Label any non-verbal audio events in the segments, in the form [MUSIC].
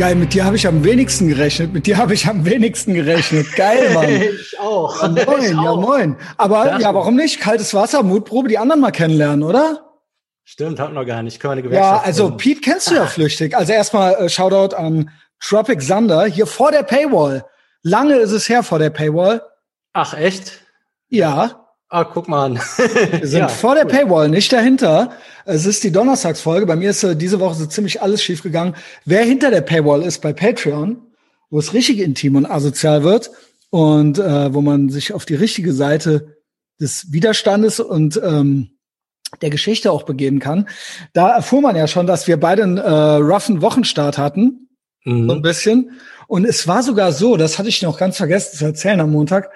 Geil, mit dir habe ich am wenigsten gerechnet. Mit dir habe ich am wenigsten gerechnet. Geil, Mann. [LAUGHS] ich auch. Ja, moin, ich ja, auch. moin. Aber Ja. ja, warum nicht? Kaltes Wasser, Mutprobe, die anderen mal kennenlernen, oder? Stimmt, hatten wir gar nicht. Können wir eine Ja, Gewerkschaft also gründen. Pete kennst du ja flüchtig. Also erstmal äh, Shoutout an Tropic Thunder, hier vor der Paywall. Lange ist es her vor der Paywall. Ach, echt? Ja, Ah, guck mal an. wir sind [LAUGHS] vor der Paywall, nicht dahinter. Es ist die Donnerstagsfolge. Bei mir ist äh, diese Woche so ziemlich alles schiefgegangen. Wer hinter der Paywall ist bei Patreon, wo es richtig intim und asozial wird und äh, wo man sich auf die richtige Seite des Widerstandes und ähm, der Geschichte auch begeben kann. Da erfuhr man ja schon, dass wir beide einen äh, roughen Wochenstart hatten. so ein Mhm. bisschen. Und es war sogar so, das hatte ich noch ganz vergessen zu erzählen am Montag.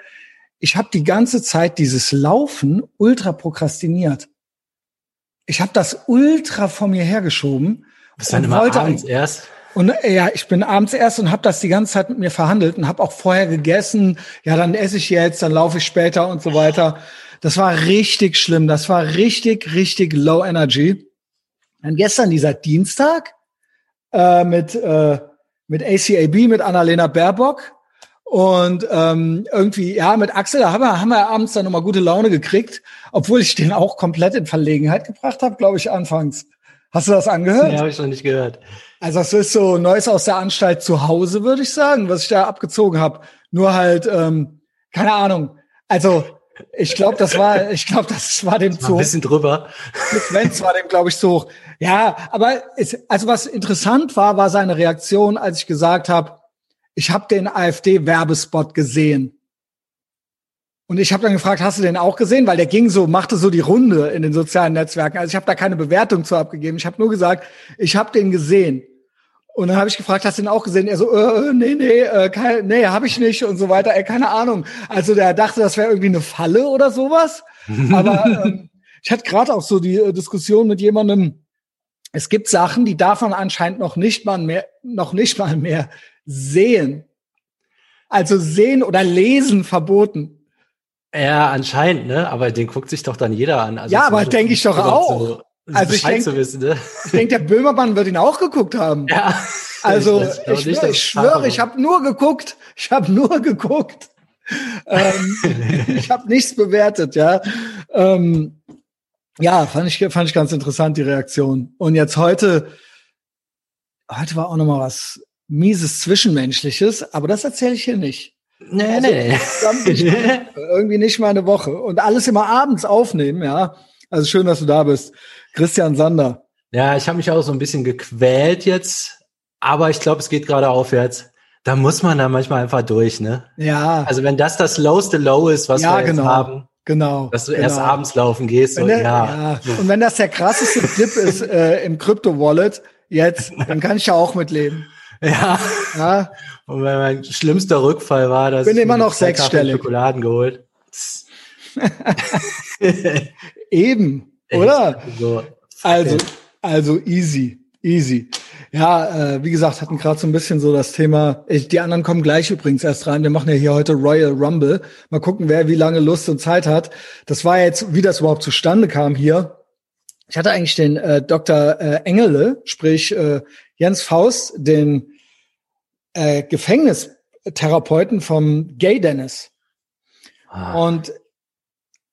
Ich habe die ganze Zeit dieses Laufen ultra prokrastiniert. Ich habe das ultra vor mir hergeschoben. Bist dann und immer abends erst? Und ja, ich bin abends erst und habe das die ganze Zeit mit mir verhandelt und habe auch vorher gegessen. Ja, dann esse ich jetzt, dann laufe ich später und so weiter. Das war richtig schlimm. Das war richtig, richtig low energy. Dann gestern dieser Dienstag äh, mit äh, mit ACAB, mit Annalena Baerbock und ähm, irgendwie ja mit Axel. Da haben wir, haben wir abends dann nochmal gute Laune gekriegt, obwohl ich den auch komplett in Verlegenheit gebracht habe, glaube ich anfangs. Hast du das angehört? Nee, habe ich noch nicht gehört. Also das ist so Neues aus der Anstalt zu Hause, würde ich sagen, was ich da abgezogen habe. Nur halt, ähm, keine Ahnung. Also ich glaube, das war, ich glaube, das war dem Mal zu ein bisschen drüber. Frequenz war dem, glaube ich, zu hoch. Ja, aber es, also was interessant war, war seine Reaktion, als ich gesagt habe, ich habe den AfD-Werbespot gesehen. Und ich habe dann gefragt, hast du den auch gesehen? Weil der ging so, machte so die Runde in den sozialen Netzwerken. Also ich habe da keine Bewertung zu abgegeben. Ich habe nur gesagt, ich habe den gesehen. Und dann habe ich gefragt, hast du den auch gesehen? Er so, äh, äh, nee, nee, äh, kein, nee, habe ich nicht und so weiter. Ey, keine Ahnung. Also der dachte, das wäre irgendwie eine Falle oder sowas. Aber [LAUGHS] ähm, ich hatte gerade auch so die äh, Diskussion mit jemandem. Es gibt Sachen, die darf man anscheinend noch nicht mal mehr, noch nicht mal mehr sehen. Also sehen oder lesen verboten. Ja, anscheinend, ne? Aber den guckt sich doch dann jeder an. Also Ja, aber denke ich doch auch. So, Also ich denk- wissen, ne? Ich denke, der Böhmermann wird ihn auch geguckt haben. Ja. Also Ich ich, schwöre, ich, es schwöre, ich habe nur geguckt. Ich habe nur geguckt. ähm, [LAUGHS] ich habe nichts bewertet, ja. Ähm, ja, fand ich fand ich ganz interessant die Reaktion. Und jetzt heute, heute war auch noch mal was mieses Zwischenmenschliches, aber das erzähle ich hier nicht. Nee, Also, nee. ich- [LAUGHS] irgendwie nicht mal eine Woche und alles immer abends aufnehmen, ja. Also schön, dass du da bist, Christian Sander. Ja, ich habe mich auch so ein bisschen gequält jetzt, aber ich glaube, es geht gerade aufwärts. Da muss man dann manchmal einfach durch, ne? Ja, Also wenn das das lowste Low ist, was Ja, wir genau. haben, genau. dass du genau. erst abends laufen gehst, Wenn der, ja. ja. Und wenn das der krasseste Dip ist äh, im Crypto-Wallet jetzt, dann kann ich ja auch mitleben. Ja. Ja, [LAUGHS] Und mein schlimmster Rückfall war, dass Bin ich immer mir noch sechsstellig. Schokoladen geholt. [LAUGHS] eben, oder? so, Also, also easy, easy. Ja, äh, wie gesagt, hatten gerade so ein bisschen so das Thema. Ich, die anderen kommen gleich übrigens erst rein. Wir machen ja hier heute Royal Rumble. Mal gucken, wer wie lange Lust und Zeit hat. Das war jetzt, wie das überhaupt zustande kam hier. Ich hatte eigentlich den äh, Dr. Äh, Engele, sprich äh, Jens Faust, den äh, Gefängnistherapeuten vom Gay Dennis. Ah, Und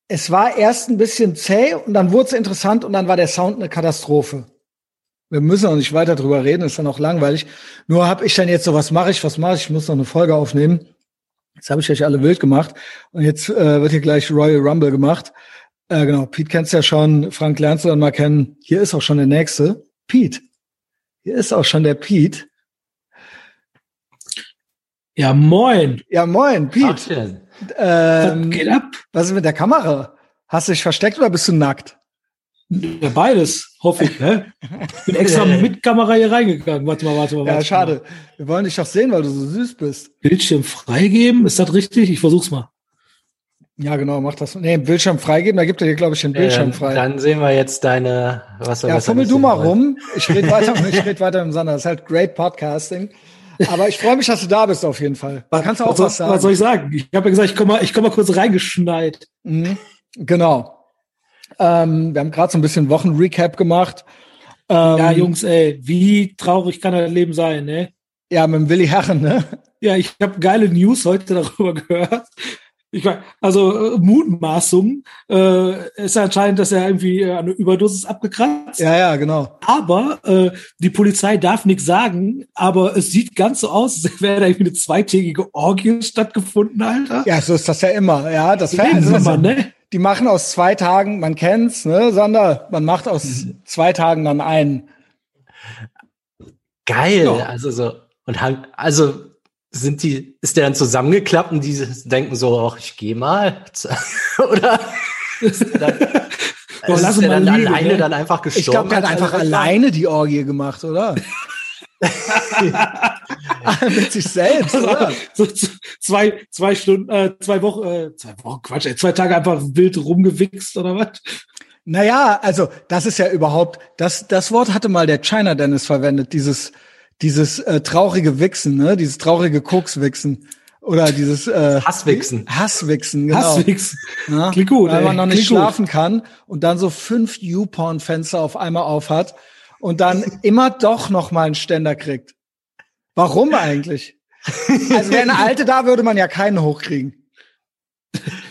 es war erst ein bisschen zäh und dann wurde es interessant und dann war der Sound eine Katastrophe. Wir müssen auch nicht weiter drüber reden, ist dann auch langweilig. Nur habe ich dann jetzt so, was mache ich, was mache ich? Ich muss noch eine Folge aufnehmen. Jetzt habe ich euch alle wild gemacht und jetzt äh, wird hier gleich Royal Rumble gemacht. Äh, genau, Pete kennst ja schon, Frank lernst du dann mal kennen. Hier ist auch schon der nächste, Pete. Hier ist auch schon der Pete. Ja, moin. Ja, moin. Tachchen. Ähm, Was geht ab? was ist mit der Kamera? Hast du dich versteckt oder bist du nackt? Ja, beides, hoffe ich. Ne? Ich bin extra [LAUGHS] mit Kamera hier reingegangen. Warte mal, warte mal. Ja, warte schade. Mal. Wir wollen dich doch sehen, weil du so süß bist. Bildschirm freigeben, ist das richtig? Ich versuch's mal. Ja, genau, mach das. Nee, Bildschirm freigeben, da gibt er dir, glaube ich, den Bildschirm Ähm, frei. Dann sehen wir jetzt deine, was wir ja, fummel du mal rum. Ich rede weiter, ich red weiter [LAUGHS] im Sander. Das ist halt great Podcasting. Aber ich freue mich, dass du da bist auf jeden Fall. Da kannst du auch soll- was sagen. was soll ich sagen? Ich habe ja gesagt, ich komme mal, ich komm mal kurz reingeschneit. Mhm. Genau. Ähm, wir haben gerade so ein bisschen Wochenrecap gemacht. Ähm, Ja, Jungs, ey, wie traurig kann das Leben sein, ne? Ja, mit dem Willi Herren, ne? Ja, ich habe geile News heute darüber gehört. Ich meine, also äh, Mutmaßung äh, ist anscheinend, dass er irgendwie äh, eine Überdosis abgekratzt. Ja, ja, genau. Aber äh, die Polizei darf nichts sagen, aber es sieht ganz so aus, als wäre da irgendwie eine zweitägige Orgie stattgefunden, Alter. Ja, so ist das ja immer. Ja, das Reden also, ne? Die machen aus zwei Tagen, man kennt's, ne, Sander? Man macht aus zwei Tagen dann einen. Geil, Ja. also so. Und haben, also sind die, ist der dann zusammengeklappt und die denken so, ach, ich gehe mal. [LAUGHS] Oder ist der dann, [LAUGHS] Boah, ist lass der mal dann lügen, alleine ne? dann einfach gestorben? Ich glaube, der hat einfach alleine die Orgie gemacht, oder? [LAUGHS] Mit sich selbst, oder? so zwei, zwei Stunden, äh, zwei Wochen, äh, zwei Wochen, Quatsch, ey, zwei Tage einfach wild rumgewichst oder was? Naja, also das ist ja überhaupt, das, das Wort hatte mal der China Dennis verwendet, dieses, dieses äh, traurige Wichsen, ne? Dieses traurige Kokswichsen. Oder dieses äh, Hasswichsen. Hasswichsen, genau. Hasswix. Ja, Klingt gut, weil ey. man noch nicht Klingt gut. schlafen kann und dann so fünf YouPorn-Fenster auf einmal auf hat und dann immer doch noch mal einen Ständer kriegt. Warum eigentlich? Also wäre eine alte da, würde man ja keinen hochkriegen.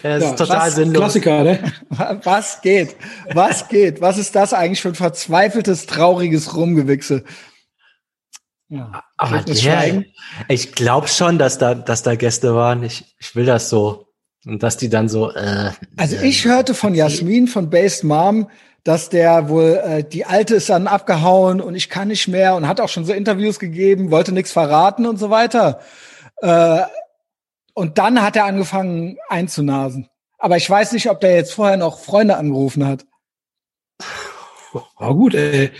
Ja, das Ja, ist total was- sinnlos. Klassiker, ne? [LAUGHS] Was geht? Was geht? Was ist das eigentlich für ein verzweifeltes, trauriges Rumgewichse? Ja. Aber der, ich glaube schon, dass da, dass da Gäste waren. Ich, ich will das so. Und dass die dann so, äh, Also ich hörte von Jasmin von Based Mom, dass der wohl, äh, die Alte ist dann abgehauen und ich kann nicht mehr und hat auch schon so Interviews gegeben, wollte nichts verraten und so weiter. Äh, und dann hat er angefangen einzunasen. Aber ich weiß nicht, ob der jetzt vorher noch Freunde angerufen hat. War gut, ey.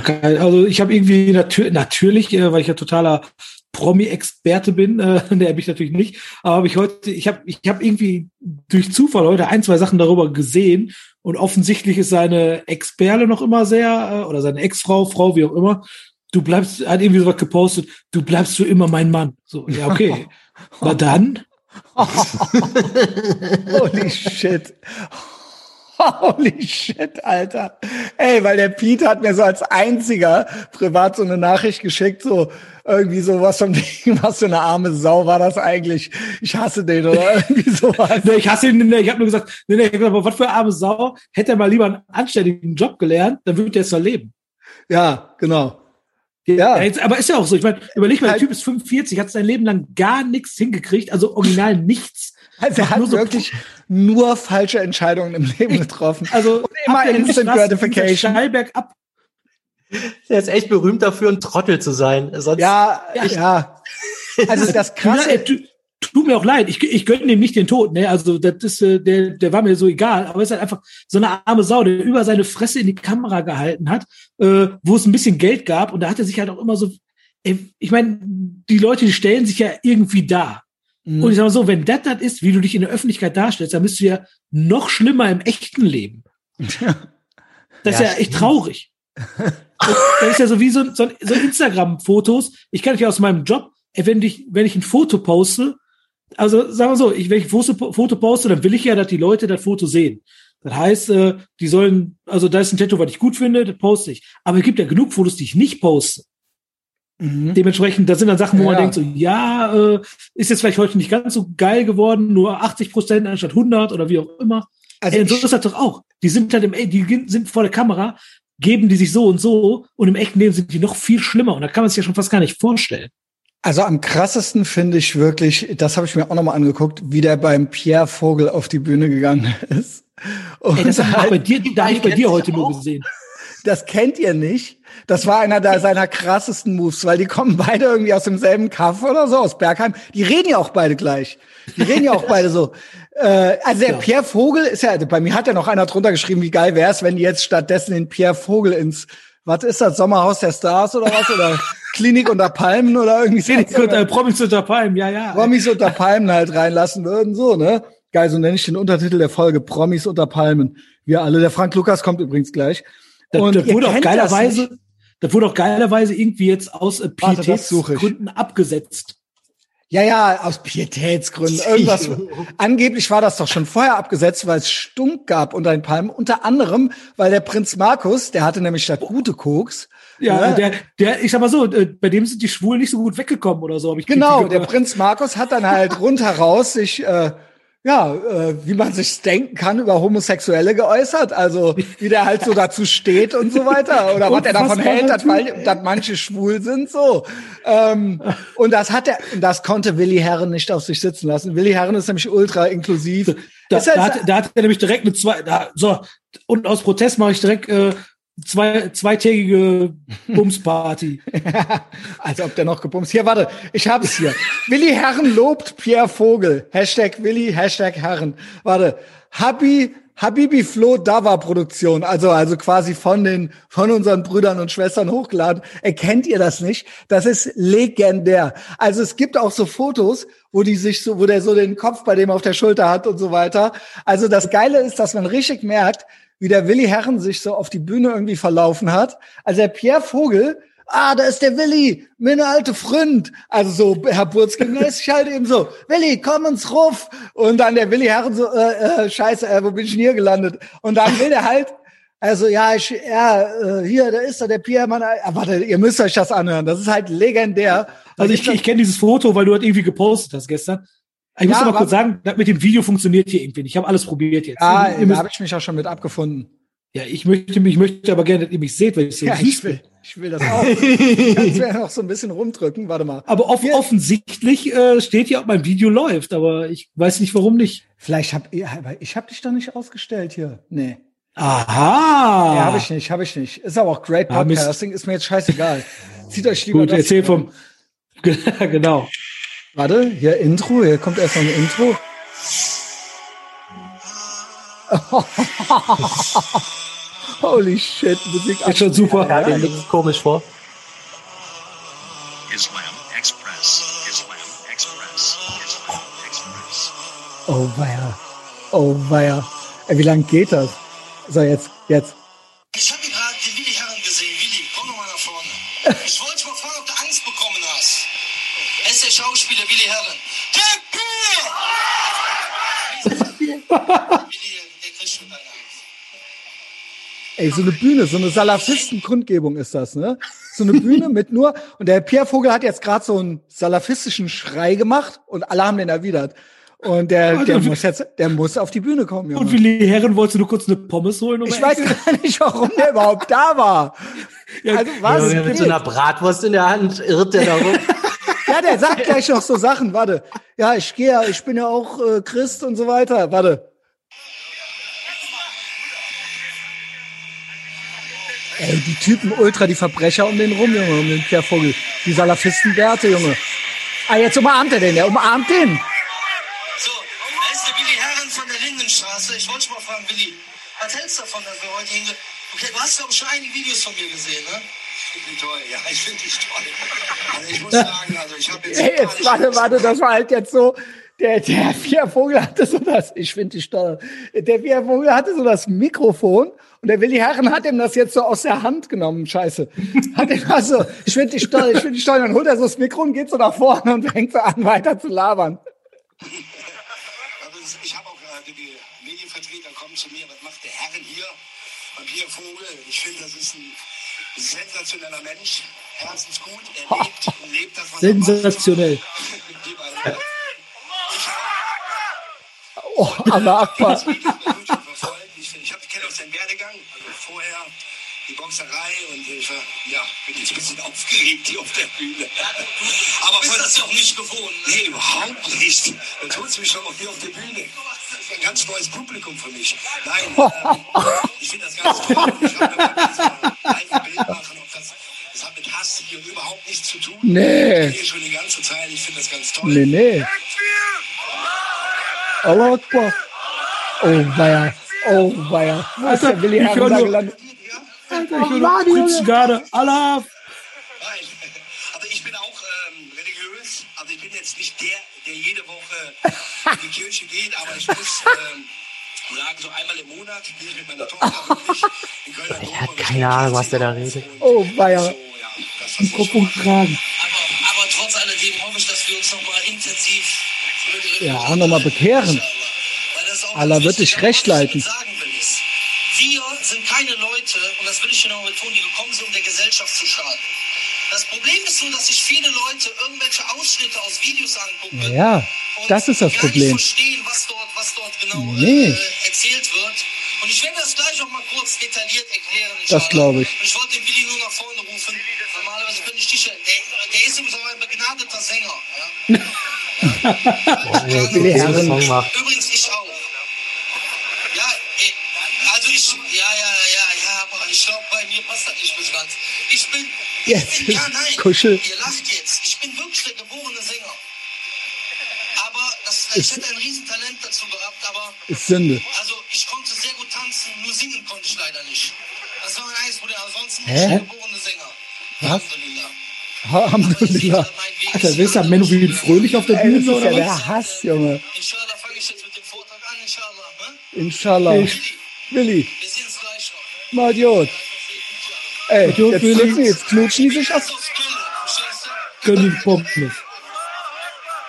Kann, also ich habe irgendwie natür natürlich, äh, weil ich ja totaler Promi-Experte bin, äh, [LAUGHS] der bin ich natürlich nicht, aber hab ich heute, ich habe ich hab irgendwie durch Zufall heute ein, zwei Sachen darüber gesehen und offensichtlich ist seine Ex-Perle noch immer sehr, äh, oder seine Ex-Frau, Frau, wie auch immer, du bleibst, hat irgendwie sowas gepostet, du bleibst für immer mein Mann. So, ja, okay. [LAUGHS] Na dann, [LAUGHS] Holy shit. Holy shit, Alter. Ey, weil der Pete hat mir so als einziger privat so eine Nachricht geschickt, so irgendwie sowas von [LAUGHS] wegen, was für eine arme Sau war das eigentlich? Ich hasse den oder [LAUGHS] irgendwie sowas. Ne, ich hasse ihn, ne, ich habe nur gesagt, ne, ne, ich hab gesagt, was für eine arme Sau, hätte er mal lieber einen anständigen Job gelernt, dann würde er es verleben. Ja, genau. Ja, Ja, jetzt, aber ist ja auch so. Ich meine, überleg mal, der Halt- Typ ist 45, hat sein Leben lang gar nichts hingekriegt, also original nichts. Also er hat nur so- wirklich nur falsche Entscheidungen im Leben getroffen. Also immer ab der Instant Gratification. Steilberg ab. der ist echt berühmt dafür, ein Trottel zu sein. Sonst, Ja, Ja. ja. Also das [LAUGHS] Ja, krasse, tu- tut mir auch leid, ich, ich gönne ihm nicht den Tod, ne? Also das ist, äh, der, der war mir so egal, aber ist halt einfach so eine arme Sau, der über seine Fresse in die Kamera gehalten hat, äh, wo es ein bisschen Geld gab und da hat er sich halt auch immer so, ey, ich meine, die Leute, die stellen sich ja irgendwie da. Mhm. Und ich sag mal so, wenn das das ist, wie du dich in der Öffentlichkeit darstellst, dann bist du ja noch schlimmer im echten Leben. Das ist Ja, ja echt traurig. [LAUGHS] das ist ja so wie so, so, so Instagram-Fotos. Ich kann dich aus meinem Job, ey, wenn ich, wenn ich ein Foto poste, also sagen wir so, ich, wenn ich ein Foto, Foto poste, dann will ich ja, dass die Leute das Foto sehen. Das heißt, äh, die sollen, also da ist ein Tattoo, was ich gut finde, das poste ich. Aber es gibt ja genug Fotos, die ich nicht poste. Mhm. Dementsprechend, da sind dann Sachen, wo Ja. man denkt, so, ja, äh, ist jetzt vielleicht heute nicht ganz so geil geworden, nur 80 Prozent anstatt 100 oder wie auch immer. Also ey, so ich- ist das doch auch. Die sind halt im, ey, die sind vor der Kamera, geben die sich so und so und im echten Leben sind die noch viel schlimmer und da kann man sich ja schon fast gar nicht vorstellen. Also am krassesten finde ich wirklich, das habe ich mir auch nochmal angeguckt, wie der beim Pierre Vogel auf die Bühne gegangen [LAUGHS] ist. Und Ey, das habe ich halt, bei dir, da ich bei dir heute nur auch. gesehen. Das kennt ihr nicht. Das war einer der, seiner krassesten Moves, weil die kommen beide irgendwie aus demselben Kaff oder so, aus Bergheim. Die reden ja auch beide gleich. Die reden ja auch beide so. [LAUGHS] Äh, also der Ja. Pierre Vogel ist ja, bei mir hat ja noch einer drunter geschrieben, wie geil wär's, wenn die jetzt stattdessen den Pierre Vogel ins, was ist das, Sommerhaus der Stars oder was? Oder [LAUGHS] Klinik unter Palmen oder irgendwie so. Und, äh, Promis unter Palmen, ja, ja. Promis unter Palmen halt reinlassen würden, so, ne? Geil, so nenne ich den Untertitel der Folge, Promis unter Palmen. Wir alle, der Frank Lukas kommt übrigens gleich. Das, Und das ihr wurde auch das geilerweise, nicht. das, wurde auch geilerweise irgendwie jetzt aus äh, das. Pietätsgründen abgesetzt. Ja, ja, aus Pietätsgründen. [LAUGHS] Irgendwas. Angeblich war das doch schon vorher abgesetzt, weil es Stunk gab unter den Palmen. Unter anderem, weil der Prinz Markus, der hatte nämlich statt gute Koks. Ja, ne? der, der, ich sag mal so, äh, bei dem sind die Schwulen nicht so gut weggekommen oder so. Hab ich Genau, der. Prinz Markus hat dann halt [LAUGHS] rundheraus sich, äh, ja, äh, wie man sich denken kann, über Homosexuelle geäußert. Also wie der halt so dazu steht und so weiter. Oder was er davon hält, dass, dass manche schwul sind. So. Ähm, und das hat er, und das konnte Willi Herren nicht auf sich sitzen lassen. Willi Herren ist nämlich ultra inklusiv. Da, da, hat, da hat er nämlich direkt eine zwei, da, so, und aus Protest mache ich direkt äh, zwei, zweitägige [LAUGHS] Bumsparty. [LAUGHS] Als ob der noch gebumst. Hier, warte, ich hab's hier. Willi Herren lobt Pierre Vogel. Hashtag Willi, Hashtag Herren. Warte, Habi, Habibi Flo Dava Produktion, also, also quasi von den, von unseren Brüdern und Schwestern hochgeladen. Erkennt ihr das nicht? Das ist legendär. Also es gibt auch so Fotos, wo die sich so, wo der so den Kopf bei dem auf der Schulter hat und so weiter. Also das Geile ist, dass man richtig merkt, wie der Willi Herren sich so auf die Bühne irgendwie verlaufen hat. Also der Pierre Vogel, ah, da ist der Willi, meine alte Freund. Also so Herr Burzgemäß halt eben so, Willi, komm ins Ruf. Und dann der Willi Herren so, äh, äh, scheiße, äh, wo bin ich denn hier gelandet? Und dann will der halt, also ja, ich, ja, äh, hier, da ist er, der Pierre Mann. Ah, warte, ihr müsst euch das anhören. Das ist halt legendär. Also ich, ich kenne dieses Foto, weil du das irgendwie gepostet hast gestern. Ich muss Ja, aber kurz sagen, das mit dem Video funktioniert hier irgendwie nicht. Ich habe alles probiert jetzt. ja, Ihr da habe ich mich auch schon mit abgefunden. ja, ich möchte, ich möchte aber gerne, dass ihr mich seht, weil ich so Ja, ich will, ich will das auch. Kannst mir noch so ein bisschen rumdrücken. Warte mal. Aber off Wir- offensichtlich äh, steht hier, ob mein Video läuft, aber ich weiß nicht, warum nicht. Vielleicht hab ich, ich habe dich doch nicht ausgestellt hier. Nee. Aha. Ja, habe ich nicht, habe ich nicht. Ist aber auch great Ah. Podcasting, ist mir jetzt scheißegal. Zieht euch lieber Gut, das erzähl hier vom. [LAUGHS] genau. Warte, hier Intro, hier kommt erst noch ein Intro. [LAUGHS] Holy shit, Musik Ist schon super. Ja, den liegt komisch vor. Islam Express. Islam Express. Islam Express. Oh weia. Oh weia. Ey, wie lang geht das? So, jetzt, jetzt. Ich habe gerade den Willi Herren gesehen. Willi, komm noch mal nach vorne. Ich wollte dich mal fragen, ob du Angst bekommen hast. Er ist der Schauspieler Willi Herren. Der der. Ey, so eine Bühne, so eine Salafisten-Kundgebung ist das, ne? So eine Bühne mit nur, und der Pierre Vogel hat jetzt gerade so einen salafistischen Schrei gemacht und alle haben den erwidert. Und der, der Alter, muss jetzt, der muss auf die Bühne kommen, Und Junge. Willi Herren, wolltest du nur kurz eine Pommes holen? um Ich weiß gar nicht, warum der überhaupt da war. Ja, Also was? Ja, mit geht? so einer Bratwurst in der Hand irrt der da rum. [LAUGHS] Ja, der sagt [LAUGHS] gleich noch so Sachen. Warte. Ja, ich gehe ja, ich bin ja auch äh, Christ und so weiter. Warte. Ey, die Typen ultra, die Verbrecher um den rum, Junge, um den Pierre Vogel. Die Salafistenbärte, Junge. Ah, jetzt umarmt er den, der umarmt den. So, da ist der Willi Herren von der Lindenstraße. Ich wollte mal fragen, Willi, was hältst du davon, dass wir heute hinge... Okay, du hast, glaube ich, schon einige Videos von mir gesehen, ne? Ich finde die toll, ja, ich finde die toll. Also ich muss [LAUGHS] sagen, also ich habe jetzt... Ey, jetzt, warte, warte, das war halt jetzt so, der, der Vogel hatte so das, ich finde die Steuer, der Vogel hatte so das Mikrofon und der Willi Herren hat ihm das jetzt so aus der Hand genommen, scheiße. Hat ihm also, ich finde die Steuer, ich finde die Steuer, dann holt er so das Mikro und geht so nach vorne und fängt so an, weiter zu labern. Also ich habe auch äh, die Medienvertreter kommen zu mir, was macht der Herren hier beim Pierre Vogel? Ich finde, das ist ein sensationeller Mensch, herzensgut, er lebt, lebt das, was er macht. Sensationell. Oh, aber Akbar. Ich verfolgt. Ich, kenne auch seinen Werdegang, also vorher die Boxerei und ich war, ja, bin jetzt ein bisschen aufgeregt hier auf der Bühne. Aber du bist das doch nicht gewohnt. Ne? Nee, überhaupt nicht. Dann tut's mich schon auch hier auf der Bühne. Ein ganz neues Publikum für mich. Nein, ähm, ich finde das ganz toll. Ich habe ein Bild machen, ob das, das hat mit Hass hier überhaupt nichts zu tun. Nee. Ich bin hier schon die ganze Zeit, ich finde das ganz toll. Nee, nee. Allah Akbar. Oh, weia. Oh, weia. Wo ist der Willi Herren da gelandet? Alter, ich höre Prinz gerade. Allah. Nein, [LAUGHS] also ich bin auch ähm, religiös. Also ich bin jetzt nicht der, der jede Woche in die Kirche geht, aber ich muss ähm, sagen, so einmal im Monat gehe ich mit meiner Tochter wirklich in Kölner Dom. keine Ahnung, was der da redet. Oh, weia. So, ja, das, Mikrofon tragen. aber, aber trotz alledem hoffe ich, dass wir uns noch mal intensiv ja auch nochmal bekehren. Weil das auch Allah wird dich recht leiten. sagen will, ist, Wir sind keine Leute, und das will ich genau betonen, die gekommen sind, um der Gesellschaft zu schaden. Das Problem ist nur, dass sich viele Leute irgendwelche Ausschnitte aus Videos angucken. Ja, das ist das Problem. Nicht verstehen, was dort, was dort genau Nee. äh, erzählt wird. Und ich werde das gleich auch mal kurz detailliert erklären. Das inshallah. glaub ich. Und ich wollte den Willi nur nach vorne rufen. Normalerweise bin ich sicher, der, der ist übrigens auch ein begnadeter Sänger. Ja? [LAUGHS] Willi Herren. Song macht. Übrigens, ich auch. Ja, eh, also ich, ja, ja, ja, ja, aber ich glaube, bei mir passt das nicht bis ganz. Ich bin, ich Jetzt bin, ja, nein, Kuschel. ihr lacht jetzt. Ich bin wirklich der geborene Sänger. Ich hätte ein Riesentalent dazu gehabt, aber Ist Sünde. also ich konnte sehr gut tanzen, nur singen konnte ich leider nicht. Das war mein einziges Problem. Ansonsten bin Hä? ich der geborene Sänger. Alhamdulillah. Alhamdulillah. Alter, wer ist da Menno wie fröhlich auf der Ey, Bühne ist ja oder was? der Hass, Junge. Inshallah fange ich jetzt mit dem Vortrag an, inshallah. Ne? Inshallah. Willi, Willi, wir sehen uns gleich noch. mal Idiot. Ey, Idiot, jetzt, drücken, jetzt knutschen die sich du? Können die Pommes.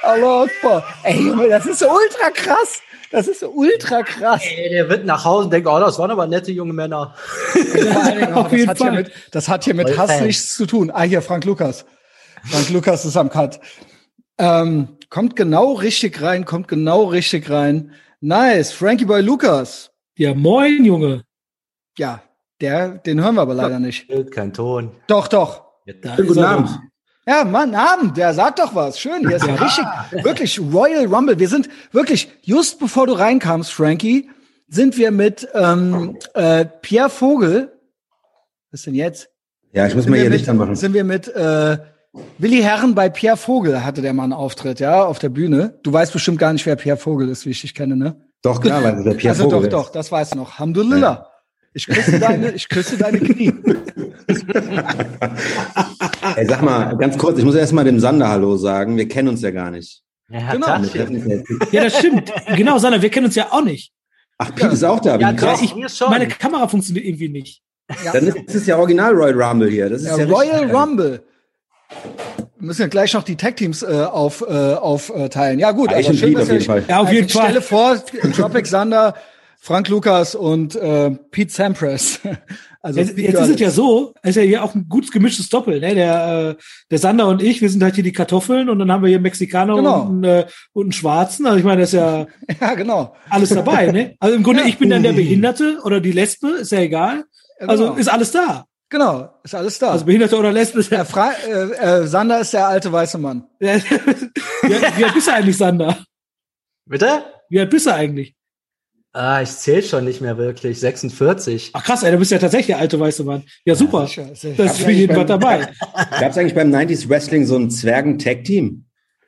Allah Akbar. Ey, Junge, das ist so ultra krass. Das ist so ultra krass. Ey, der wird nach Hause und denkt, oh, das waren aber nette junge Männer. Dingen, [LAUGHS] Auf das, jeden hat hier Fall. mit, das hat hier mit Voll Hass Fan. nichts zu tun. Ah, hier, Frank Lukas. Frank Lukas ist am Cut. Ähm, kommt genau richtig rein, kommt genau richtig rein. Nice. Frankie Boy Lukas. Ja, moin, Junge. Ja, der, den hören wir aber leider nicht. Kein Ton. Doch, doch. Da Guten Abend. Ja, Mann, Abend, der sagt doch was. Schön, hier ist ja richtig, wirklich Royal Rumble. Wir sind wirklich, just bevor du reinkamst, Frankie, sind wir mit ähm, äh, Pierre Vogel, was ist denn jetzt? Ja, ich muss Sind mal hier Licht anmachen. sind wir mit äh, Willi Herren bei Pierre Vogel, hatte der mal einen Auftritt, ja, auf der Bühne. Du weißt bestimmt gar nicht, wer Pierre Vogel ist, wie ich dich kenne, ne? Doch, klar, weil der [LAUGHS] Pierre also Vogel doch, ist. doch, das weißt du noch. Alhamdulillah. Ich küsse deine, ich küsse deine Knie. [LAUGHS] Ey, sag mal, ganz kurz, ich muss erst mal dem Sander Hallo sagen. Wir kennen uns ja gar nicht. Ja, Genau. Ja, das stimmt. Genau, Sander, wir kennen uns ja auch nicht. Ach, Pete ist auch da. Ja, krass. schon. Meine Kamera funktioniert irgendwie nicht. Dann ist es ja Original Royal Rumble hier. Das ist Ja, ja, Royal richtig. Rumble. Wir müssen ja gleich noch die Tag-Teams äh, auf, äh, aufteilen. Ja, gut. Ja, ich und schön, dass auf jeden Fall. Ja, auf Also jeden ich stelle Fall. vor, Tropic Sander, Frank Lukas und äh, Pete Sampras. [LAUGHS] Also Jetzt, Pete jetzt ist es ja so, es ist ja hier auch ein gut gemischtes Doppel. Ne? Der, äh, der Sander und ich, wir sind halt hier die Kartoffeln und dann haben wir hier Mexikaner Genau. und, einen, äh, und einen Schwarzen. Also ich meine, das ist ja [LAUGHS] Ja, genau. alles dabei. ne? Also im Grunde, Ja. ich bin dann der Behinderte oder die Lesbe, ist ja egal. Ja, Also genau. ist alles da. genau, ist alles da. Also Behinderte oder Lesbe ist ja. der Fra äh, äh, Sander ist der alte weiße Mann. [LAUGHS] wie, wie alt bist du eigentlich, Sander? Bitte? Wie alt bist du eigentlich? Ah, ich zähle schon nicht mehr wirklich. 46. Ach krass, ey, du bist ja tatsächlich der alte weiße Mann. Ja, super. sicher. das ist für jeden was dabei. [LAUGHS] Gab es eigentlich beim 90s Wrestling so ein Zwergen-Tag-Team?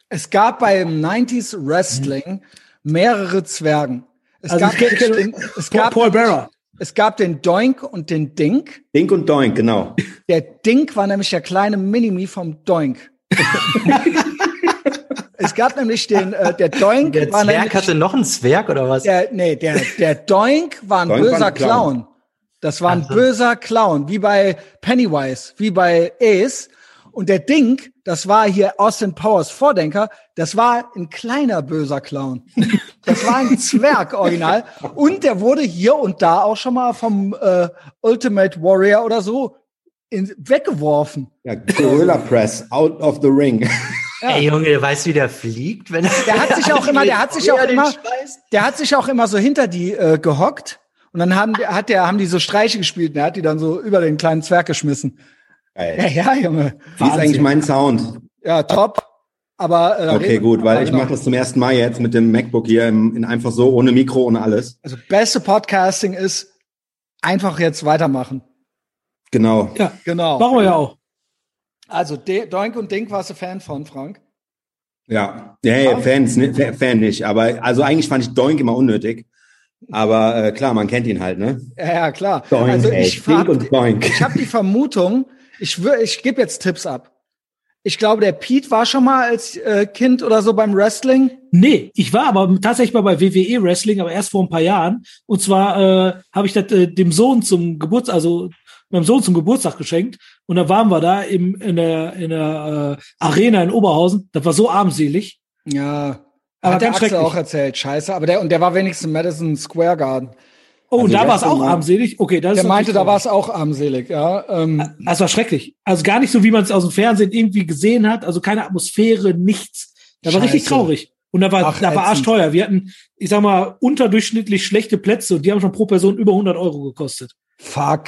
Es gab beim 90s Wrestling mehrere Zwergen. Es Also gab, ich den, es Paul, gab, Paul Bearer. es gab den Doink und den Dink. Dink und Doink, genau. Der Dink war nämlich der kleine Minimi vom Doink. [LAUGHS] es gab nämlich den, äh, der Doink Der war Zwerg nämlich, hatte noch einen Zwerg oder was? der, nee, der, der Doink war ein Doink war böser ein Clown. Clown. Das war ein Ach so. böser Clown, wie bei Pennywise, wie bei Ace. Und der Dink, das war hier Austin Powers Vordenker, das war ein kleiner böser Clown. Das war ein Zwerg original. Und der wurde hier und da auch schon mal vom äh, Ultimate Warrior oder so in, weggeworfen. Ja, Gorilla Press, out of the ring. Ey, Junge, der weiß, wie der fliegt, wenn Der hat sich auch immer, der hat sich auch immer, der hat sich auch immer so hinter die äh, gehockt. Und dann haben, hat der, haben die so Streiche gespielt und er hat die dann so über den kleinen Zwerg geschmissen. Ja, Geil. ja, Junge. Wie ist eigentlich mein Sound? Ja, top. Aber äh, Okay, gut, weil ich mache das zum ersten Mal jetzt mit dem MacBook hier im, in einfach so, ohne Mikro, ohne alles. Also beste Podcasting ist einfach jetzt weitermachen. Genau. Ja, Genau. machen wir ja auch. Also De Doink und Dink warst du Fan von, Frank? Ja, ja, ja Fans, ne, Fa- Fan nicht. Aber also eigentlich fand ich Doink immer unnötig. Aber äh, klar, man kennt ihn halt, ne? Ja, ja klar. Doink, also ey. ich Dink hab, und Doink. ich habe die Vermutung, ich, wür- ich gebe jetzt Tipps ab. Ich glaube, der Pete war schon mal als äh, Kind oder so beim Wrestling. Nee, ich war aber tatsächlich mal bei WWE Wrestling, aber erst vor ein paar Jahren. Und zwar äh, habe ich das äh, dem Sohn zum Geburtstag, also meinem Sohn zum Geburtstag geschenkt. Und da waren wir da im, in der, in der äh, Arena in Oberhausen. Das war so armselig. Ja, Aber Hat der Axel auch erzählt, scheiße. Aber der, und der war wenigstens im Madison Square Garden. Oh, und Also da war es auch armselig. Okay, das Der ist meinte, da war es auch armselig, ja. Ähm, Das war schrecklich. Also gar nicht so, wie man es aus dem Fernsehen irgendwie gesehen hat. Also keine Atmosphäre, nichts. Da war Scheiße. richtig traurig. Und da war, Ach, da war arschteuer. Wir hatten, ich sag mal, unterdurchschnittlich schlechte Plätze und die haben schon pro Person über 100 Euro gekostet. fuck.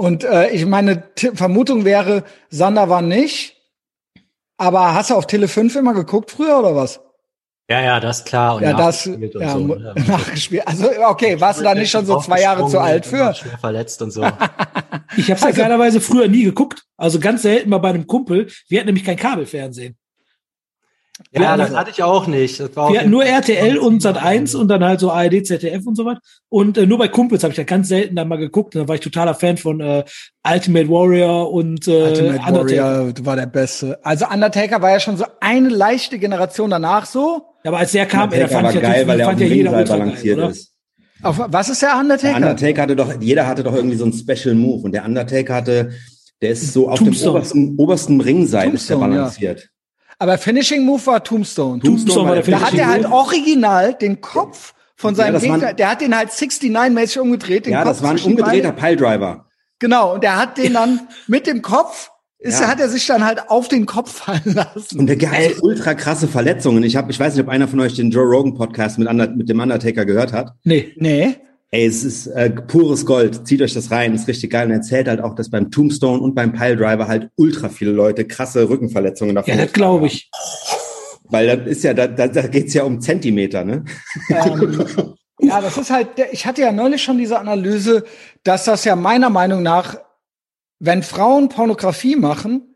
Und äh, ich meine Ti- Vermutung wäre, Sander war nicht. Aber hast du auf Tele 5 immer geguckt früher oder was? Ja, ja, das ist klar. Und ja, das nachgespielt und ja, so, ne? [LAUGHS] nachgespielt. Also okay, warst du da nicht schon so zwei Jahre zu alt für? Schwer verletzt und so. Ich habe es ja klarerweise früher nie geguckt. Also ganz selten mal bei einem Kumpel. Wir hatten nämlich kein Kabelfernsehen. Ja, Ja, das hatte ich auch nicht. Das war auch Wir hatten nur RTL und Sat 1 und dann halt so ARD, ZDF und so was. Und äh, nur bei Kumpels habe ich da ganz selten dann mal geguckt. Und da war ich totaler Fan von äh, Ultimate Warrior und äh, Ultimate Undertaker. Warrior war der Beste. Also Undertaker war ja schon so eine leichte Generation danach so. Ja, aber als der kam, Undertaker fand war ich geil, weil er auf fand dem ja jeder geil, balanciert oder? ist. Auf, was ist der Der Undertaker? Undertaker hatte doch, jeder hatte doch irgendwie so einen Special Move und der Undertaker hatte, der ist so auf Tombstone. dem obersten, obersten Ringseil ist der Tombstone, ja. Aber Finishing Move war Tombstone. Tombstone war der Da hat Finishing er halt original den Kopf von seinem das Gegner, waren- der hat den halt 69-mäßig umgedreht. Den Ja, Kopf das war ein umgedrehter. Piledriver. Genau, und der hat den [LAUGHS] dann mit dem Kopf, ist, Ja. hat er sich dann halt auf den Kopf fallen lassen. Und der hat so ultra krasse Verletzungen. Ich habe, ich weiß nicht, ob einer von euch den Joe Rogan Podcast mit, Under, mit dem Undertaker gehört hat. Nee. Nee. Ey, es ist äh, pures Gold. Zieht euch das rein, ist richtig geil. Und er erzählt halt auch, dass beim Tombstone und beim Piledriver halt ultra viele Leute krasse Rückenverletzungen davon Ja, das glaube ich. Weil das ist ja, da, da, da geht's ja um Zentimeter, ne? Ähm, ja, das ist halt, ich hatte ja neulich schon diese Analyse, dass das ja meiner Meinung nach, wenn Frauen Pornografie machen,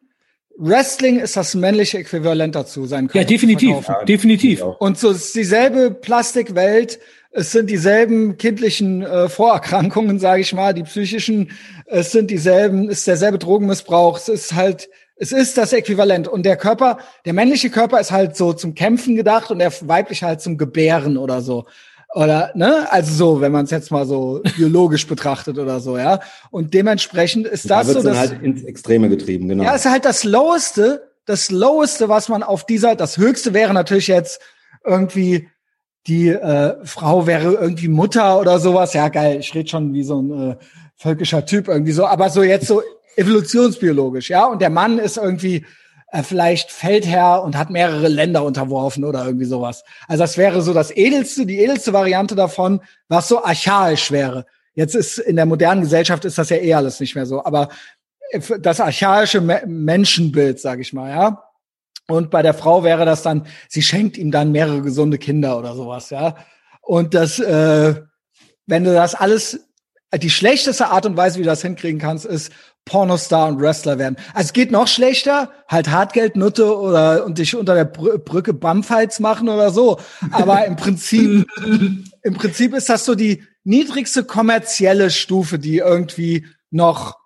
Wrestling ist das männliche Äquivalent dazu sein Ja, definitiv. Definitiv. Und so ist dieselbe Plastikwelt, es sind dieselben kindlichen äh, Vorerkrankungen, sage ich mal, die psychischen, es sind dieselben, es ist derselbe Drogenmissbrauch, es ist halt, es ist das Äquivalent. Und der Körper, der männliche Körper ist halt so zum Kämpfen gedacht und der weibliche halt zum Gebären oder so. Oder, ne? Also so, wenn man es jetzt mal so biologisch betrachtet oder so, ja. Und dementsprechend ist Da das wird's so, dann dass, halt ins Extreme getrieben, genau. ja, ist halt das Loweste, das Loweste, was man auf dieser, das Höchste wäre natürlich jetzt irgendwie, die äh, Frau wäre irgendwie Mutter oder sowas. Ja, geil, ich rede schon wie so ein äh, völkischer Typ irgendwie so, aber so jetzt so evolutionsbiologisch, ja. Und der Mann ist irgendwie äh, vielleicht Feldherr und hat mehrere Länder unterworfen oder irgendwie sowas. Also das wäre so das edelste, die edelste Variante davon, was so archaisch wäre. Jetzt ist in der modernen Gesellschaft ist das ja eh alles nicht mehr so, aber das archaische Me Menschenbild, sage ich mal, ja. Und bei der Frau wäre das dann, sie schenkt ihm dann mehrere gesunde Kinder oder sowas, ja. Und das, äh, wenn du das alles, die schlechteste Art und Weise, wie du das hinkriegen kannst, ist Pornostar und Wrestler werden. Also es geht noch schlechter, halt Hartgeldnutte oder und dich unter der Br Brücke Bumfights machen oder so. Aber im Prinzip, [LAUGHS] im Prinzip ist das so die niedrigste kommerzielle Stufe, die irgendwie noch,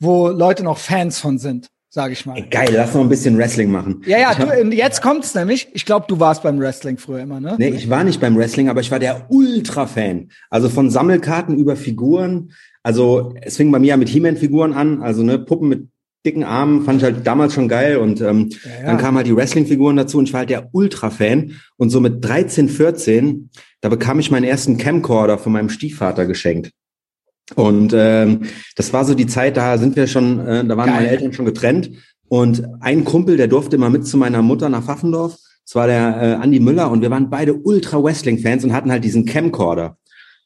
wo Leute noch Fans von sind, sage ich mal. Ey, geil, lass noch ein bisschen Wrestling machen. Ja, ja, du, und jetzt kommt's nämlich. Ich glaube, du warst beim Wrestling früher immer, ne? Nee, ich war nicht beim Wrestling, aber ich war der Ultra-Fan. Also von Sammelkarten über Figuren. Also es fing bei mir ja mit He-Man-Figuren an, also ne, Puppen mit dicken Armen, fand ich halt damals schon geil. Und ähm, ja. dann kamen halt die Wrestling-Figuren dazu und ich war halt der Ultra-Fan. Und so mit 13, 14, da bekam ich meinen ersten Camcorder von meinem Stiefvater geschenkt. Und ähm, das war so die Zeit, da sind wir schon, äh, da waren Geil. meine Eltern schon getrennt. Und ein Kumpel, der durfte immer mit zu meiner Mutter nach Pfaffendorf. Das war der äh, Andi Müller und wir waren beide Ultra-Wrestling-Fans und hatten halt diesen Camcorder.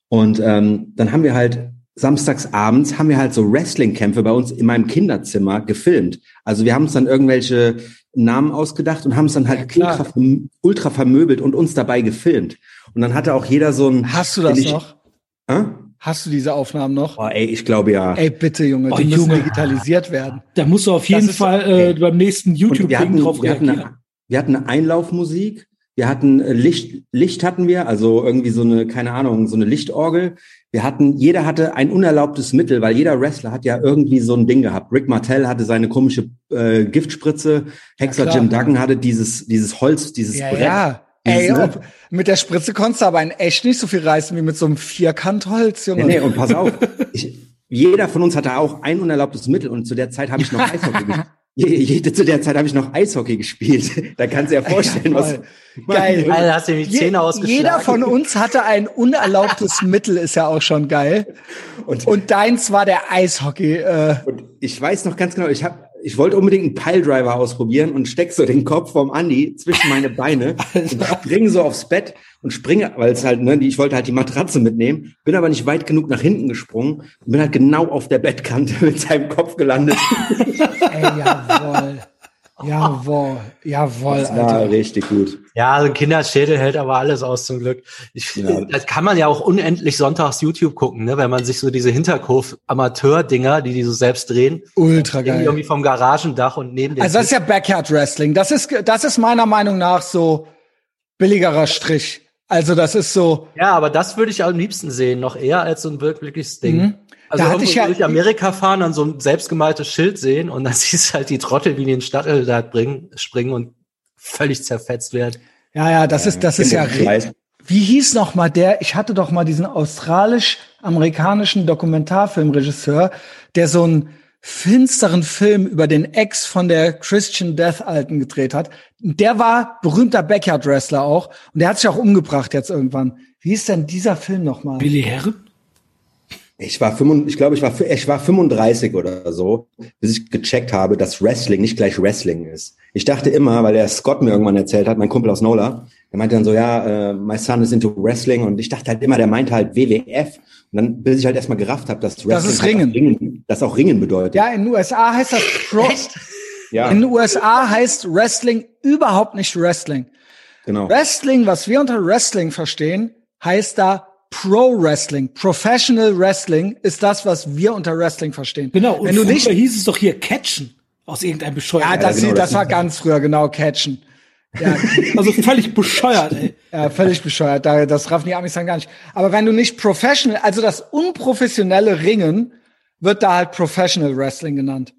Und ähm, dann haben wir halt samstags abends haben wir halt so Wrestling-Kämpfe bei uns in meinem Kinderzimmer gefilmt. Also wir haben uns dann irgendwelche Namen ausgedacht und haben es dann halt klar. ultra, ultra vermöbelt und uns dabei gefilmt. Und dann hatte auch jeder so ein. Hast du das Ich- noch? Hast du diese Aufnahmen noch? Oh, ey, ich glaube ja. Ey, bitte, Junge, Oh, die müssen Junge. digitalisiert werden. Da musst du auf jeden ist- Fall äh, beim nächsten Und wir YouTube-Ding hatten, drauf wir, hatten reagieren. eine, wir hatten eine Einlaufmusik, wir hatten äh, Licht, Licht hatten wir, also irgendwie so eine, keine Ahnung, so eine Lichtorgel. Wir hatten, jeder hatte ein unerlaubtes Mittel, weil jeder Wrestler hat ja irgendwie so ein Ding gehabt. Rick Martell hatte seine komische äh, Giftspritze, Hexer klar. Jim Duggan hatte dieses, dieses Holz, dieses Ja, Brett. ja. Ey, ob, mit der Spritze konntest du aber in echt nicht so viel reißen wie mit so einem Vierkantholz, Junge. Nee, nee, und pass auf, ich, jeder von uns hatte auch ein unerlaubtes Mittel und zu der Zeit habe ich noch Eishockey [LAUGHS] gespielt. je, jede, zu der Zeit habe ich noch Eishockey gespielt. Da kannst du dir ja vorstellen, Ja, was. Geil. Alter, hast du die Je, Zähne ausgeschlagen. jeder von uns hatte ein unerlaubtes [LAUGHS] Mittel, ist ja auch schon geil. Und, Und deins war der Eishockey. Äh, und ich weiß noch ganz genau, ich habe ich wollte unbedingt einen Piledriver ausprobieren und steck so den Kopf vom Andi zwischen meine Beine [LAUGHS] und springe so aufs Bett und springe, weil es halt, ne, die, ich wollte halt die Matratze mitnehmen, bin aber nicht weit genug nach hinten gesprungen und bin halt genau auf der Bettkante [LAUGHS] mit seinem Kopf gelandet. [LAUGHS] ey, jawohl. Jawohl. Jawohl, Das war Alter. richtig gut. Ja, also ein Kinderschädel hält aber alles aus zum Glück. Ich, Ja. Das kann man ja auch unendlich sonntags YouTube gucken, ne? wenn man sich so diese Hinterhof-Amateur-Dinger, die die so selbst drehen, Ultra irgendwie geil. irgendwie vom Garagendach und neben dem Also das ist ja Backyard Wrestling. Das ist, das ist meiner Meinung nach so billigerer Strich. Also das ist so, Ja, aber das würde ich am liebsten sehen, noch eher als so ein wirkliches Ding. Mhm. Also Da hatte ich ja- durch Amerika fahren, dann so ein selbstgemaltes Schild sehen und dann [LAUGHS] siehst du halt die Trottel, wie die in den Stadtteil da bringen, springen und völlig zerfetzt werden. ja, ja, das ist, das ist ja, weiß. wie hieß noch mal der, ich hatte doch mal diesen australisch-amerikanischen Dokumentarfilmregisseur, der so einen finsteren Film über den Ex von der Christian Death Alten gedreht hat. Der war berühmter Backyard Wrestler auch und der hat sich auch umgebracht jetzt irgendwann. Wie ist denn dieser Film noch mal? Billy Herren? Ich war 35, ich glaube, ich war, ich war 35 oder so, bis ich gecheckt habe, dass Wrestling nicht gleich Wrestling ist. Ich dachte immer, weil der Scott mir irgendwann erzählt hat, mein Kumpel aus Nola, der meinte dann so, ja, äh, my son is into Wrestling und ich dachte halt immer, der meinte halt WWF und dann, bis ich halt erstmal gerafft habe, dass Wrestling ist halt Ringen. Auch Ringen, das auch Ringen bedeutet. Ja, in den USA heißt das Pro. [LAUGHS] ja In den USA heißt Wrestling überhaupt nicht Wrestling. genau. Wrestling, was wir unter Wrestling verstehen, heißt da Pro Wrestling. Professional Wrestling ist das, was wir unter Wrestling verstehen. Genau, und Wenn du früher nicht, hieß es doch hier Catchen aus irgendeinem ja, bescheuerten. das, genau, das das war ganz früher, genau, Catchen. Ja, [LAUGHS] also völlig bescheuert, ey. ja, völlig bescheuert. Da- Das raffen die Amis dann gar nicht. Aber wenn du nicht professional, also das unprofessionelle Ringen, wird da halt Professional Wrestling genannt.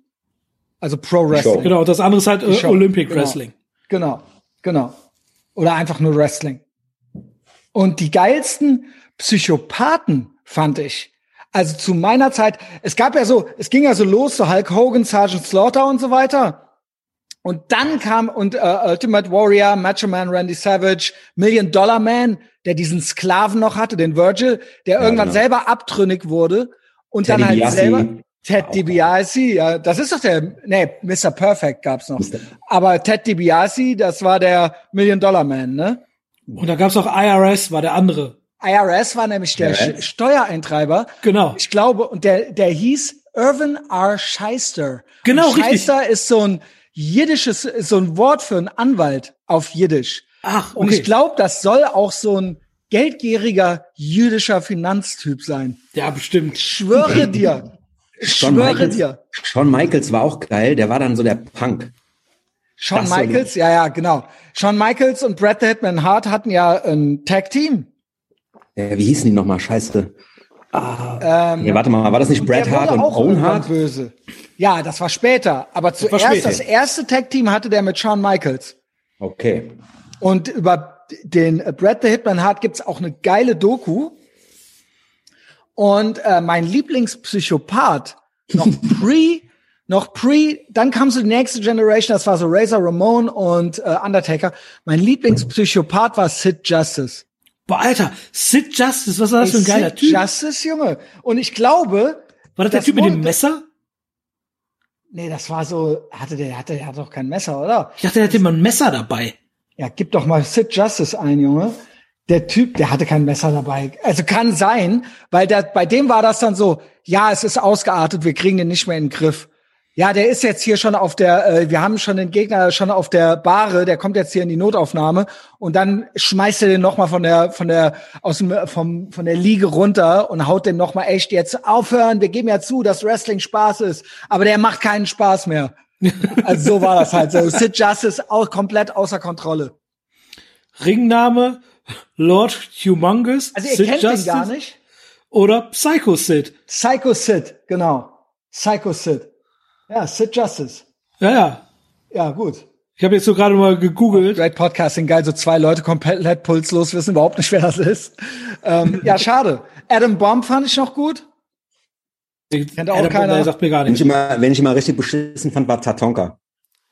Also Pro Wrestling. Genau, das andere ist halt äh. Olympic Genau. Wrestling. Genau, genau. Oder einfach nur Wrestling. Und die geilsten Psychopathen fand ich. Also zu meiner Zeit, es gab ja so, es ging ja so los, so Hulk Hogan, Sergeant Slaughter und so weiter. Und dann kam und äh, Ultimate Warrior, Macho Man, Randy Savage, Million Dollar Man, der diesen Sklaven noch hatte, den Virgil, der irgendwann genau. selber abtrünnig wurde und Teddy dann halt Biasi. selber Ted DiBiase, ja, das ist doch der, nee, Mr. Perfect gab's noch. Aber Ted DiBiase, das war der Million Dollar Man, ne? Und da gab's auch IRS, war der andere. IRS war nämlich der IRS? Steuereintreiber. Genau. Ich glaube, und der, der hieß Irvin R. Scheister. Genau, und richtig. Scheister ist so ein jiddisches, ist so ein Wort für einen Anwalt auf Jiddisch. Ach, Und okay. ich glaube, das soll auch so ein geldgieriger jüdischer Finanztyp sein. ja, bestimmt. Ich schwöre [LAUGHS] dir. Ich Shawn schwöre Michaels, dir. Shawn Michaels war auch geil, der war dann so der Punk. Shawn Das Michaels, ja, ja, genau. Shawn Michaels und Bret the Hitman Hart hatten ja ein Tag-Team. Äh, wie hießen die nochmal? Scheiße. Ähm, Nee, warte mal, war das nicht Bret Hart und Owen Hart? böse. Ja, das war später. Aber zuerst, später. das erste Tag-Team hatte der mit Shawn Michaels. Okay. Und über den Bret the Hitman Hart gibt's auch eine geile Doku. Und äh, mein Lieblingspsychopath, noch [LAUGHS] pre, noch pre, dann kam so die nächste Generation, das war so Razor Ramon und äh, Undertaker. Mein Lieblingspsychopath war Sid Justice. Boah, Alter, Sid Justice, was war das für ein Ey, geiler Sid Typ? Justice, Junge. Und ich glaube, War das der Typ mit dem Messer? nee, das war so, hatte der, hatte, der doch kein Messer, oder? Ich dachte, der hätte immer ein Messer dabei. Ja, gib doch mal Sid Justice ein, Junge. Der Typ, der hatte kein Messer dabei. Also kann sein, weil der, bei dem war das dann so, ja, es ist ausgeartet, wir kriegen den nicht mehr in den Griff. Ja, der ist jetzt hier schon auf der, äh, wir haben schon den Gegner schon auf der Bahre, der kommt jetzt hier in die Notaufnahme und dann schmeißt er den nochmal von der, von der, aus dem, vom, von der Liege runter und haut den nochmal echt jetzt aufhören, wir geben ja zu, dass Wrestling Spaß ist, aber der macht keinen Spaß mehr. Also so war das halt so. Sid Justice auch komplett außer Kontrolle. Ringname Lord Humongous, Also ihr Sid kennt Justice den gar nicht. oder Psycho Sid. Psycho Sid, genau. Psycho Sid. Ja, Sid Justice. Ja, ja. Ja, gut. Ich habe jetzt so gerade mal gegoogelt. Great Podcasting, geil. So zwei Leute komplett pulslos wissen überhaupt nicht, wer das ist. Ähm, ja, [LAUGHS] schade. Adam Bomb fand ich noch gut. Kennt auch keiner. Der sagt mir gar Wenn ich nicht. immer, wenn ich immer richtig beschissen fand, war Tatonka.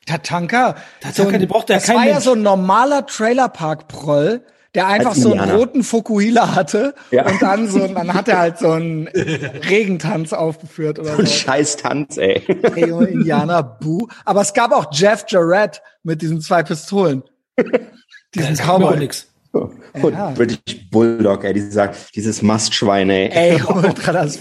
Tatanka. Tatanka, die braucht ja Das kein war ja Mensch. so ein normaler Trailerpark-Proll, der einfach so einen roten Fukuhila hatte Ja. und dann so, dann hat er halt so einen [LAUGHS] Regentanz aufgeführt oder Ein so. scheiß Tanz, ey. Ey, Junge, Indianer, buh. Aber es gab auch Jeff Jarrett mit diesen zwei Pistolen. [LAUGHS] Diesen Cowboy. nix. Und Ja. British Bulldog, ey, dieser, dieses Mastschwein, ey. Ey, ultra das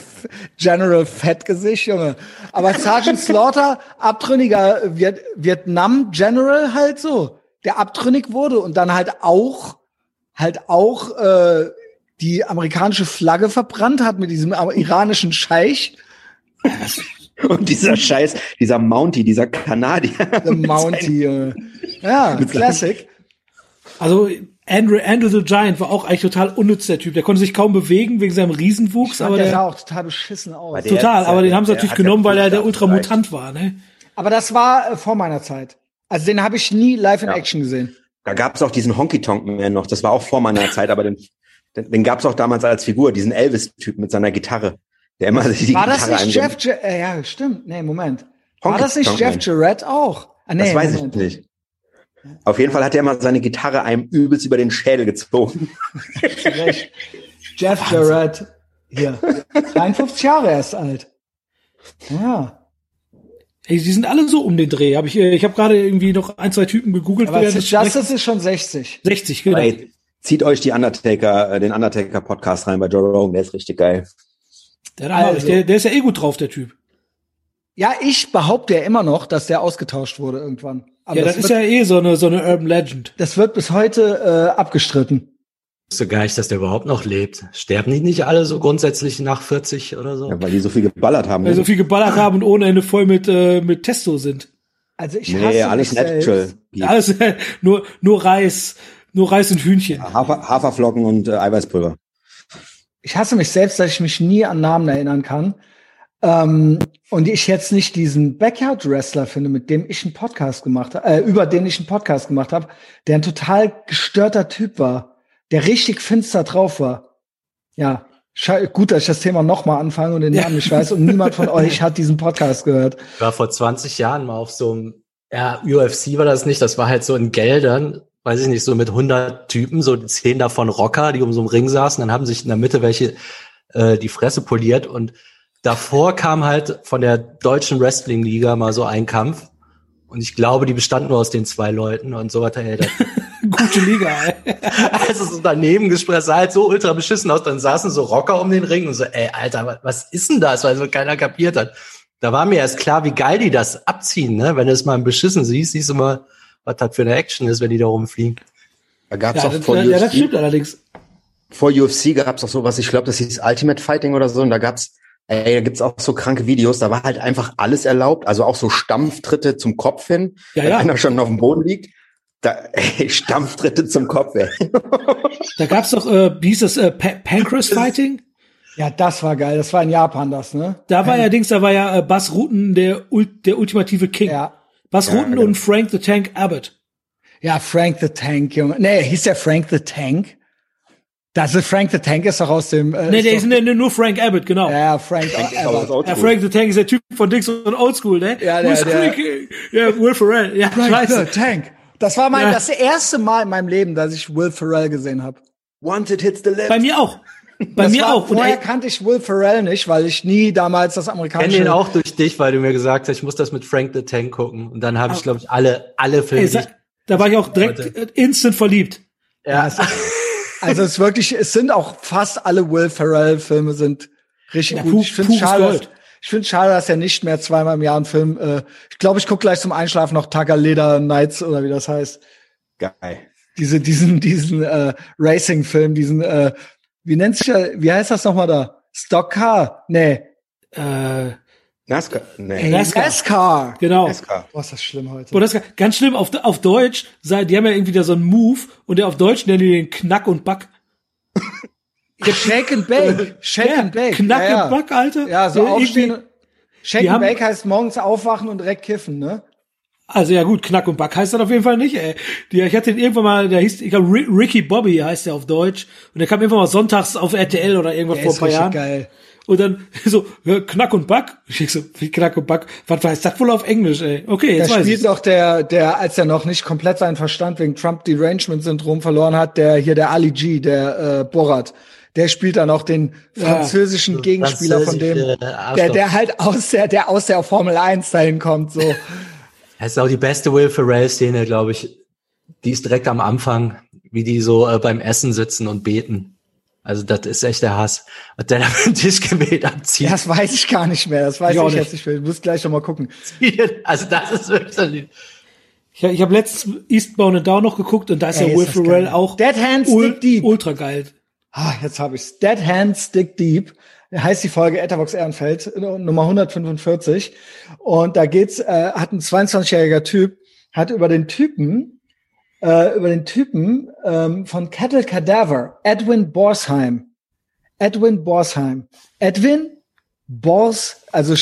General Fettgesicht, Junge. Aber Sergeant [LAUGHS] Slaughter, abtrünniger Viet Vietnam General halt so, der abtrünnig wurde und dann halt auch, halt auch äh, die amerikanische Flagge verbrannt hat mit diesem iranischen Scheich, [LAUGHS] Und dieser Scheiß, dieser Mountie, dieser Kanadier. the [LAUGHS] Mountie. Junge. Ja, [LAUGHS] Classic. Also Andrew, Andrew the Giant war auch eigentlich total unnütz, der Typ. Der konnte sich kaum bewegen wegen seinem Riesenwuchs, aber der sah der, auch total beschissen aus. Der- total, aber äh, den haben sie der natürlich genommen, weil er der Ultramutant war, ne? Aber das war äh, vor meiner Zeit. Also den habe ich nie live in Ja. Action gesehen. Da gab's auch diesen Honky Tonk Man noch. Das war auch vor meiner Zeit, aber den, den, den gab's auch damals als Figur, diesen Elvis-Typ mit seiner Gitarre. Der immer die War das Gitarre nicht eingesetzt. Jeff? Ja, äh, ja, stimmt. Nee, Moment. War Honky das nicht Tonk Jeff. Jarrett auch? Ah, nee, Das weiß Moment. ich nicht. Auf jeden Fall hat er immer seine Gitarre einem übelst über den Schädel gezogen. Jeff Jarrett. Hier. 53 Jahre erst alt. Ja. Ey, die sind alle so um den Dreh. Hab ich äh, ich habe gerade irgendwie noch ein, zwei Typen gegoogelt. Aber des Justice ist schon 60. 60, genau. Ey, zieht euch die Undertaker, äh, den Undertaker Podcast rein bei Joe Rogan, der ist richtig geil. Der, der, Also. der, der ist ja eh gut drauf, der Typ. Ja, ich behaupte ja immer noch, dass der ausgetauscht wurde irgendwann. Aber ja, das, das, ist wird, ja eh so eine, so eine Urban Legend. das wird bis heute äh, abgestritten. Ich wusste gar nicht, dass der überhaupt noch lebt. Sterben die nicht alle so grundsätzlich nach 40 oder so? Ja, weil die so viel geballert haben. Weil sie so viel geballert haben und ohne Ende voll mit, äh, mit Testo sind. Also ich nee, hasse alles mich natural. [LAUGHS] Alles, nur, nur Reis, nur Reis und Hühnchen. Hafer, Haferflocken und äh, Eiweißpulver. Ich hasse mich selbst, dass ich mich nie an Namen erinnern kann. Ähm, und ich jetzt nicht diesen Backyard Wrestler finde, mit dem ich einen Podcast gemacht habe, äh, über den ich einen Podcast gemacht habe, der ein total gestörter Typ war, der richtig finster drauf war. Ja, gut, dass ich das Thema nochmal anfange und den Ja. Namen nicht weiß und niemand von [LAUGHS] euch hat diesen Podcast gehört. Ich war vor 20 Jahren mal auf so einem, ja, UFC war das nicht, das war halt so in Geldern, weiß ich nicht, so mit 100 Typen, so zehn davon Rocker, die um so einen Ring saßen, dann haben sich in der Mitte welche äh, die Fresse poliert und davor kam halt von der deutschen Wrestling-Liga mal so ein Kampf und ich glaube, die bestand nur aus den zwei Leuten und so weiter. Ey, das, [LAUGHS] Gute Liga, ey. [LAUGHS] also so daneben gesprochen, das sah halt so ultra beschissen aus, dann saßen so Rocker um den Ring und so, ey, Alter, was, ist denn das, weil so keiner kapiert hat. Da war mir erst klar, wie geil die das abziehen, ne? Wenn du es mal im Beschissen siehst, siehst du mal, was das für eine Action ist, wenn die da rumfliegen. Da gab's Ja, auch das, vor, ja, das UFC, stimmt allerdings. vor UFC gab's auch sowas, ich glaube, das hieß Ultimate Fighting oder so, und da gab's, ey, da gibt's auch so kranke Videos, da war halt einfach alles erlaubt, also auch so Stampftritte zum Kopf hin, Ja, wenn ja. einer schon auf dem Boden liegt. Da, ey, [LAUGHS] Stampftritte zum Kopf, ey. Da gab's doch, äh, wie hieß das, äh, pa Pancras Fighting? Ja, das war geil. Das war in Japan das, ne? Da war ja Dings, da war ja äh, Bas Rutten der, der ultimative King. Ja. Bas Ja, Rutten genau. und Frank the Tank Abbott. Ja, Frank the Tank, Junge. Nee, hieß der Frank the Tank? Das ist Frank the Tank ist doch aus dem. Äh, Nee, ist der doch- ist nee, nee, nur Frank Abbott, genau. Ja, Frank. Frank ist Abbott. Ja. Frank the Tank ist der Typ von Dings und Oldschool, ne? Ja, der- Who's der- Creek? Ja, Will Ferrell. Ja, Frank the Tank. Das war mein Ja. das erste Mal in meinem Leben, dass ich Will Ferrell gesehen habe. Once it hits the lips. Bei mir auch. Bei Das mir war, auch. Und Vorher kannte ich Will Ferrell nicht, weil ich nie damals das Ich kenne amerikanische. den auch durch dich, weil du mir gesagt hast, ich muss das mit Frank the Tank gucken. Und dann habe ich, glaube ich, alle, alle Filme. ey, da war ich auch direkt äh, instant verliebt. ja, Also es ist wirklich, es sind auch fast alle Will Ferrell Filme sind richtig Ja, gut. Ich finde schade, dass, Gold. Ich finde schade, dass er nicht mehr zweimal im Jahr einen Film. Äh, ich glaube, ich gucke gleich zum Einschlafen noch Leder Nights oder wie das heißt. Geil. Diese, diesen, diesen äh, Racing-Film, diesen, äh, wie nennt sich der, wie heißt das nochmal da? Stock Car? Nee. Äh, NASCAR. Nee. Ey, NASCAR. NASCAR. genau. NASCAR. Boah, ist das schlimm heute. Und das ist ganz schlimm auf, auf Deutsch, sei- die haben ja irgendwie da so einen Move und der auf Deutsch nennen die den Knack und Back. Shake and Bake. [LAUGHS] Shake Ja, and Bake. Knack ja, ja. und Back, Alter. Ja, so Der aufstehen. Shake and Bake heißt morgens aufwachen und direkt kiffen, ne? Also ja gut, Knack und Back heißt das auf jeden Fall nicht, ey. Die, ich hatte den irgendwann mal, der hieß, ich glaube Ricky Bobby heißt der auf Deutsch. Und der kam irgendwann mal sonntags auf RTL oder irgendwas Der vor ein paar Jahren. geil. Und dann [LAUGHS] so, ja, Knack und Back. Ich so, wie Knack und Back? Was weiß das wohl auf Englisch, ey? Okay, jetzt Da weiß spielt ich. doch der, der, als er noch nicht komplett seinen Verstand wegen Trump-Derangement-Syndrom verloren hat, der hier der Ali G, der äh, Borat, der spielt dann auch den französischen Gegenspieler von dem, französische der, der halt aus der, der aus der Formel 1 dahin kommt, so. [LAUGHS] Das ist auch die beste Will Ferrell-Szene, glaube ich. Die ist direkt am Anfang, wie die so äh, beim Essen sitzen und beten. Also das ist echt der Hass. Und der da mit dem Tischgebet abzieht. Das weiß ich gar nicht mehr. Das weiß Ich auch ich nicht. jetzt nicht mehr. Ich muss gleich noch mal gucken. [LAUGHS] Also das ist wirklich. Ich, ich habe letztens Eastbound and Down noch geguckt und da ist Ey, ja Will Ferrell auch Dead Hands ul Deep. ultra geil. Ah, jetzt habe ich's. Dead Hands Stick Deep. Heißt die Folge Etherbox Ehrenfeld, Nummer 145. Und da geht's, äh, hat ein 22-jähriger Typ, hat über den Typen, äh, über den Typen ähm, von Cattle Cadaver, Edwin Borsheim. Edwin Borsheim. Edwin Bors, also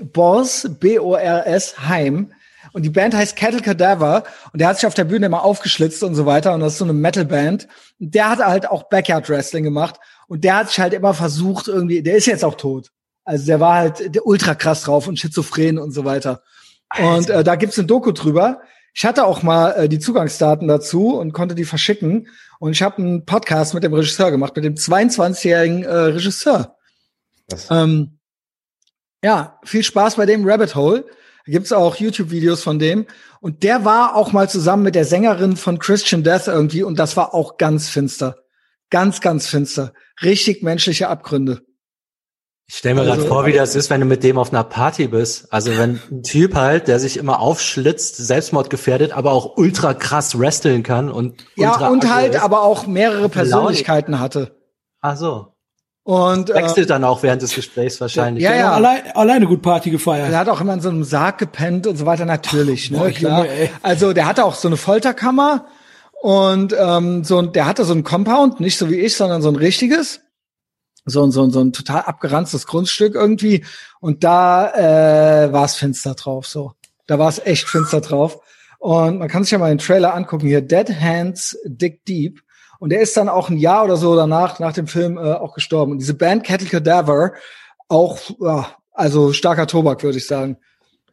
Bors, B-O-R-S, Heim. Und die Band heißt Cattle Cadaver. Und der hat sich auf der Bühne immer aufgeschlitzt und so weiter. Und das ist so eine Metalband. Und der hat halt auch Backyard Wrestling gemacht. Und der hat sich halt immer versucht, irgendwie, der ist jetzt auch tot. Also der war halt der ultra krass drauf und schizophren und so weiter. Und äh, da gibt's ein Doku drüber. Ich hatte auch mal äh, die Zugangsdaten dazu und konnte die verschicken. Und ich habe einen Podcast mit dem Regisseur gemacht, mit dem 22-jährigen äh, Regisseur. Ähm, ja, viel Spaß bei dem Rabbit Hole. Da gibt's auch YouTube-Videos von dem. Und der war auch mal zusammen mit der Sängerin von Christian Death irgendwie. Und das war auch ganz finster. Ganz, ganz finster. Richtig menschliche Abgründe. Ich stelle mir gerade Also- vor, wie das ist, wenn du mit dem auf einer Party bist. Also wenn ein Typ halt, der sich immer aufschlitzt, Selbstmord gefährdet, aber auch ultra krass wresteln kann und Ja, und halt ist. aber auch mehrere. Persönlichkeiten hatte. Ach so. Und äh, Wechselt dann auch während des Gesprächs wahrscheinlich. Ja, ja. hat allein, alleine gut Party gefeiert. er hat auch immer in so einem Sarg gepennt und so weiter, natürlich. Ne, boah, klar. Junge, ey. Also der hatte auch so eine Folterkammer und ähm, so ein, der hatte so ein Compound, nicht so wie ich, sondern so ein richtiges. So ein, so ein, so ein total abgeranztes Grundstück irgendwie. Und da äh, war es finster drauf. So, da war es echt finster drauf. Und man kann sich ja mal den Trailer angucken hier. Dead Hands Dig Deep. Und er ist dann auch ein Jahr oder so danach, nach dem Film, äh, auch gestorben. Und diese Band Cattle Cadaver, auch, ja, also starker Tobak, würde ich sagen.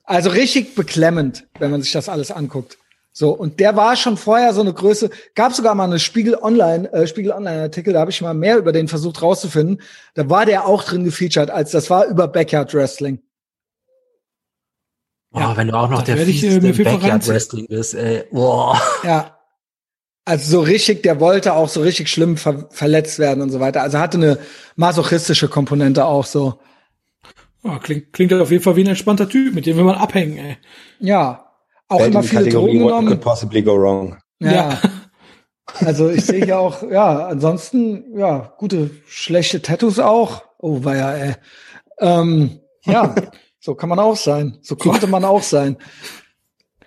Also richtig beklemmend, wenn man sich das alles anguckt. So, und der war schon vorher so eine Größe, gab sogar mal eine Spiegel Online, äh, Spiegel Online Artikel, da habe ich mal mehr über den versucht rauszufinden. Da war der auch drin gefeatured, als das war über Backyard Wrestling. Boah, wenn du auch noch der viel Backyard. Wrestling bist, ey. Boah. Ja. Also so richtig, der wollte auch so richtig schlimm ver verletzt werden und so weiter. Also hatte eine masochistische Komponente auch so. Oh, klingt, klingt auf jeden Fall wie ein entspannter Typ, mit dem will man abhängen, ey. Ja. Auch fällt immer viele Kategorie, Drogen What could genommen. possibly go wrong? Ja. Also ich sehe hier auch, ja, ansonsten, ja, gute, schlechte Tattoos auch. Oh, war ja, ey. Ähm, ja, [LAUGHS] so kann man auch sein. So konnte man auch sein.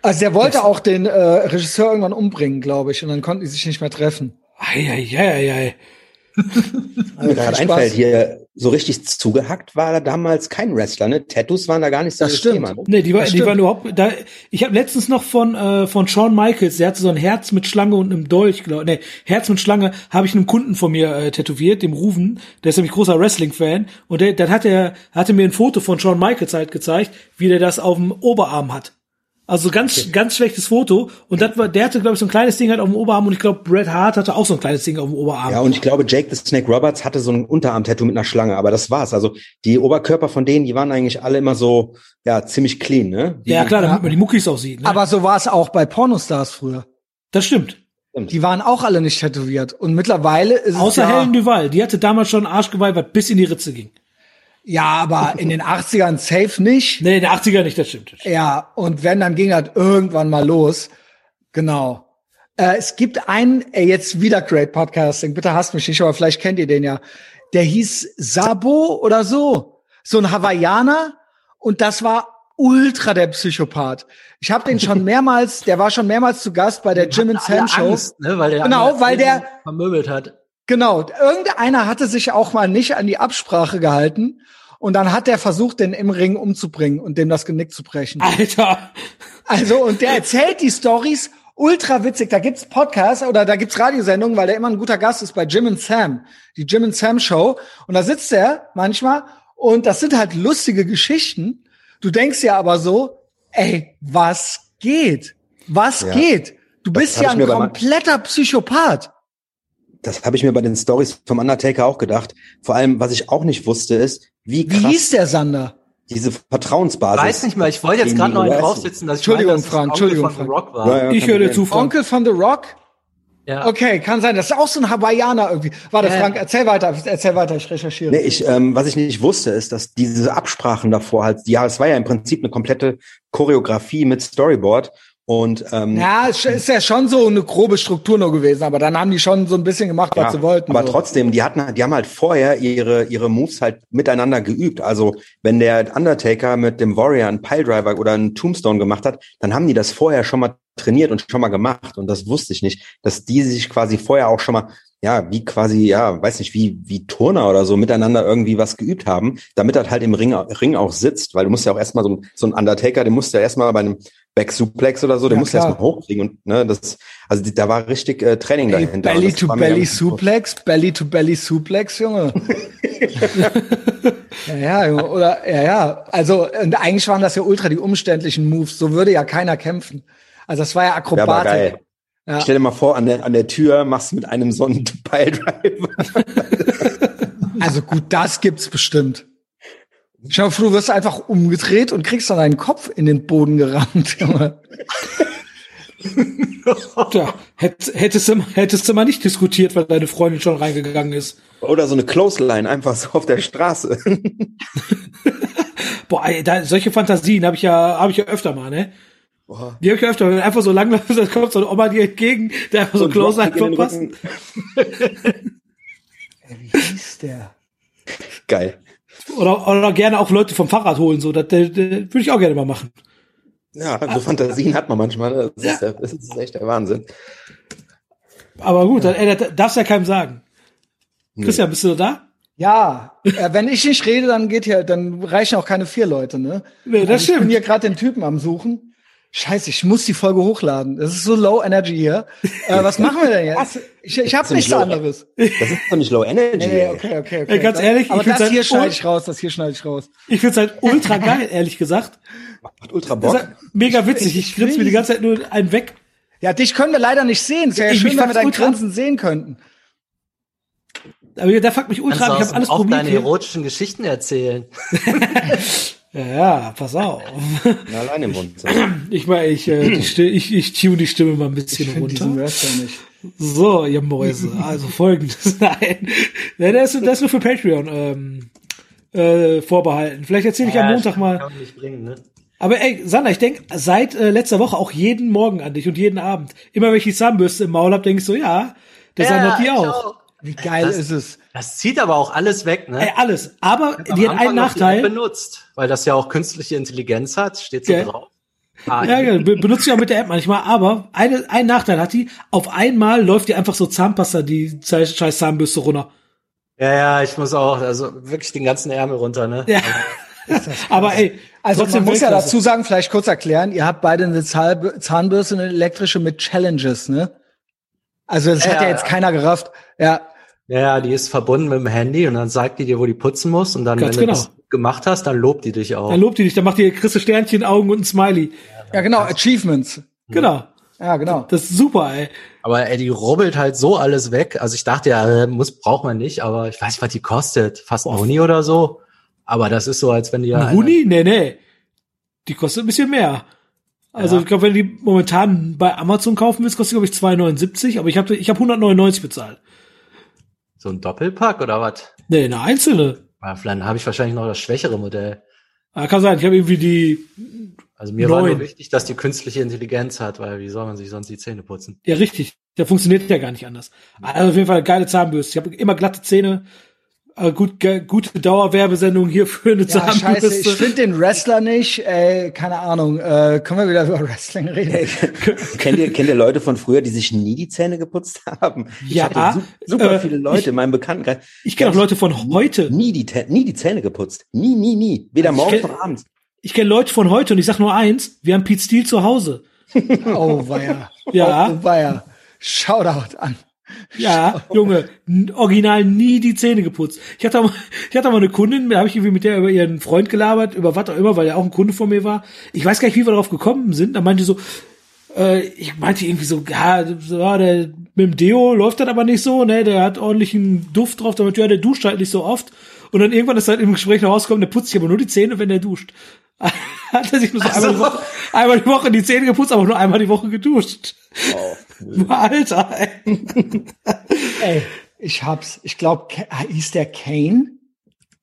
Also der wollte auch den äh, Regisseur irgendwann umbringen, glaube ich, und dann konnten die sich nicht mehr treffen. Eieieiei. Mir gerade Spaß. einfällt, hier so richtig zugehackt war da damals kein Wrestler, ne? Tattoos waren da gar nicht so Das stimmt. Thema. ne? Nee, die, war, Das die stimmt. waren überhaupt. Da, ich habe letztens noch von äh, von Shawn Michaels, der hatte so ein Herz mit Schlange und einem Dolch, glaube Nee, Herz mit Schlange habe ich einem Kunden von mir äh, tätowiert, dem Ruven. Der ist nämlich großer Wrestling-Fan. Und der, dann hat er hatte mir ein Foto von Shawn Michaels halt gezeigt, wie der das auf dem Oberarm hat. Also ganz ganz schlechtes Foto. Und das war, der hatte glaube ich so ein kleines Ding halt auf dem Oberarm und ich glaube Bret Hart hatte auch so ein kleines Ding auf dem Oberarm. Ja, und ich glaube, Jake the Snake Roberts hatte so ein Unterarm-Tattoo mit einer Schlange, aber das war's. Also die Oberkörper von denen, die waren eigentlich alle immer so, ja, ziemlich clean, ne? Die, ja klar, damit man die Muckis auch sieht. Ne? Aber so war es auch bei Pornostars früher. das stimmt. Die waren auch alle nicht tätowiert. Und mittlerweile ist es Außer ja, Helen Duval, die hatte damals schon Arschgeweih, was bis in die Ritze ging. Ja, aber in den 80ern safe nicht. Nee, in den 80er nicht, das stimmt. Ja, und wenn, dann ging das irgendwann mal los. Genau. Äh, es gibt einen, ey, jetzt wieder Great Podcasting, bitte hasst mich nicht, aber vielleicht kennt ihr den ja. Der hieß Sabo oder so. So ein Hawaiianer. Und das war ultra der Psychopath. Ich habe den schon [LAUGHS] mehrmals, der war schon mehrmals zu Gast bei der Jim and Sam Show. Angst, ne, weil der Genau, weil der- vermöbelt hat. Genau, irgendeiner hatte sich auch mal nicht an die Absprache gehalten und dann hat der versucht, den im Ring umzubringen und dem das Genick zu brechen. Alter. Also, und der erzählt die Stories ultra witzig. Da gibt's Podcasts oder da gibt's Radiosendungen, weil der immer ein guter Gast ist bei Jim and Sam, die Jim and Sam Show. Und da sitzt er manchmal Und das sind halt lustige Geschichten. Du denkst ja aber so, ey, was geht? Was Ja. geht? Du Das bist ja ein kompletter Psychopath. Das habe ich mir bei den Stories vom Undertaker auch gedacht. Vor allem, was ich auch nicht wusste, ist, wie Wie krass hieß der Sander? diese Vertrauensbasis. Weiß nicht mal, ich wollte jetzt gerade noch einen draufsitzen, dass ich Entschuldigung, meine, dass es Frank, Onkel Entschuldigung, von The Frank. Rock war. Ja, ja, Ich höre zu, Frank. Onkel von The Rock? Ja. Okay, kann sein. Das ist auch so ein Hawaiianer irgendwie. Warte, Ja. Frank, erzähl weiter. Erzähl weiter, ich recherchiere. Nee, ich, ähm, was ich nicht wusste, ist, dass diese Absprachen davor halt, ja, es war ja im Prinzip eine komplette Choreografie mit Storyboard und ähm, Ja, es ist ja schon so eine grobe Struktur nur gewesen, aber dann haben die schon so ein bisschen gemacht, was sie wollten. aber so. trotzdem, die hatten, die haben halt vorher ihre ihre Moves halt miteinander geübt. Also wenn der Undertaker mit dem Warrior einen Piledriver oder einen Tombstone gemacht hat, dann haben die das vorher schon mal trainiert und schon mal gemacht. Und das wusste ich nicht, dass die sich quasi vorher auch schon mal ja, wie quasi, ja, weiß nicht, wie, wie Turner oder so miteinander irgendwie was geübt haben, damit das halt im Ring, Ring auch sitzt, weil du musst ja auch erstmal so, so ein Undertaker, den musst du ja erstmal bei einem Back-Suplex oder so, den Ja, klar. erstmal hochkriegen und, ne, das, also die, da war richtig äh, Training Ey, dahinter. Belly das to Belly. Suplex, Belly to Belly Suplex, Junge. [LAUGHS] ja, ja, oder, ja, ja. Also, und eigentlich waren das ja ultra die umständlichen Moves. So würde ja keiner kämpfen. Also, das war ja Ja, Akrobatik. geil. Ja. Stell dir mal vor, an der, an der Tür machst du mit einem so einen [LAUGHS] Piledriver. Also gut, das gibt's bestimmt. Schau mal, du wirst einfach umgedreht und kriegst dann deinen Kopf in den Boden gerammt. [LAUGHS] Hätt, hättest, du, hättest du mal nicht diskutiert, weil deine Freundin schon reingegangen ist. Oder so eine Clothesline, einfach so auf der Straße. [LAUGHS] Boah, ey, da, solche Fantasien habe ich ja, habe ich ja öfter mal, ne? Boah. Die habe ich ja öfter, wenn einfach so langläuft, dann kommt so eine Oma dir entgegen, der einfach so, ein close Dropkick in einfach den passt. Rücken. [LAUGHS] Ey, Wie hieß der? Geil. Oder, oder gerne auch Leute vom Fahrrad holen, so. Das, das, das würde ich auch gerne mal machen. Ja, so Fantasien hat man manchmal. ne? Das ist, ja. das ist echt der Wahnsinn. Aber gut, dann, ey, das darfst du ja keinem sagen. Christian, bist du da? Ja, äh, wenn ich nicht rede, dann geht hier, dann reichen auch keine vier Leute, ne? Nee, das Also ich bin stimmt. hier gerade den Typen am Suchen. Scheiße, ich muss die Folge hochladen. Das ist so low energy hier. Äh, was [LAUGHS] machen wir denn jetzt? Ich, ich habe nichts low. anderes. Das ist doch nicht Low Energy. Nee, ey. okay, okay, okay. Ey, ganz ehrlich, aber ich find's das halt hier schneide ich raus, das hier schneide ich raus. Ich find's halt ultra [LAUGHS] geil, ehrlich gesagt. Macht ultra Bock. halt mega witzig. Ich grinse mir die ganze Zeit nur einen weg. Ja, dich können wir leider nicht sehen. Es wäre ja Ich- schön, wenn wir fuckt's dein ultra ab. Grinsen sehen könnten. Aber der fuckt mich ultra. Ich habe alles du auch probiert. deine Hier. erotischen Geschichten erzählen. [LAUGHS] Ja, ja, pass auf. [LAUGHS] Ja, allein im Wohnzimmer. Ich meine, ich, äh, die Stimme, ich, ich tune die Stimme mal ein bisschen Ich finde diesen runter. Wrestler nicht. So, ihr Mäuse. Also folgendes. [LAUGHS] Nein. Nein, das ist, das ist nur für Patreon ähm, äh, vorbehalten. Vielleicht erzähle ich am Montag mal. Kann man nicht bringen, ne? Aber ey, Sander, ich denk seit äh, letzter Woche auch jeden Morgen an dich und jeden Abend. Immer wenn ich die Zahnbürste im Maul hab, denk ich so, ja, der Sander hat die auch. Wie geil Das- ist es? Das zieht aber auch alles weg, ne? Ey, alles. Aber die hat einen Nachteil. benutzt, weil das ja auch künstliche Intelligenz hat, steht so Ja. drauf. Ah, Ja, ja, be- benutze ich auch mit der App manchmal, aber eine, einen Nachteil hat die. Auf einmal läuft die einfach so Zahnpasta, die scheiß scheiß Zahnbürste runter. ja, ja, ich muss auch, also wirklich den ganzen Ärmel runter, ne? Ja. [LAUGHS] aber ey, Also trotzdem muss ja dazu sagen, vielleicht kurz erklären, ihr habt beide eine Zahnbürste, eine elektrische mit Challenges, ne? Also das hat Ja, ja jetzt ja. keiner gerafft. Ja, Ja, ja, die ist verbunden mit dem Handy und dann sagt die dir, wo die putzen muss und dann, Ganz wenn genau. du das gemacht hast, dann lobt die dich auch. Dann lobt die dich, dann macht ihr Christe Sternchen, Augen und ein Smiley. ja genau, Achievements. Genau. Ja, genau. Das ist super, ey. Aber ey, die rubbelt halt so alles weg. Also ich dachte ja, äh, muss, braucht man nicht, aber ich weiß nicht, was die kostet. Fast ein Huni oder so. Aber das ist so, als wenn die ja Ein Huni? Nee, nee. Die kostet ein bisschen mehr. Also Ja. ich glaube, wenn du die momentan bei Amazon kaufen willst, kostet glaube ich 2,79, aber ich habe ich hab 199 bezahlt. so ein Doppelpack oder was? Nee, eine einzelne. Ja, Dann habe ich wahrscheinlich noch das schwächere Modell. Ah, kann sein, ich habe irgendwie die, Also mir war Neun. nur wichtig, dass die künstliche Intelligenz hat, weil wie soll man sich sonst die Zähne putzen? ja richtig, der funktioniert ja gar nicht anders. Also auf jeden Fall geile Zahnbürste. Ich habe immer glatte Zähne. Äh, gut, gute Dauerwerbesendung hier für eine Ja, scheiße, ich finde den Wrestler nicht. Ey, keine Ahnung. Äh, können wir wieder über Wrestling reden? kennt, ihr, kennt ihr Leute von früher, die sich nie die Zähne geputzt haben? Ich Ja, hatte su super äh, viele Leute ich- in meinem Bekanntenkreis. ich kenne auch Leute von heute. Nie die, nie die Zähne geputzt. Nie, nie, nie. Weder Also morgens noch abends. Ich kenne Leute von heute und ich sag nur eins, wir haben Pete Steele zu Hause. [LAUGHS] Oh, weia. Ja. Oh, weia. Shoutout an. Ja, [LAUGHS] Junge, original nie die Zähne geputzt. Ich hatte auch, ich hatte mal eine Kundin, da habe ich irgendwie mit der über ihren Freund gelabert, über was auch immer, weil er auch ein Kunde von mir war. Ich weiß gar nicht, wie wir darauf gekommen sind. Da meinte so, äh, ich meinte irgendwie so, ja, so, ja, der mit dem Deo läuft das aber nicht so, ne, der hat ordentlichen Duft drauf, damit ja, der duscht halt nicht so oft. Und dann irgendwann ist halt im Gespräch noch rausgekommen, der putzt sich aber nur die Zähne, wenn der duscht. [LAUGHS] hat er sich nur so einmal, die Woche, einmal die Woche die Zähne geputzt, aber nur einmal die Woche geduscht. [LAUGHS] Alter, ey. Ey, ich hab's. Ich glaube, hieß der Kane?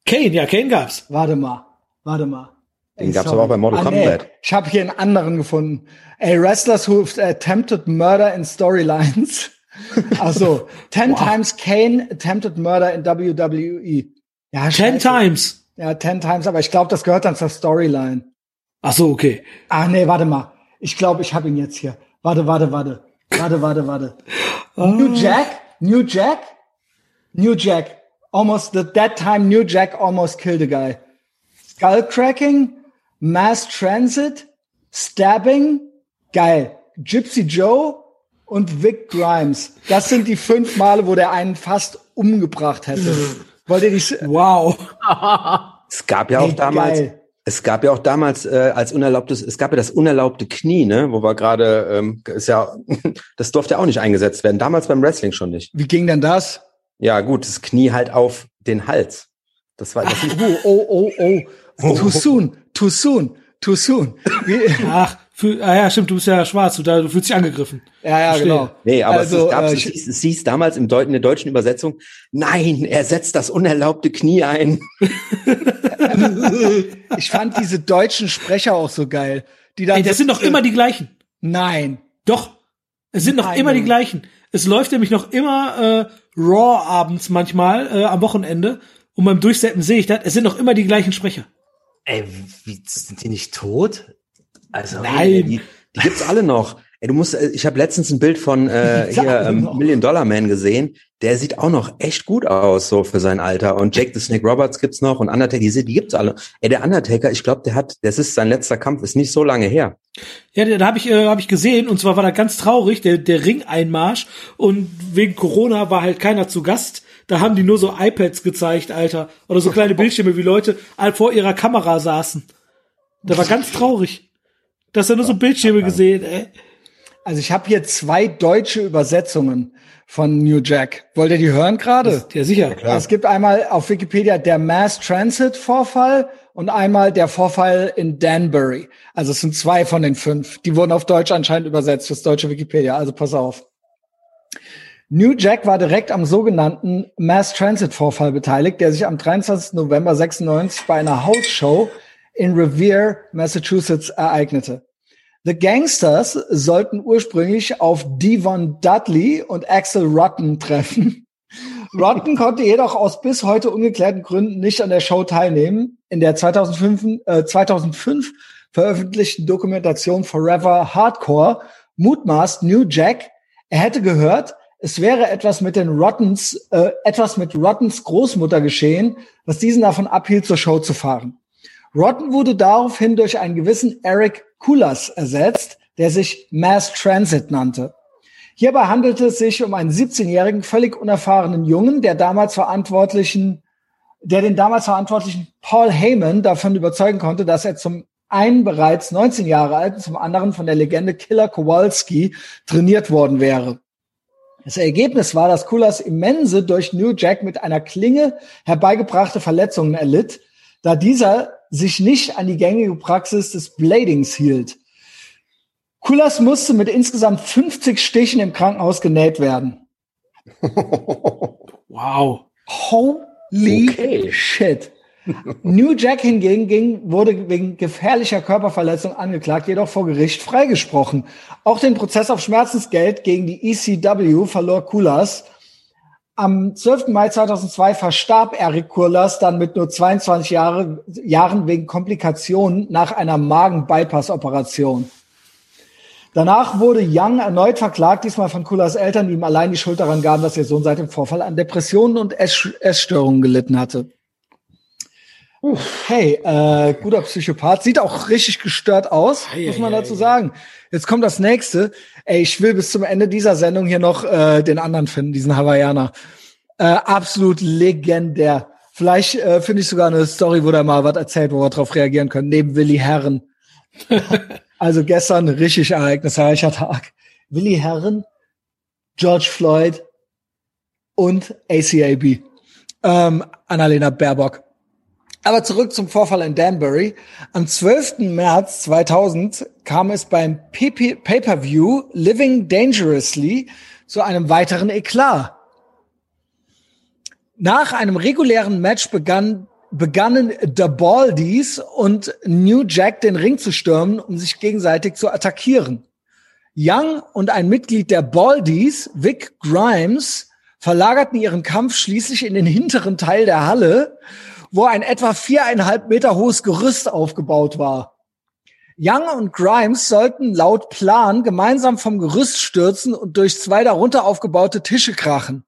Kane, ja, Kane gab's. Warte mal, warte mal. Den gab's aber auch bei Mortal ah, nee, Kombat. Ich habe hier einen anderen gefunden. Ey, Wrestlers who attempted murder in storylines. [LAUGHS] Also, ten Wow. times Kane attempted murder in WWE. Ja, Ten scheiße. times. Ja, ten times, aber ich glaube, das gehört dann zur Storyline. Ach so, okay. Ah, nee, warte mal. Ich glaube, ich habe ihn jetzt hier. Warte, warte, warte. Warte, warte, warte. New Jack? New Jack? New Jack. Almost, the, that time New Jack almost killed a guy. Skull cracking, Mass Transit, Stabbing, geil. Gypsy Joe und Vic Grimes. Das sind die fünf Male, wo der einen fast umgebracht hätte. Wollt ihr die, Wow. [LAUGHS] Es gab ja auch Ey, damals, geil. Es gab ja auch damals äh, als unerlaubtes, es gab ja das unerlaubte Knie, ne, wo wir gerade, ähm, ist ja, [LAUGHS] das durfte ja auch nicht eingesetzt werden. Damals beim Wrestling schon nicht. wie ging denn das? Ja, gut, das Knie halt auf den Hals. Das war, das ist, Oh, oh, oh, oh. [LAUGHS] Too soon, too soon, too soon. Wie, Ach, für, ah ja, stimmt, du bist ja schwarz, du, da, du fühlst dich angegriffen. ja, ja, Verstehe. genau. nee, aber Also, es, gab, äh, es, hieß, es hieß damals im Deut in der deutschen Übersetzung, nein, er setzt das unerlaubte Knie ein. [LAUGHS] Ich fand diese deutschen Sprecher auch so geil. Die dann Ey, das sind doch immer die gleichen. Nein. Doch. Es sind noch Nein, immer die gleichen. Es läuft nämlich noch immer äh, Raw abends manchmal äh, am Wochenende. Und beim Durchsetzen sehe ich das. Es sind noch immer die gleichen Sprecher. Ey, wie, sind die nicht tot? Also, Nein. Die, die gibt's alle noch. Ey, du musst, äh, ich habe letztens ein Bild von äh, hier ähm. Million Dollar Man gesehen. Der sieht auch noch echt gut aus, so für sein Alter. Und Jake the Snake Roberts gibt's noch und Undertaker, die, die gibt's alle. Ey, der Undertaker, ich glaube, der hat, das ist sein letzter Kampf, ist nicht so lange her. Ja, da habe ich, äh, hab ich gesehen. Und zwar war da ganz traurig, der, der Ring-Einmarsch. Und wegen Corona war halt keiner zu Gast. Da haben die nur so iPads gezeigt, Alter. Oder so kleine Bildschirme, wie Leute vor ihrer Kamera saßen. Da war ganz traurig. Dass er nur so Bildschirme gesehen, ey. Also ich habe hier zwei deutsche Übersetzungen von New Jack. Wollt ihr die hören gerade? Ja, sicher. Es gibt einmal auf Wikipedia der Mass Transit Vorfall und einmal der Vorfall in Danbury. Also es sind zwei von den fünf. Die wurden auf Deutsch anscheinend übersetzt fürs deutsche Wikipedia. Also pass auf. New Jack war direkt am sogenannten Mass Transit Vorfall beteiligt, der sich am 23. November 96 bei einer Hausshow in Revere, Massachusetts ereignete. The Gangsters sollten ursprünglich auf Devon Dudley und Axel Rotten treffen. [LAUGHS] Rotten konnte jedoch aus bis heute ungeklärten Gründen nicht an der Show teilnehmen. In der 2005, äh, 2005 veröffentlichten Dokumentation Forever Hardcore mutmaßt New Jack, er hätte gehört, es wäre etwas mit den Rottens, äh, etwas mit Rottens Großmutter geschehen, was diesen davon abhielt, zur Show zu fahren. Rotten wurde daraufhin durch einen gewissen Eric Kulas ersetzt, der sich Mass Transit nannte. Hierbei handelte es sich um einen 17-jährigen, völlig unerfahrenen Jungen, der damals verantwortlichen, der den damals verantwortlichen Paul Heyman davon überzeugen konnte, dass er zum einen bereits 19 Jahre alt und zum anderen von der Legende Killer Kowalski trainiert worden wäre. Das Ergebnis war, dass Kulas immense durch New Jack mit einer Klinge herbeigebrachte Verletzungen erlitt, da dieser sich nicht an die gängige Praxis des Bladings hielt. Kulas musste mit insgesamt 50 Stichen im Krankenhaus genäht werden. [LAUGHS] Wow. Holy Okay. shit. New Jack hingegen ging, wurde wegen gefährlicher Körperverletzung angeklagt, jedoch vor Gericht freigesprochen. Auch den Prozess auf Schmerzensgeld gegen die ECW verlor Kulas. Am 12. Mai 2002 verstarb Eric Kurlas dann mit nur 22 Jahre, Jahren wegen Komplikationen nach einer Magen-Bypass-Operation. Danach wurde Young erneut verklagt, diesmal von Kulas Eltern, die ihm allein die Schuld daran gaben, dass ihr Sohn seit dem Vorfall an Depressionen und Ess- Essstörungen gelitten hatte. Hey, äh, guter Psychopath. Sieht auch richtig gestört aus, Ei, muss man ei, dazu ei. sagen. Jetzt kommt das nächste. Ey, ich will bis zum Ende dieser Sendung hier noch äh, den anderen finden, diesen Hawaiianer. Äh, absolut legendär. Vielleicht äh, finde ich sogar eine Story, wo der mal was erzählt, wo wir drauf reagieren können, neben Willi Herren. [LAUGHS] also gestern richtig ereignisreicher Tag. Willi Herren, George Floyd und ACAB. Ähm, Annalena Baerbock. Aber zurück zum Vorfall in Danbury. Am 12. März 2000 kam es beim Pay-per-View Living Dangerously zu einem weiteren Eklat. Nach einem regulären Match begann, begannen The Baldies und New Jack den Ring zu stürmen, um sich gegenseitig zu attackieren. Young und ein Mitglied der Baldies, Vic Grimes, verlagerten ihren Kampf schließlich in den hinteren Teil der Halle, wo ein etwa viereinhalb Meter hohes Gerüst aufgebaut war. Young und Grimes sollten laut Plan gemeinsam vom Gerüst stürzen und durch zwei darunter aufgebaute Tische krachen.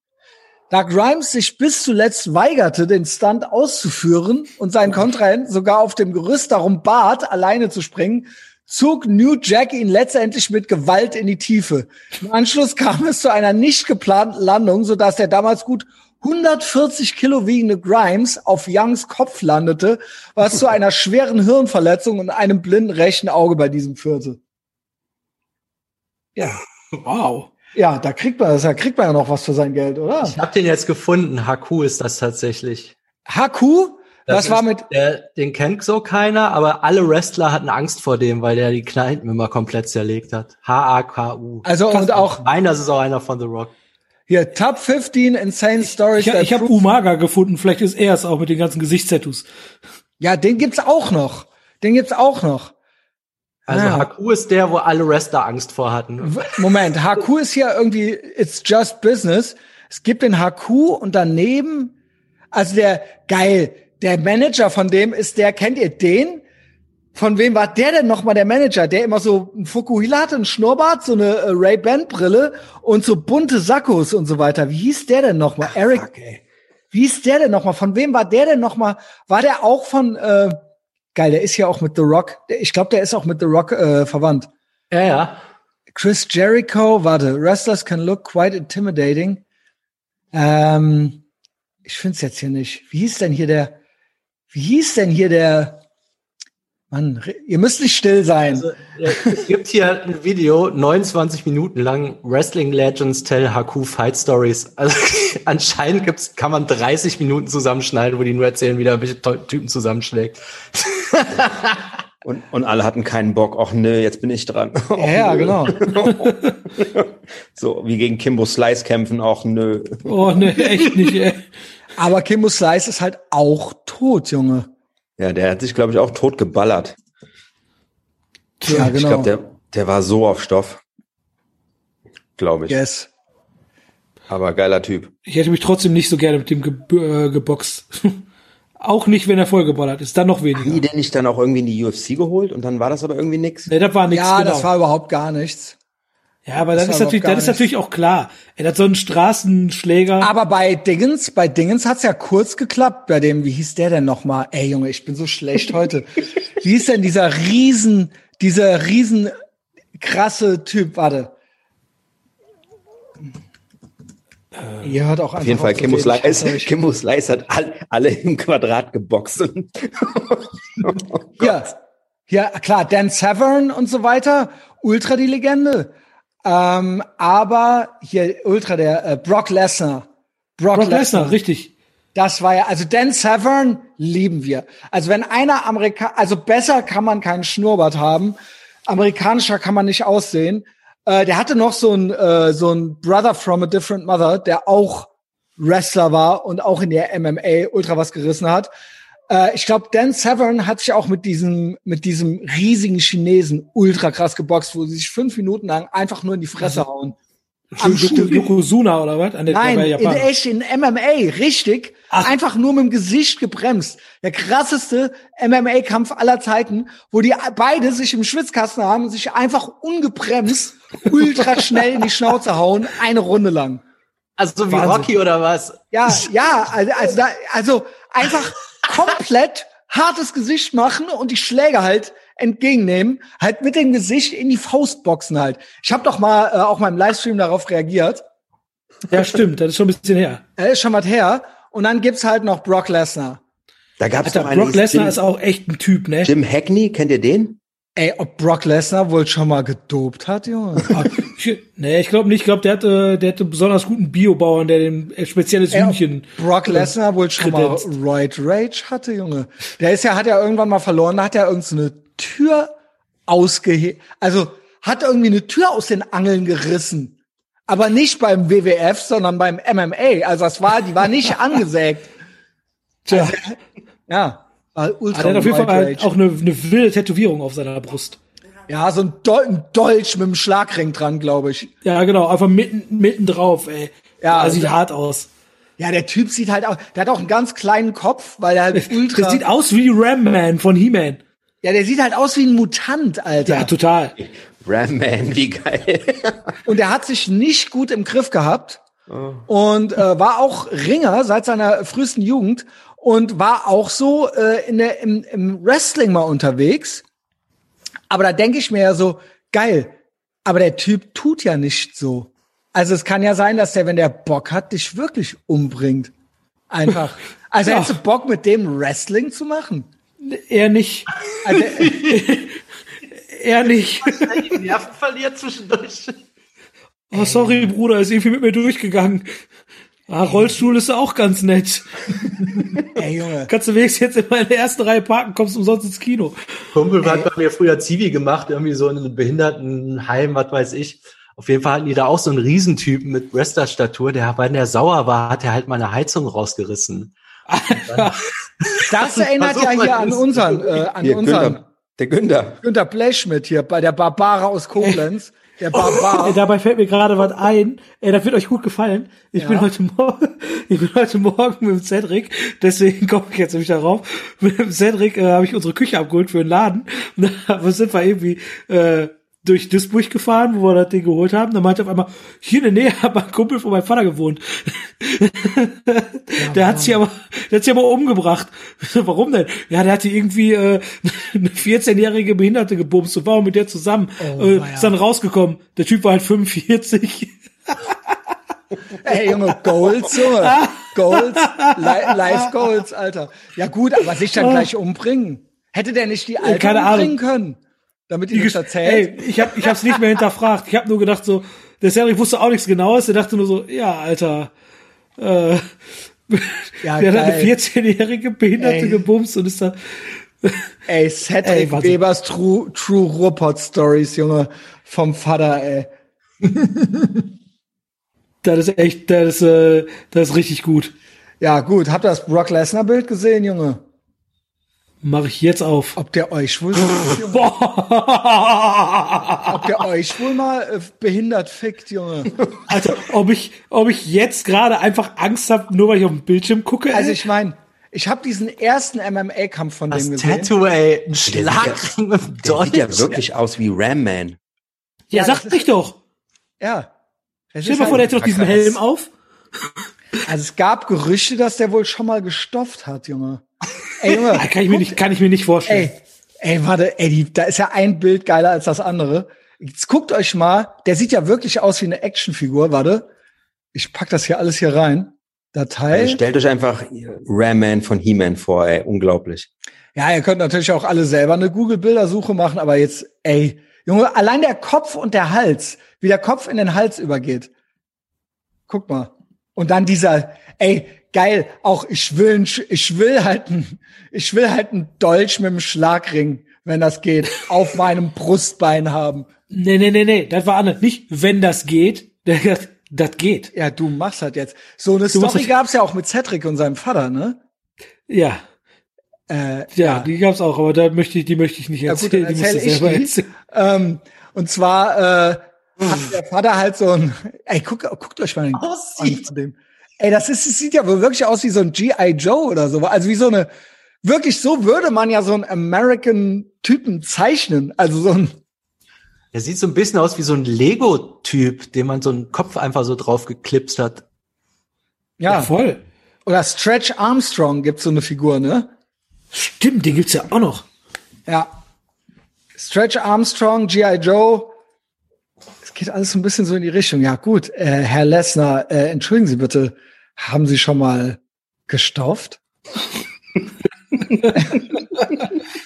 Da Grimes sich bis zuletzt weigerte, den Stunt auszuführen und seinen Kontrahenten sogar auf dem Gerüst darum bat, alleine zu springen, zog New Jack ihn letztendlich mit Gewalt in die Tiefe. Im Anschluss kam es zu einer nicht geplanten Landung, sodass der damals gut 140 Kilo wiegende Grimes auf Youngs Kopf landete, was zu einer schweren Hirnverletzung und einem blinden rechten Auge bei diesem führte. Ja, Wow. ja, da kriegt man, da kriegt man ja noch was für sein Geld, oder? Ich habe den jetzt gefunden. Haku ist das tatsächlich. Haku, das, ist war mit, Der, den kennt so keiner, aber alle Wrestler hatten Angst vor dem, weil der die Kneipen immer komplett zerlegt hat. H-A-K-U. also und auch Nein, das ist auch einer von The Rock. Hier Top 15 Insane Stories. Ich, that ich habe Umaga gefunden, vielleicht ist er es auch mit den ganzen Gesichtstattoos. ja, den gibt's auch noch. Den gibt's auch noch. Also Ah. Haku ist der, wo alle Wrestler Angst vor hatten. Moment, HQ ist hier irgendwie, it's just business. Es gibt den HQ und daneben, also der, geil, der Manager von dem ist der, kennt ihr den? Von wem war der denn nochmal der Manager? Der immer so ein Fukuhila hatte, ein Schnurrbart, so eine äh, Ray-Ban-Brille und so bunte Sakkos und so weiter. Wie hieß der denn nochmal? Eric, Fuck, ey. wie hieß der denn nochmal? Von wem war der denn nochmal? War der auch von, äh, geil, der ist ja auch mit The Rock, ich glaube, der ist auch mit The Rock äh, verwandt. Ja, ja. Chris Jericho, warte, Wrestlers can look quite intimidating. Ähm, ich finde es jetzt hier nicht. Wie hieß denn hier der, wie hieß denn hier der, Mann, ihr müsst nicht still sein. Also, äh, es gibt hier ein Video, 29 Minuten lang, Wrestling Legends Tell Haku Fight Stories. Also [LAUGHS] anscheinend gibt's, kann man 30 Minuten zusammenschneiden, wo die nur erzählen, wie der Typen zusammenschlägt. [LAUGHS] Und, und alle hatten keinen Bock. Ach nö, jetzt bin ich dran. [LAUGHS] Och, ja, nö. genau. So, wie gegen Kimbo Slice kämpfen, auch nö. Oh, ne, echt nicht, ey. Aber Kimbo Slice ist halt auch tot, Junge. Ja, der hat sich, glaube ich, auch tot geballert. Ja, Ich genau. glaube, der, der war so auf Stoff. Glaube ich. yes. Aber geiler Typ. Ich hätte mich trotzdem nicht so gerne mit dem ge äh, geboxt. [LAUGHS] auch nicht, wenn er vollgeballert ist, dann noch Haben die weniger. den nicht dann auch irgendwie in die UFC geholt und dann war das aber irgendwie nix? Nee, das war nichts. Ja, genau. das war überhaupt gar nichts. Ja, aber das das, ist natürlich, das ist natürlich auch klar. Er hat so einen Straßenschläger. Aber bei Dingens, bei Dingens hat's ja kurz geklappt. Bei dem, wie hieß der denn nochmal? Ey, Junge, ich bin so schlecht heute. [LAUGHS] Wie hieß denn dieser riesen, dieser riesen krasse Typ? Warte. Ihr hört auch einfach Auf jeden Fall, hasse Slice, euch. Kimbo Slice hat all, alle im Quadrat geboxt. Und [LAUGHS] Ja, ja, klar, Dan Severn und so weiter, ultra die Legende. Ähm, aber hier ultra der äh, Brock Lesnar. Brock Lesnar, richtig. Das war ja, also Dan Severn lieben wir. Also wenn einer Amerika, also besser kann man keinen Schnurrbart haben, amerikanischer kann man nicht aussehen. Äh, der hatte noch so ein äh, so ein Brother from a different mother, der auch Wrestler war und auch in der MMA ultra was gerissen hat. Äh, ich glaube, Dan Severn hat sich auch mit diesem mit diesem riesigen Chinesen ultra krass geboxt, wo sie sich fünf Minuten lang einfach nur in die Fresse hauen. Am. Yokozuna oder was? An der, Nein, in echt, in MMA, richtig. Einfach nur mit dem Gesicht gebremst. Der krasseste MMA-Kampf aller Zeiten, wo die beide sich im Schwitzkasten haben und sich einfach ungebremst [LAUGHS] ultra schnell in die Schnauze hauen, eine Runde lang. Also so wie Wahnsinn. Rocky oder was? Ja, ja, also, also, da, also einfach komplett hartes Gesicht machen und die Schläge halt entgegennehmen, halt mit dem Gesicht in die Faustboxen halt. Ich habe doch mal äh, auch mal im Livestream darauf reagiert. Ja, stimmt, das ist schon ein bisschen her. Er ist schon was her. Und dann gibt's halt noch Brock Lesnar. Da gab's Alter, noch einen Brock Lesnar ist auch echt ein Typ, ne? Jim Hackney, kennt ihr den? Ey, ob Brock Lesnar wohl schon mal gedopt hat, Junge? [LAUGHS] Nee, ich glaube nicht. Ich glaube, der hatte, der hatte besonders guten Biobauern, der dem äh, spezielles Ey, Hühnchen. Brock Lesnar wohl schon mal kredenzt. Roid Rage hatte, Junge. Der ist ja, hat ja irgendwann mal verloren, da hat er irgendeine Tür ausgehe, also hat irgendwie eine Tür aus den Angeln gerissen. Aber nicht beim WWF, sondern beim MMA. Also das war, die war nicht [LAUGHS] angesägt. Tja, Ja. War ultra Ah, der hat auf jeden Fall Rage. auch eine, eine wilde Tätowierung auf seiner Brust. Ja, so ein, Dol ein Dolch mit einem Schlagring dran, glaube ich. Ja, genau, einfach mitten, mitten drauf, ey. Ja, sieht also- hart aus. Ja, der Typ sieht halt auch, der hat auch einen ganz kleinen Kopf, weil er halt [LAUGHS] ultra. Das sieht aus wie Ram Man von He-Man. ja, der sieht halt aus wie ein Mutant, Alter. Ja, total. Ram Man, wie geil. [LAUGHS] Und er hat sich nicht gut im Griff gehabt und äh, war auch Ringer seit seiner frühesten Jugend und war auch so äh, in der, im, im Wrestling mal unterwegs. Aber da denke ich mir ja so, geil, aber der Typ tut ja nicht so. Also es kann ja sein, dass der, wenn der Bock hat, dich wirklich umbringt. Einfach. [LAUGHS] Also Ja. hättest du Bock, mit dem Wrestling zu machen? Er nicht. Also, [LAUGHS] Er nicht. Die Nerven verliert zwischendurch. Oh, sorry, Bruder, ist irgendwie mit mir durchgegangen. Ah, Rollstuhl ist auch ganz nett. [LAUGHS] ey Junge. Kannst du wenigstens jetzt in meine erste Reihe parken, kommst umsonst ins Kino. Kumpel hat bei mir früher Zivi gemacht, irgendwie so in einem Behindertenheim, was weiß ich. Auf jeden Fall hatten die da auch so einen Riesentypen mit Wrestler-Statur, der, wenn der sauer war, hat er halt mal eine Heizung rausgerissen. [LAUGHS] Das erinnert ja hier an unseren, äh, an Hier, unseren Günther, der Günther. Günter Blechschmidt hier bei der Barbara aus Koblenz. Der Ey, Barbar. [LAUGHS] dabei fällt mir gerade was ein. Ey, das wird euch gut gefallen. Ich Ja. bin heute Morgen, [LAUGHS] ich bin heute Morgen mit dem Cedric, deswegen [LAUGHS] komme ich jetzt nämlich darauf. Mit dem Cedric äh, habe ich unsere Küche abgeholt für den Laden. Dann sind wir irgendwie äh, durch Duisburg gefahren, wo wir das Ding geholt haben. Dann meinte er auf einmal, hier in der Nähe hat mein Kumpel von meinem Vater gewohnt. der hat sich aber, der hat sich aber umgebracht. [LAUGHS] Warum denn? Ja, der hatte irgendwie äh, [LAUGHS] eine 14-jährige Behinderte gebumst und war mit der zusammen. Oh, äh, ist dann rausgekommen. Der Typ war halt 45. Ey, Junge, Goals, Junge. Goals. Li Live Goals, Alter. Ja gut, aber sich dann gleich umbringen. Hätte der nicht die Alte keine Ahnung. umbringen können? Damit die das erzählt? Ey, ich hab, ich hab's nicht mehr hinterfragt. Ich hab nur gedacht so, der Cedric wusste auch nichts genaues. Der dachte nur so, ja, Alter, äh, [LAUGHS] Ja, der hat eine geil. 14-jährige Behinderte Ey. gebumst und ist da, [LAUGHS] Ey, Cedric Ey. Webers True, True Ruhrpott Stories, Junge. Vom Vater, ey. [LAUGHS] das ist echt, das ist, äh, das ist richtig gut. Ja, gut. Habt ihr das Brock Lesnar Bild gesehen, Junge? Mache ich jetzt auf. Ob der euch wohl, [LAUGHS] ob der euch wohl mal äh, behindert fickt, Junge? [LAUGHS] Alter, ob ich, ob ich jetzt gerade einfach Angst habe, nur weil ich auf den Bildschirm gucke. Also ey? ich meine, ich habe diesen ersten MMA-Kampf von Das dem gesehen. Tattoo, ey, ein sieht ja- Schlagring mit dem Der sieht ja wirklich aus wie Ram Man. ja, ja, sag das ich doch. Ja. Stell dir mal vor, der halt, hätte doch diesen krass. Helm auf. also es gab Gerüchte, dass der wohl schon mal gestofft hat, Junge. Ey, Junge. Kann ich mir nicht, kann ich mir nicht vorstellen. ey, ey, warte, ey, die, da ist ja ein Bild geiler als das andere. Jetzt guckt euch mal, der sieht ja wirklich aus wie eine Actionfigur, warte. Ich pack das hier alles hier rein. Datei. Also stellt euch einfach Ram Man von He-Man vor, ey. Unglaublich. Ja, ihr könnt natürlich auch alle selber eine Google-Bildersuche machen, aber jetzt, ey, Junge, allein der Kopf und der Hals, wie der Kopf in den Hals übergeht. Guck mal. Und dann dieser, ey, geil, auch ich will, ich will halt ein, ich will halt ein Dolch mit einem Schlagring, wenn das geht, [LAUGHS] auf meinem Brustbein haben. Nee, nee, nee, nee, das war anders. Nicht, wenn das geht, [LAUGHS] das, das geht. Ja, du machst das jetzt. So eine Du Story gab's ja auch mit Cedric und seinem Vater, ne? Ja, Äh, ja, die gab's auch, aber da möchte ich, die möchte ich nicht Ja, gut, erzählen. dann die musst erzähl ich selber die. erzählen. Ähm, und zwar äh, hat der Vater halt so ein, ey, guck, guckt euch mal den Aussieht. an von dem. Ey, das ist, es sieht ja wohl wirklich aus wie so ein G.I. Joe oder so. Also wie so eine, wirklich so würde man ja so einen American-Typen zeichnen. Also so ein, Der sieht so ein bisschen aus wie so ein Lego-Typ, dem man so einen Kopf einfach so drauf geklipst hat. ja. Ja, voll. Oder Stretch Armstrong gibt's so eine Figur, ne? Stimmt, den gibt's ja auch noch. Ja. Stretch Armstrong, G.I. Joe. Geht alles so ein bisschen so in die Richtung. Ja, gut, äh, Herr Lessner, äh, entschuldigen Sie bitte, haben Sie schon mal gestauft? [LAUGHS]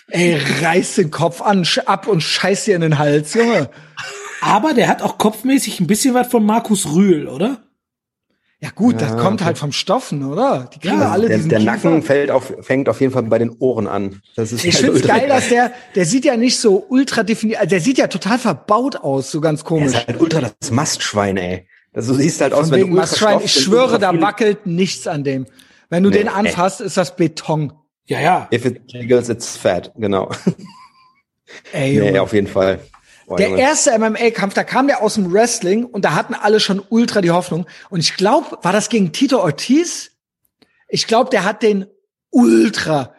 Ey, reiß den Kopf an, ab und scheiß dir in den Hals, Junge. Aber der hat auch kopfmäßig ein bisschen was von Markus Rühl, oder? Ja gut, das Ja, kommt okay. halt vom Stoffen, oder? Die kriegen Ja, alle der diesen der Kiefer. Nacken fällt auf, fängt auf jeden Fall bei den Ohren an. Das ist Ich halt ultra geil, dass der, der sieht ja nicht so ultra definiert, also der sieht ja total verbaut aus, so ganz Der komisch. ist halt ultra das Mastschwein, ey. Das, du siehst halt aus, Von wenn wegen du ultra Mastschwein, stopfst, ich schwöre, da wackelt nichts an dem. Wenn du Nee, den ey. anfasst, ist das Beton. Ja, ja. If it jiggles, it's fat, genau. Ey, Nee, auf jeden Fall. Boah, Der Junge. erste MMA-Kampf, da kam der aus dem Wrestling und da hatten alle schon ultra die Hoffnung. Und ich glaube, war das gegen Tito Ortiz? Ich glaube, der hat den ultra,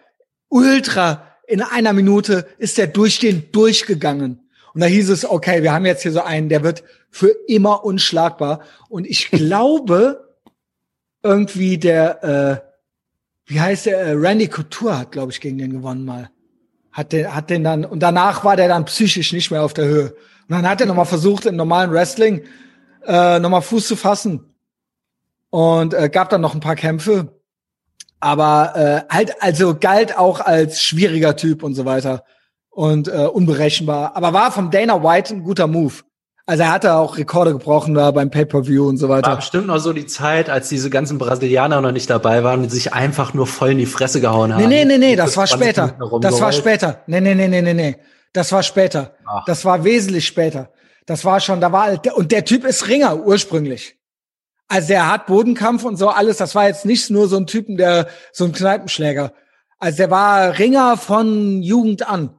ultra in einer Minute ist der durch den durchgegangen. Und da hieß es, okay, wir haben jetzt hier so einen, der wird für immer unschlagbar. Und ich [LAUGHS] glaube, irgendwie der, äh, wie heißt der, äh, Randy Couture hat, glaube ich, gegen den gewonnen mal. Hat den, hat den dann, und danach war der dann psychisch nicht mehr auf der Höhe. Und dann hat er nochmal versucht, im normalen Wrestling äh, nochmal Fuß zu fassen. Und äh, gab dann noch ein paar Kämpfe. Aber äh, halt, also galt auch als schwieriger Typ und so weiter. Und äh, unberechenbar. Aber war vom Dana White ein guter Move. Also er hatte auch Rekorde gebrochen da beim Pay-Per-View und so War weiter. bestimmt noch so die Zeit, als diese ganzen Brasilianer noch nicht dabei waren und sich einfach nur voll in die Fresse gehauen haben. Nee, nee, nee, nee, das war 20 später. Das war später. Nee, nee, nee, nee, nee, nee. Das war später. Ach. Das war wesentlich später. Das war schon, da war, und der Typ ist Ringer ursprünglich. Also der hat Bodenkampf und so alles. Das war jetzt nicht nur so ein Typen, der, so ein Kneipenschläger. Also der war Ringer von Jugend an.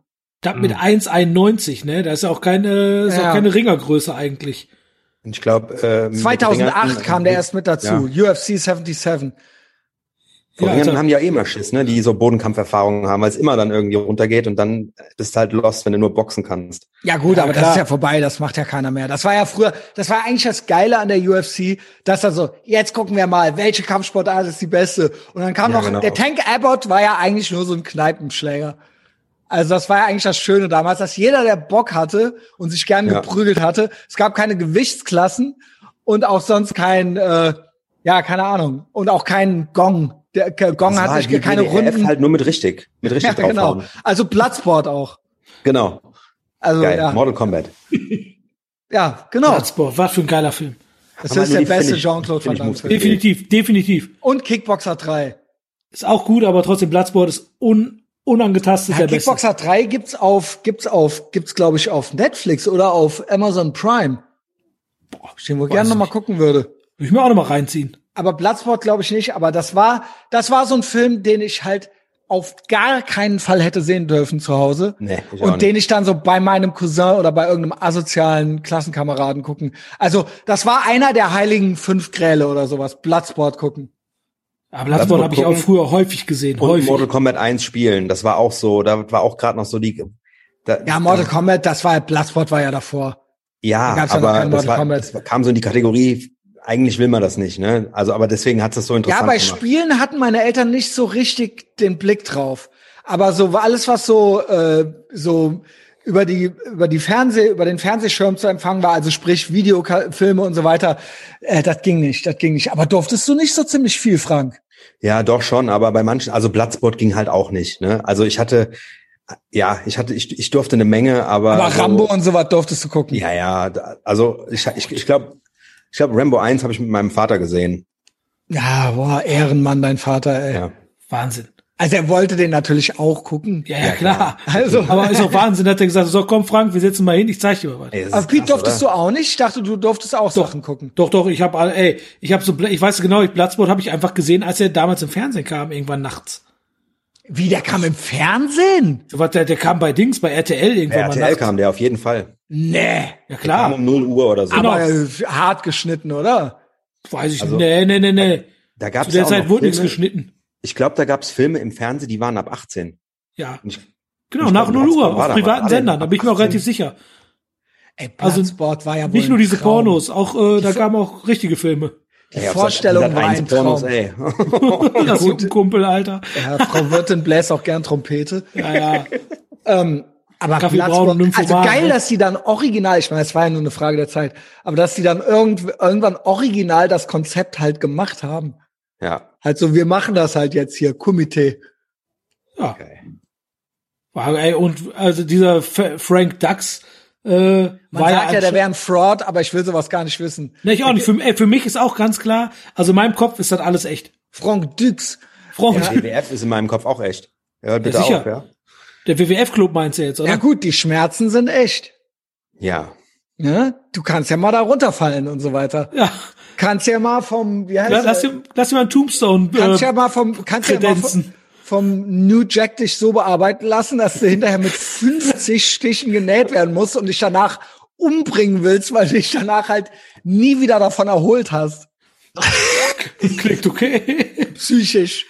Das mit 1,91, ne? Da ist ja auch keine, ist Ja. auch keine Ringergröße eigentlich. Ich glaube, äh, mit 2008 Ringern- kam der erst mit dazu. UFC 77. Vor Ja, Ringern also- haben die ja eh immer Schiss, ne? Die so Bodenkampferfahrungen haben, weil es immer dann irgendwie runtergeht und dann bist du halt lost, wenn du nur boxen kannst. Ja gut, Ja, aber das klar. ist ja vorbei, das macht ja keiner mehr. Das war ja früher, das war eigentlich das Geile an der UFC, dass er so, jetzt gucken wir mal, welche Kampfsportart ist die beste. Und dann kam Ja, noch, genau. der Tank Abbott war ja eigentlich nur so ein Kneipenschläger. Also das war ja eigentlich das Schöne damals, dass jeder, der Bock hatte und sich gern Ja. geprügelt hatte, es gab keine Gewichtsklassen und auch sonst kein, äh, ja, keine Ahnung, und auch keinen Gong. Der Gong hat wie keine WDF Runden. halt nur mit richtig, mit [LAUGHS] richtig ja, genau. draufhauen. Also Bloodsport auch. Genau. Also Geil. ja, Mortal Kombat. [LAUGHS] ja, genau. Bloodsport, was für ein geiler Film. Das Aber ist der beste Jean-Claude Van Damme. Definitiv, definitiv. Und Kickboxer 3. Ist auch gut, aber trotzdem Bloodsport ist un, unangetastet Ja, der beste. Kickboxer 3 gibt's auf, gibt's auf, gibt's glaube ich auf Netflix oder auf Amazon Prime. Boah, ich den wohl gerne noch mal gucken würde. Würde ich mir auch noch mal reinziehen. Aber Bloodsport glaube ich nicht, aber das war, das war so ein Film, den ich halt auf gar keinen Fall hätte sehen dürfen zu Hause. Nee, ich auch und nicht. den ich dann so bei meinem Cousin oder bei irgendeinem asozialen Klassenkameraden gucken. Also, das war einer der heiligen fünf Gräle oder sowas. Bloodsport gucken. Aber Bloodsport habe ich auch früher häufig gesehen. Und häufig. Mortal Kombat 1 spielen. Das war auch so, da war auch gerade noch so die. Da, Ja, Mortal Kombat, das war, Bloodsport war ja davor. Ja, Da gab's ja noch aber kein das, Mortal war, Kombat. das kam so in die Kategorie, eigentlich will man das nicht, ne? Also, aber deswegen hat es so Ja, interessant bei gemacht. Spielen hatten meine Eltern nicht so richtig den Blick drauf. Aber so alles, was so äh, so über die über die Fernseh über den Fernsehschirm zu empfangen war, also sprich Videofilme und so weiter, äh, das ging nicht, das ging nicht. Aber durftest du nicht so ziemlich viel, Frank? Ja, doch schon, aber bei manchen, also Bloodsport ging halt auch nicht, ne? Also ich hatte, ja, ich hatte, ich, ich durfte eine Menge, aber. Aber so, Rambo und sowas durftest du gucken. Ja, ja, also ich, ich, ich glaube, ich glaube, Rambo 1 habe ich mit meinem Vater gesehen. Ja, boah, Ehrenmann, dein Vater, ey. Ja. Wahnsinn. Also er wollte den natürlich auch gucken. Ja, ja, klar. Also- aber ist auch Wahnsinn, hat er gesagt, so komm Frank, wir setzen mal hin, ich zeig dir mal was. Ey, Aber Pete, durftest oder? du auch nicht? Ich dachte, du durftest auch Sachen gucken. Doch, doch, ich habe ey, ich habe so, ich weiß genau, ich Bloodsport habe ich einfach gesehen, als er damals im Fernsehen kam, irgendwann nachts. Wie, der kam im Fernsehen? So was, der, der kam bei Dings, bei RTL irgendwann Bei mal RTL nachts. kam der auf jeden Fall. Nee. Ja Kam klar, um 0 Uhr oder so. Genau. Aber äh, hart geschnitten, oder? weiß ich Also- nicht. Nee, nee, nee, nee. Da gab Zu es der auch Zeit noch wurde nichts geschnitten. Ich glaube, da gab es Filme im Fernsehen, die waren ab 18. Ja. Ich, Genau, Ich nach glaub, 0 Uhr, Bloodsport war auf privaten Sendern, der da bin ich mir auch 18? relativ sicher. Ey, Also Bloodsport war ja wohl Nicht nur diese Traum. Pornos, auch äh, da kamen auch richtige Filme. Die Vorstellung war ein Pornos, Traum. ey. [LAUGHS] [LAUGHS] das ist ein Kumpel, Alter. Ja, Frau Wirtin bläst auch gern Trompete. Ja, ja. Ähm, aber Kaffee Platzburg- braun also geil, ne? dass die dann original, ich meine, es war ja nur eine Frage der Zeit, aber dass die dann irgend, irgendwann original das Konzept halt gemacht haben. Ja. Halt so, wir machen das halt jetzt hier, Komitee. ja. War, ey, und also dieser F Frank Dux äh, Man war ja, sagt ja, der wäre ein Fraud, aber ich will sowas gar nicht wissen. Ne, ich auch nicht. Für, ey, für mich ist auch ganz klar, also in meinem Kopf ist das alles echt. Frank Dux. Frank, WWF ist in meinem Kopf auch echt. Ja, bitte Ja, sicher. auf, ja. der WWF-Club meinst du jetzt, oder? Ja gut, die Schmerzen sind echt. Ja. Ne? Du kannst ja mal da runterfallen und so weiter. Ja. Kannst ja mal vom, wie heißt Lass, lass, dir, lass dir mal einen Tombstone. kannst äh, ja mal vom, kannst ja mal vom, vom New Jack dich so bearbeiten lassen, dass du hinterher mit 50 Stichen genäht werden musst und dich danach umbringen willst, weil du dich danach halt nie wieder davon erholt hast. [LAUGHS] Klingt okay. Psychisch.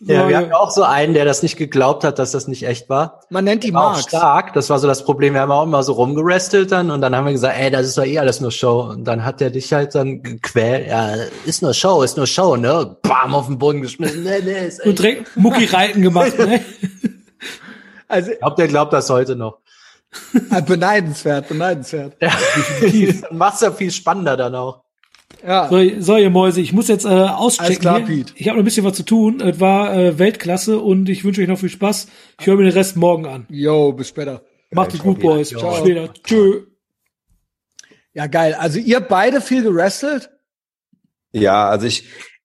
Ja, wir haben ja auch so einen, der das nicht geglaubt hat, dass das nicht echt war. Man nennt die War auch stark, das war so das Problem. Wir haben auch immer so rumgerestelt dann und dann haben wir gesagt, ey, das ist doch eh alles nur Show. Und dann hat der dich halt dann gequält. Ja, ist nur Show, ist nur Show, ne? Bam, auf den Boden geschmissen. Nee, nee, ist Und echt. direkt Mucki-Reiten gemacht, ne? [LAUGHS] Also Ich glaube, der glaubt das heute noch. äh, beneidenswert, beneidenswert. Ja, dann [LAUGHS] macht's ja viel spannender dann auch. Ja. So, so, ihr Mäuse, ich muss jetzt äh, auschecken. Alles klar. Pete. Ich habe noch ein bisschen was zu tun. Es war äh, Weltklasse und ich wünsche euch noch viel Spaß. Ich höre mir den Rest morgen an. Yo, bis später. Macht es gut, Boys. Ciao. Ciao. Später. Tschö. Ja, geil. Also ihr beide viel gerestelt? Ja, also ich,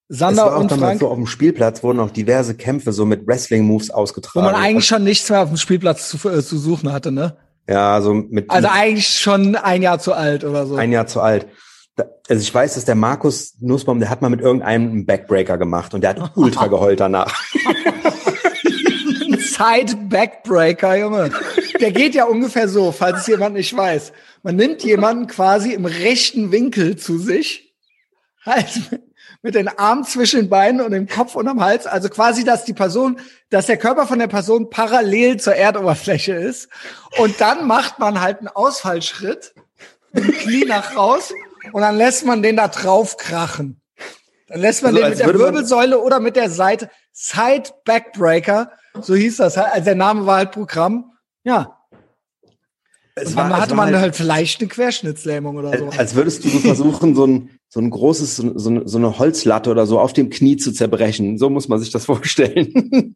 es Sander war auch und damals Frank, so auf dem Spielplatz wurden auch diverse Kämpfe so mit Wrestling-Moves wo ausgetragen. man eigentlich schon nichts mehr auf dem Spielplatz zu, äh, zu suchen hatte, ne? ja, so mit, Also eigentlich schon ein Jahr zu alt oder so. ein Jahr zu alt. Also ich weiß, dass der Markus Nussbaum, der hat mal mit irgendeinem einen Backbreaker gemacht und der hat ultra [LAUGHS] geheult danach. Side Backbreaker, Junge. Der geht ja ungefähr so, falls es jemand nicht weiß. Man nimmt jemanden quasi im rechten Winkel zu sich, halt mit den Armen zwischen den Beinen und dem Kopf unterm Hals, also quasi, dass die Person, dass der Körper von der Person parallel zur Erdoberfläche ist. Und dann macht man halt einen Ausfallschritt, mit dem Knie nach raus und dann lässt man den da drauf krachen. Dann lässt man Also, den mit der Wirbelsäule oder mit der Seite Side Backbreaker, so hieß das. Also der Name war halt Programm. Ja. Es es hatte war man halt, halt vielleicht eine Querschnittslähmung oder so. als, würdest du so versuchen, so ein, so ein großes, so, so, eine- so eine Holzlatte oder so auf dem Knie zu zerbrechen. So muss man sich das vorstellen.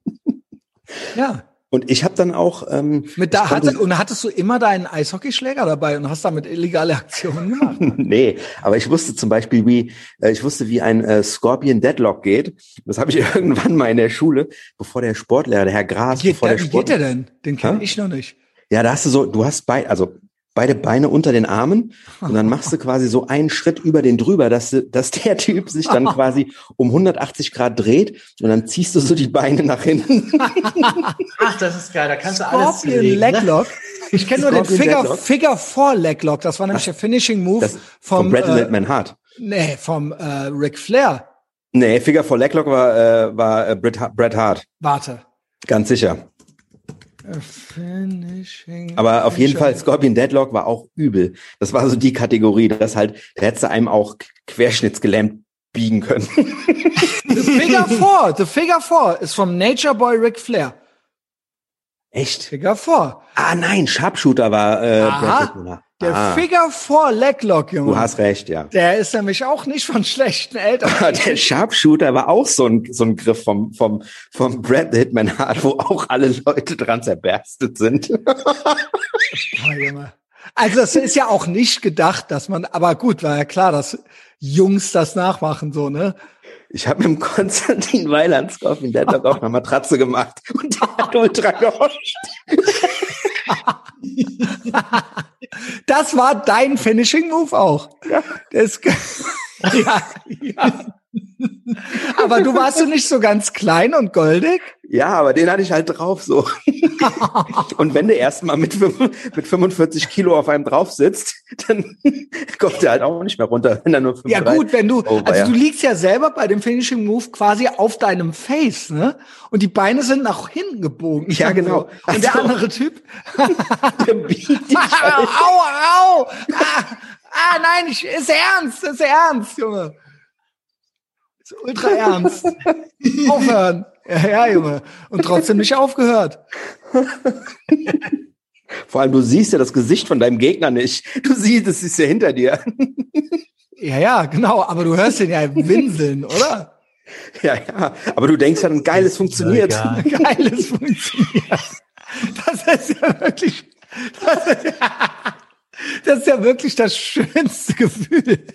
Ja. Und ich habe dann auch ähm, Mit da hatte, und hattest du immer deinen Eishockeyschläger dabei und hast damit illegale Aktionen gemacht. [LAUGHS] nee, aber ich wusste zum Beispiel, wie äh, ich wusste, wie ein äh, Scorpion Deadlock geht. Das habe ich [LAUGHS] irgendwann mal in der Schule, bevor der Sportlehrer, der Herr Gras, Geht, bevor der, der wie Sport, geht der denn? Den kenne ich noch nicht. ja, da hast du so, du hast bei, also beide Beine unter den Armen [LAUGHS] und dann machst du quasi so einen Schritt über den drüber, dass, du, dass der Typ sich dann [LAUGHS] quasi um 180 Grad dreht und dann ziehst du so die Beine nach hinten. [LAUGHS] Ach, das ist geil, da kannst du Scorpion legen, ne? Leglock. Ich kenne nur den Figure, Leglock. Figure 4 Leglock. Das war nämlich der Finishing Move Das vom, von Bretton äh, Hitman Hart. nee, vom äh, Ric Flair. Nee, Figure for Leglock war, äh, war äh, Bret, Bret Hart. Warte. Ganz sicher. Aber auf jeden. Fall, Scorpion Deadlock war auch übel. Das war so die Kategorie, dass halt, da hättest du einem auch querschnittsgelähmt biegen können. The Figure 4. The Figure 4 ist vom Nature Boy Ric Flair. Echt? Figure 4. Ah nein, Sharpshooter war äh, Aha. Der ah, Figure 4 Leglock, Junge. Du hast recht, ja. Der ist nämlich auch nicht von schlechten Eltern. [LAUGHS] Der Sharpshooter war auch so ein, so ein Griff vom, vom, vom Brad the Hitman Hart, wo auch alle Leute dran zerberstet sind. [LAUGHS] Also das ist ja auch nicht gedacht, dass man, aber gut, war ja klar, dass Jungs das nachmachen, so, ne? Ich habe mit dem Konstantin Weiland Scorpion Deadlock auf einer Matratze gemacht und der [LAUGHS] hat ultra gehoscht. [LAUGHS] Das war dein Finishing Move auch. Ja. Das, [LAUGHS] ja, ja. Aber du warst du nicht so ganz klein und goldig? Ja, aber den hatte ich halt drauf so. [LAUGHS] Und wenn du erstmal mit, mit 45 Kilo auf einem drauf sitzt, dann [LAUGHS] kommt der halt auch nicht mehr runter, wenn er nur Ja 35 gut, wenn du, also ja. du liegst ja selber bei dem Finishing Move quasi auf deinem Face, ne? Und die Beine sind nach hinten gebogen. Ja, [LAUGHS] genau. Und der Also- andere Typ, Der biegt dich au, halt. au, ah, ah, nein, ich, ist ernst, ist ernst, Junge. Ist ultra ernst. Aufhören. Ja, ja, Junge. Und trotzdem nicht aufgehört. [LAUGHS] Vor allem, du siehst ja das Gesicht von deinem Gegner nicht. Du siehst, es ist ja hinter dir. [LAUGHS] Ja, ja, genau. Aber du hörst den ja winseln, oder? Ja, ja. Aber du denkst ja, ein geiles funktioniert. Ja, [LAUGHS] Geiles funktioniert. Das ist ja wirklich, das ist ja, das ist ja wirklich das schönste Gefühl.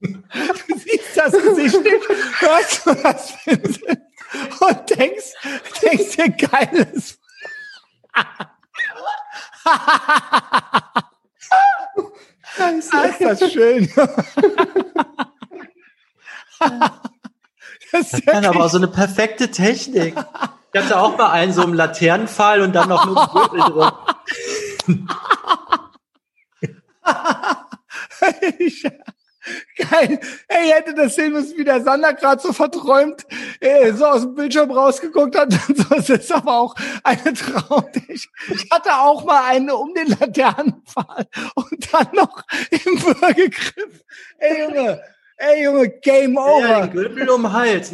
Du siehst das Gesicht nicht, hörst du das Winseln [LAUGHS] und denkst, denkst dir geiles. Scheiße. Ist das schön. Das ist Ja, [LAUGHS] aber so eine perfekte Technik. Ich hatte auch mal einen so im Laternenpfahl und dann noch mit dem Gürtel drin. [LAUGHS] Geil. Ey, hätte das sehen müssen, wie der Sander gerade so verträumt, äh, so aus dem Bildschirm rausgeguckt hat. [LAUGHS] Es ist aber auch eine Traum. Ich, hatte auch mal einen um den Laternenpfahl und dann noch im Würgegriff. Ey, Junge. Ey, Junge, Game Ja, over. den Gürtel um den Hals.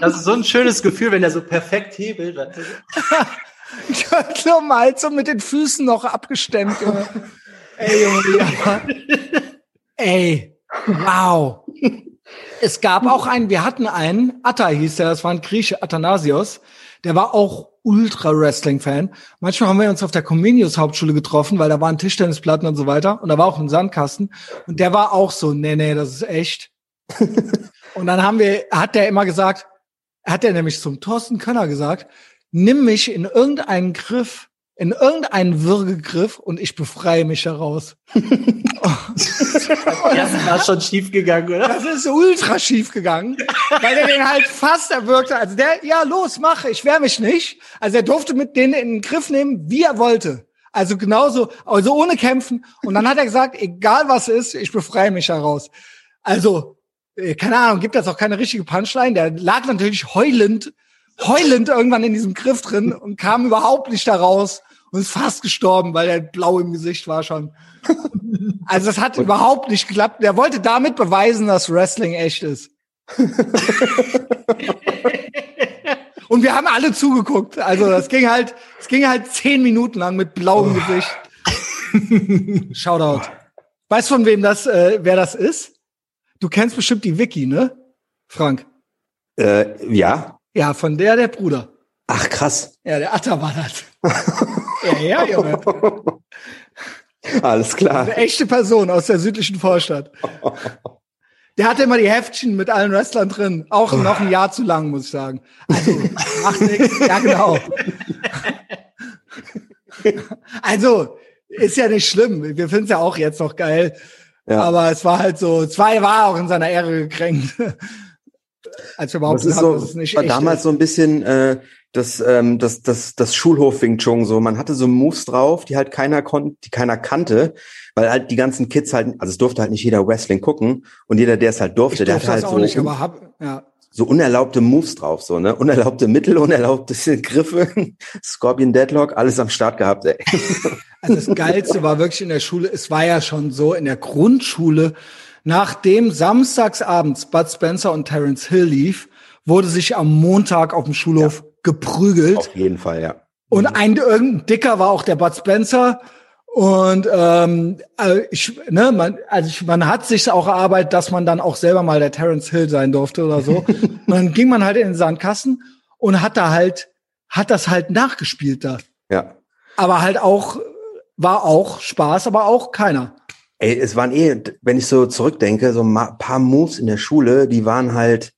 Das ist so ein schönes Gefühl, wenn er so perfekt hebelt. [LAUGHS] Gürtel um den Hals und mit den Füßen noch abgestemmt, Junge. Ey, Junge. Ey, wow. Es gab auch einen, wir hatten einen, Atta hieß der, das war ein Grieche, Athanasios, der war auch Ultra-Wrestling-Fan. Manchmal haben wir uns auf der Comenius Hauptschule getroffen, weil da waren Tischtennisplatten und so weiter. Und da war auch ein Sandkasten. Und der war auch so, nee, nee, das ist echt. und dann haben wir, hat der immer gesagt, hat er nämlich zum Thorsten Könner gesagt, nimm mich in irgendeinen Griff, in irgendeinen Würgegriff und ich befreie mich daraus. Erst war schon schief gegangen, oder? Das ist ultra schief gegangen, weil er den halt fast erwürgt hat. Also der, ja, los, mach, ich wehr mich nicht. Also er durfte mit denen in den Griff nehmen, wie er wollte. Also genauso, also ohne kämpfen. Und dann hat er gesagt, egal was ist, ich befreie mich heraus. Also, äh, keine Ahnung, gibt das auch keine richtige Punchline. Der lag natürlich heulend, heulend irgendwann in diesem Griff drin und kam überhaupt nicht da raus und ist fast gestorben, weil er blau im Gesicht war schon. [LAUGHS] Also das hat überhaupt nicht geklappt. Der wollte damit beweisen, dass Wrestling echt ist. [LAUGHS] Und wir haben alle zugeguckt. Also das ging halt, es ging halt zehn Minuten lang mit blauem Gesicht. [LAUGHS] Shoutout. Weißt du von wem das, äh, wer das ist? Du kennst bestimmt die Wiki, ne? Frank. Äh, ja. Ja, von der der Bruder. Ach, krass. Ja, der Atta war das. Ja, ja, Junge. [LAUGHS] Alles klar. Eine echte Person aus der südlichen Vorstadt. Der hatte immer die Heftchen mit allen Wrestlern drin. Auch noch ein Jahr zu lang, muss ich sagen. Also, macht nichts. Ja, genau. Also, ist ja nicht schlimm. Wir finden es ja auch jetzt noch geil. Ja. Aber es war halt so, zwei war auch in seiner Ehre gekränkt. Als wir Das ist haben, so, dass es nicht war damals ist. so ein bisschen äh, das, ähm, das, das, das Schulhof Wing Chun so. Man hatte so Moves drauf, die halt keiner konnte, die keiner kannte, weil halt die ganzen Kids halt, also es durfte halt nicht jeder Wrestling gucken und jeder, der es halt durfte, Ich der durfte hatte halt das so, nicht, hab, ja. so unerlaubte Moves drauf, so ne, unerlaubte Mittel, [LAUGHS] unerlaubte Griffe, Scorpion Deadlock, alles am Start gehabt. Ey. Also das Geilste war wirklich in der Schule, es war ja schon so in der Grundschule, nachdem samstagsabends Bud Spencer und Terence Hill lief, wurde sich am Montag auf dem Schulhof geprügelt. Auf jeden Fall, ja. Und ein irgendein Dicker war auch der Bud Spencer. Und ähm, also ich, ne, man, also ich, man hat sich auch erarbeitet, dass man dann auch selber mal der Terence Hill sein durfte oder so. und [LAUGHS] dann ging man halt in den Sandkasten und hat da halt, hat das halt nachgespielt da. Ja. Aber halt auch, war auch Spaß, aber auch keiner. Ey, es waren eh, wenn ich so zurückdenke, so ein paar Moves in der Schule, die waren halt,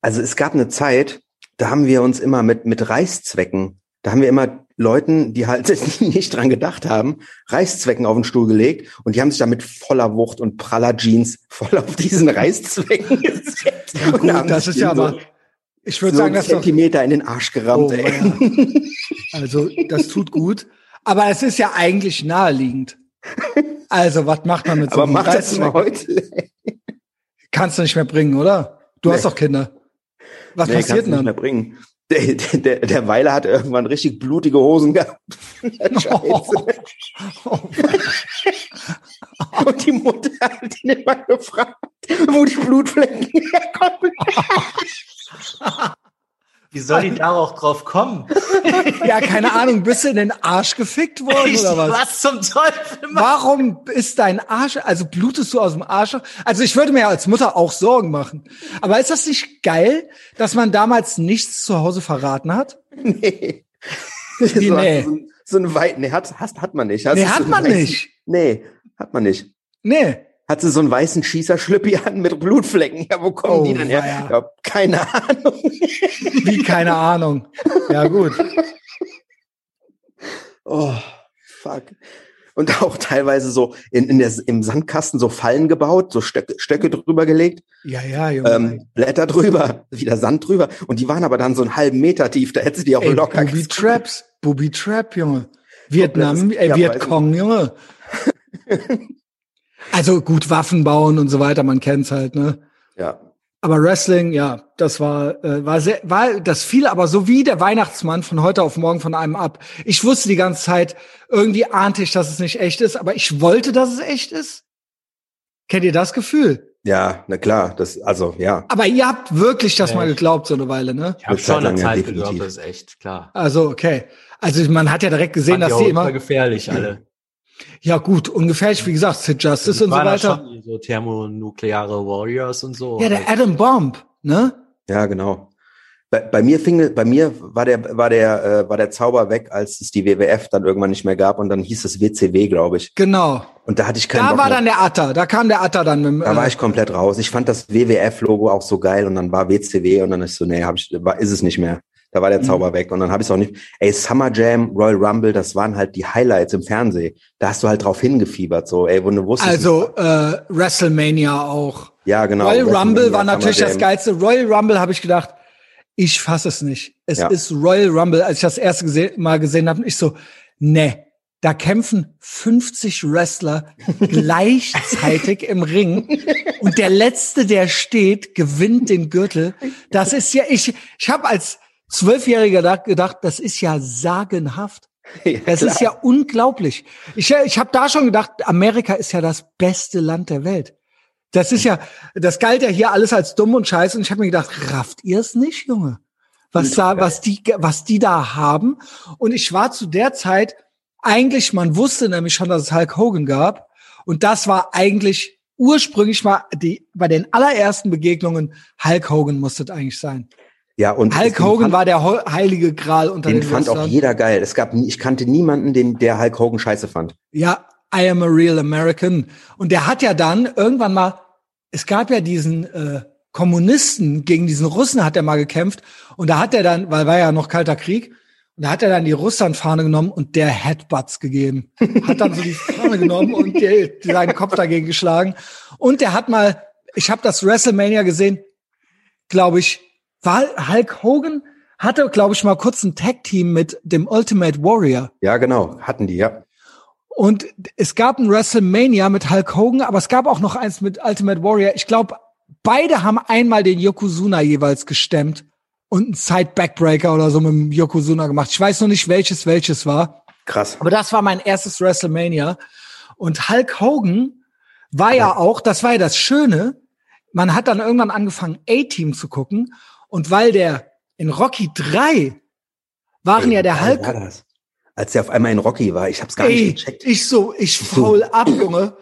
also es gab eine Zeit, da haben wir uns immer mit, mit Reißzwecken, da haben wir immer Leuten, die halt [LAUGHS] nicht dran gedacht haben, Reißzwecken auf den Stuhl gelegt und die haben sich da mit voller Wucht und praller Jeans [LAUGHS] voll auf diesen Reißzwecken [LAUGHS] gesetzt. Ja, gut, das ist ja aber, ich würde so sagen, einen das ist doch, Zentimeter in den Arsch gerammt, Oh, ey. also das tut gut. Aber es ist ja eigentlich naheliegend. Also, was macht man mit so Aber einem mach das mal heute. [LAUGHS] Kannst du nicht mehr bringen, oder? Du hast Nee. doch Kinder. Was Nee, kannst passiert du nicht denn mehr dann? bringen. Der, der, der, Weiler hat irgendwann richtig blutige Hosen gehabt. Scheiße. [LAUGHS] [LAUGHS] Und die Mutter hat ihn immer gefragt, wo die Blutflecken herkommen. Wie soll die [LAUGHS] da auch drauf kommen? Ja, keine Ahnung, bist du in den Arsch gefickt worden Ich, oder was? was zum Teufel? Mann? Warum ist dein Arsch, also blutest du aus dem Arsch? Also ich würde mir ja als Mutter auch Sorgen machen. Aber ist das nicht geil, dass man damals nichts zu Hause verraten hat? Nee. Wie, [LAUGHS] so, nee? so, ein- so ein weit, nee, hat, hat, hat man nicht. Hast Nee, hat einen man nicht. Nee, hat man nicht. Nee. Hat sie so einen weißen Schießerschlüppi an mit Blutflecken? Ja, wo kommen Oh, die denn her? weia. Ja, keine Ahnung. Wie, keine Ahnung. Ja, gut. Oh, fuck. Und auch teilweise so in, in der, im Sandkasten so Fallen gebaut, so Stöcke, Stöcke drüber gelegt, Ja, ja, Junge. ähm, Blätter drüber, wieder Sand drüber. Und die waren aber dann so einen halben Meter tief, da hätte sie die auch Ey, locker Booby gezogen. Traps, Booby Trap, Junge. Vietnam, Ja, äh, Vietcong, Junge. [LAUGHS] Also gut, Waffen bauen und so weiter, man kennt's halt, ne? Ja. Aber Wrestling, ja, das war, äh, war sehr, war, das fiel aber so wie der Weihnachtsmann von heute auf morgen von einem ab. Ich wusste die ganze Zeit, irgendwie ahnte ich, dass es nicht echt ist, aber ich wollte, dass es echt ist. Kennt ihr das Gefühl? Ja, na klar, das, also, ja. Aber ihr habt wirklich das mal Echt? geglaubt, so eine Weile, ne? Ich habe schon eine ja, Zeit definitiv. geglaubt, das ist echt klar. Also, okay. Also man hat ja direkt gesehen, Fand dass auch die immer, gefährlich alle. [LAUGHS] ja gut, ungefährlich, wie gesagt, Sid Justice und so weiter. schon so thermonukleare Warriors und so. Ja, der Adam Bomb, ne? Ja, genau. Bei, bei mir fing, bei mir war der, war der, äh, war der Zauber weg, als es die WWF dann irgendwann nicht mehr gab und dann hieß es WCW, glaube ich. Genau. Und da hatte ich keinen Da Bock war mehr. dann der Atta, da kam der Atta dann mit dem, Da war äh, ich komplett raus. Ich fand das WWF-Logo auch so geil und dann war WCW und dann ist so, nee, hab ich, war, ist es nicht mehr. Da Mhm. war der Zauber weg und dann habe ich es auch nicht. Ey, Summer Jam, Royal Rumble, das waren halt die Highlights im Fernsehen. Da hast du halt drauf hingefiebert, so, ey, wo du wusstest. also äh, WrestleMania auch. ja, genau. Royal Rumble war natürlich das geilste. Royal Rumble habe ich gedacht, ich fasse es nicht. Es Ja. ist Royal Rumble. Als ich das erste gese Mal gesehen habe, ich so, ne, da kämpfen 50 Wrestler [LAUGHS] gleichzeitig im Ring und der letzte, der steht, gewinnt den Gürtel. Das ist ja ich. Ich habe als Zwölfjähriger da- gedacht, das ist ja sagenhaft. [LAUGHS] Ja, Das klar. ist ja unglaublich. Ich, ich habe da schon gedacht, Amerika ist ja das beste Land der Welt. Das ist ja, das galt ja hier alles als dumm und scheiße. Und ich habe mir gedacht, rafft ihr es nicht, Junge? Was da, was die, was die da haben. Und ich war zu der Zeit eigentlich, man wusste nämlich schon, dass es Hulk Hogan gab. Und das war eigentlich ursprünglich mal die, bei den allerersten Begegnungen, Hulk Hogan musste es eigentlich sein. Ja, und Hulk Hogan fand, war der heilige Gral unter den den fand auch Wrestlern. jeder geil. Es gab, ich kannte niemanden, den der Hulk Hogan scheiße fand. Ja, I am a real American. Und der hat ja dann irgendwann mal, es gab ja diesen äh, Kommunisten gegen diesen Russen hat er mal gekämpft. Und da hat er dann, weil war ja noch kalter Krieg, und da hat er dann die Russlandfahne genommen und der Headbutts gegeben. Hat dann so die Fahne genommen und die, seinen Kopf dagegen geschlagen. Und der hat mal, ich habe das WrestleMania gesehen, glaube ich, war Hulk Hogan hatte, glaube ich, mal kurz ein Tag-Team mit dem Ultimate Warrior. Ja, genau, hatten die, ja. Und es gab ein WrestleMania mit Hulk Hogan, aber es gab auch noch eins mit Ultimate Warrior. Ich glaube, beide haben einmal den Yokozuna jeweils gestemmt und einen Side Backbreaker oder so mit dem Yokozuna gemacht. Ich weiß noch nicht, welches welches war, Krass. aber das war mein erstes WrestleMania. Und Hulk Hogan war ja auch, das war ja das Schöne, man hat dann irgendwann angefangen, A-Team zu gucken. Und weil der in Rocky 3 waren Ey, ja der Hulk war das? Als der auf einmal in Rocky war, ich hab's gar Ey, nicht gecheckt. ich so, ich faul ab, Junge.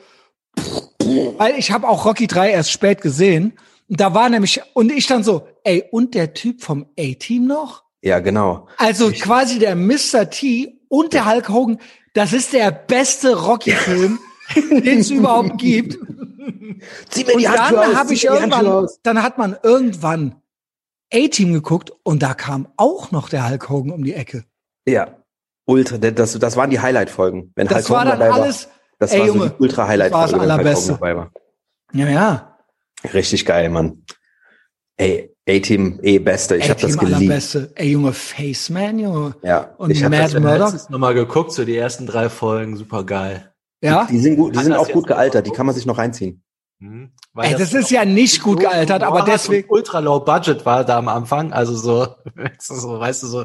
Weil ich habe auch Rocky 3 erst spät gesehen. Und da war nämlich, und ich dann so, ey, und der Typ vom A-Team noch? Ja, genau. Also quasi der Mr. T und der Hulk Hogan, das ist der beste Rocky-Film, den es überhaupt gibt. [LAUGHS] Zieh mir Und die Handschuhe dann habe ich irgendwann, dann hat man irgendwann A-Team geguckt und da kam auch noch der Hulk Hogan um die Ecke. Ja. Ultra, das, das waren die Highlight-Folgen. Wenn Das Hulk war Hogan dann dabei alles, war, das ey, war Junge, so die Ultra-Highlight-Folge, das war das wenn Hulk Allerbeste. Hogan dabei war. ja, ja. Richtig geil, Mann. Ey, A-Team, eh beste. Ich habe das A-Team geliebt. allerbeste. Ey, Junge, Faceman, Junge. Ja, Und ich hab Mad das, Murdoch. nochmal geguckt, so die ersten drei Folgen, super geil. Ja? die sind gut, die sind auch gut gealtert, die kann man sich noch reinziehen. Mhm. Ey, das ist ja nicht gut gealtert, aber deswegen. ultra low budget war da am Anfang, also so, [LAUGHS] so weißt du so.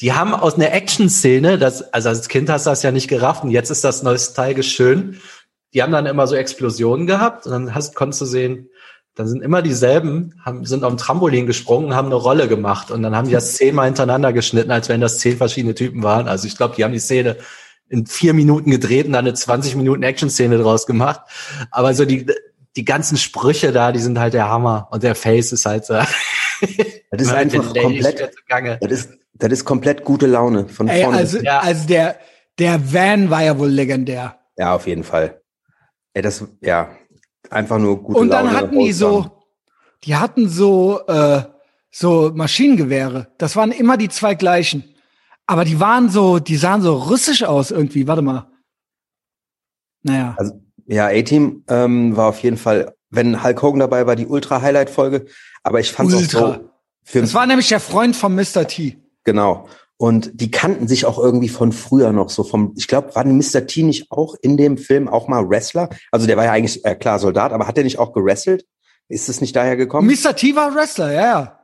Die haben aus einer Action-Szene, das, also als Kind hast du das ja nicht gerafft und jetzt ist das nostalgisch schön. die haben dann immer so Explosionen gehabt und dann hast, konntest du sehen, dann sind immer dieselben, haben, sind auf dem Trampolin gesprungen und haben eine Rolle gemacht und dann haben die das zehnmal hintereinander geschnitten, als wenn das zehn verschiedene Typen waren. Also ich glaube, die haben die Szene in vier Minuten gedreht und dann eine 20 Minuten Action-Szene draus gemacht. Aber so die, die ganzen Sprüche da, die sind halt der Hammer und der Face ist halt so. [LAUGHS] Das ist einfach komplett, das ist, das ist komplett gute Laune von Ey, vorne. also, Ja. also der, der Van war ja wohl legendär. ja, auf jeden Fall. Ey, das, ja, einfach nur gute Und dann Laune. hatten die so, die hatten so, äh, so Maschinengewehre. Das waren immer die zwei gleichen. Aber die waren so, die sahen so russisch aus irgendwie. Warte mal. Naja. Also, ja, A-Team ähm, war auf jeden Fall, wenn Hulk Hogan dabei war, die Ultra-Highlight-Folge. Aber ich fand es auch Ultra. so. Für, Das war nämlich der Freund von Mr. T. Genau. Und die kannten sich auch irgendwie von früher noch so vom, ich glaube, war Mr. T nicht auch in dem Film auch mal Wrestler? Also der war ja eigentlich, äh, klar, Soldat, aber hat der nicht auch gewrestelt? Ist es nicht daher gekommen? Mr. T war Wrestler, ja, ja.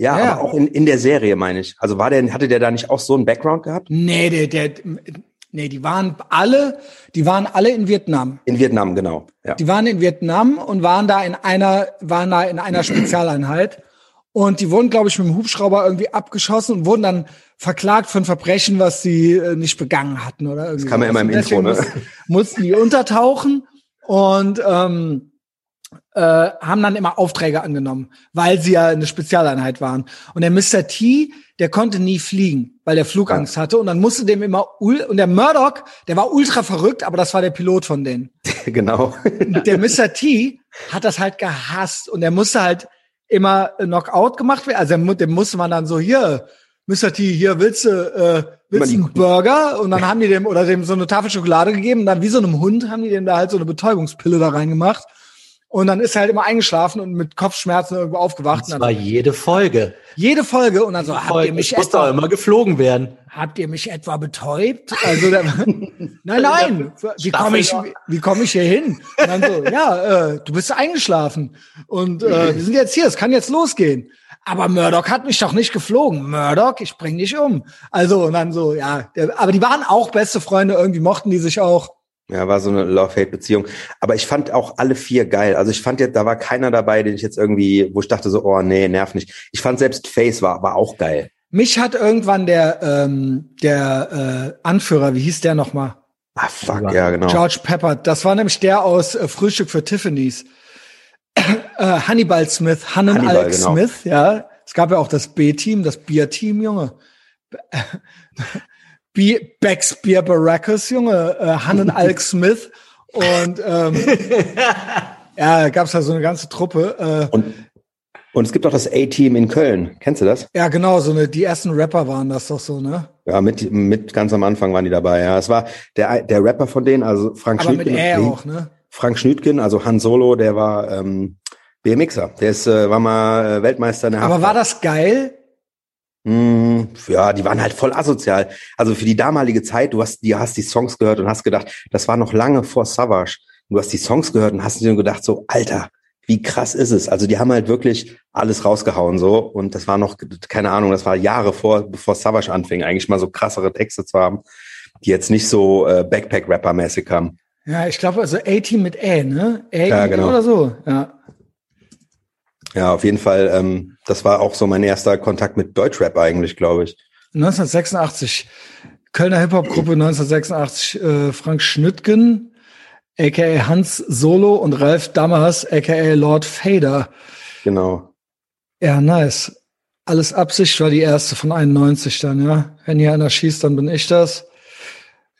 Ja, ja. aber auch in, in der Serie, meine ich. Also war der, hatte der da nicht auch so einen Background gehabt? Nee, der, der, nee, die waren alle, die waren alle in Vietnam. In Vietnam, genau. Ja. Die waren in Vietnam und waren da in einer, waren da in einer Spezialeinheit. Und die wurden, glaube ich, mit dem Hubschrauber irgendwie abgeschossen und wurden dann verklagt ein Verbrechen, was sie äh, nicht begangen hatten oder irgendwie. kam ja immer im Intro, ne? Mussten, mussten die untertauchen und ähm, äh, haben dann immer Aufträge angenommen, weil sie ja eine Spezialeinheit waren. Und der Mr. T, der konnte nie fliegen, weil der Flugangst hatte. Und dann musste dem immer ul und der Murdoch, der war ultra verrückt, aber das war der Pilot von denen. [LAUGHS] genau. der Mr. T hat das halt gehasst und er musste halt immer Knockout gemacht werden. Also dem, musste man dann so hier, Mr. T, hier willst du, äh, willst einen Burger? Und dann haben die dem oder dem so eine Tafel Schokolade gegeben und dann wie so einem Hund haben die dem da halt so eine Betäubungspille da reingemacht. Und dann ist er halt immer eingeschlafen und mit Kopfschmerzen irgendwo aufgewacht. Das war jede Folge. jede Folge und dann so, habt ihr mich auch etwa, immer geflogen werden. habt ihr mich etwa betäubt? Also der, [LAUGHS] nein, nein, wie komme ich, wie, komme ich hier hin? Und dann so, ja, äh, du bist eingeschlafen und äh, wir sind jetzt hier, es kann jetzt losgehen. Aber Murdoch hat mich doch nicht geflogen. Murdoch, ich bring dich um. Also und dann so, ja, aber die waren auch beste Freunde, irgendwie mochten die sich auch. Ja, war so eine Love-Hate-Beziehung. Aber ich fand auch alle vier geil. Also ich fand jetzt, da war keiner dabei, den ich jetzt irgendwie, wo ich dachte so, oh nee, nerv nicht. Ich fand selbst Face war, war auch geil. Mich hat irgendwann der ähm, der äh, Anführer, wie hieß der nochmal? Ah, fuck, ja, genau. George Pepper. Das war nämlich der aus äh, Frühstück für Tiffany's. äh, Hannibal Smith, Hannon Hannibal, Alex genau. Smith, ja. Es gab ja auch das B-Team, das Bier-Team, Junge. B Becks Beer Baracus, Junge, äh, Hannon Alex [LAUGHS] Smith. Und ähm, [LAUGHS] ja, da gab's da so eine ganze Truppe. Äh, Und, und es gibt auch das A-Team in Köln. Kennst du das? ja, genau, so eine, die ersten Rapper waren das doch so, ne? Ja, mit, mit ganz am Anfang waren die dabei. Ja, es war der, der Rapper von denen, also Frank Aber mit Schnütgen. Ä auch, ne? Frank Schnütgen, also Han Solo, der war ähm, BMXer. Der ist, äh, war mal äh, Weltmeister in der Aber Haft- war das geil? Mm, ja, die waren halt voll asozial. Also für die damalige Zeit, du hast, die hast die Songs gehört und hast gedacht, das war noch lange vor Savage. Du hast die Songs gehört und hast dir gedacht, so, Alter, wie krass ist es? Also die haben halt wirklich alles rausgehauen so und das war noch, keine Ahnung, das war Jahre vor, bevor Savage anfing, eigentlich mal so krassere Texte zu haben, die jetzt nicht so äh, Backpack-Rapper-mäßig kamen. Ja, ich glaube, also A-Team mit Ä, ne? Ä Ja, genau. oder so. Ja. Ja, auf jeden Fall, ähm, das war auch so mein erster Kontakt mit Deutschrap eigentlich, glaube ich. 1986, Kölner Hip-Hop-Gruppe 1986, äh, Frank Schnüttgen, aka Hans Solo und Ralf Dammers, aka Lord Fader. Genau. Ja, nice. Alles Absicht war die erste von 91 dann, ja. Wenn hier einer schießt, dann bin ich das.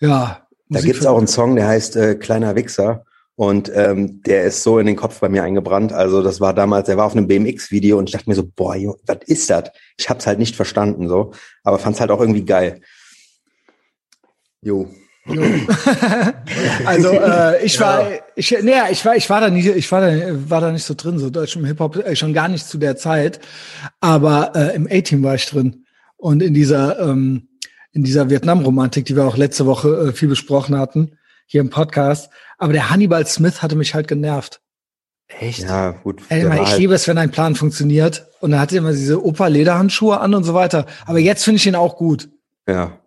Ja. Da Musik gibt's für- auch einen Song, der heißt äh, Kleiner Wichser. Und ähm, der ist so in den Kopf bei mir eingebrannt. Also das war damals, der war auf einem BMX-Video und ich dachte mir so, boah, was ist das? Ich hab's halt nicht verstanden so, aber fand's halt auch irgendwie geil. Jo. Jo. [LAUGHS] also äh, ich war, ich, nee, ich war, ich war da nicht, ich war da, war da nicht so drin, so deutschem Hip Hop äh, schon gar nicht zu der Zeit, aber äh, im A-Team war ich drin und in dieser ähm, in dieser Vietnam-Romantik, die wir auch letzte Woche äh, viel besprochen hatten hier im Podcast. Aber der Hannibal Smith hatte mich halt genervt. Echt? Ja, gut. Ey, ich halt- liebe es, wenn ein Plan funktioniert. Und er hatte immer diese Opa-Lederhandschuhe an und so weiter. Aber jetzt finde ich ihn auch gut. Ja.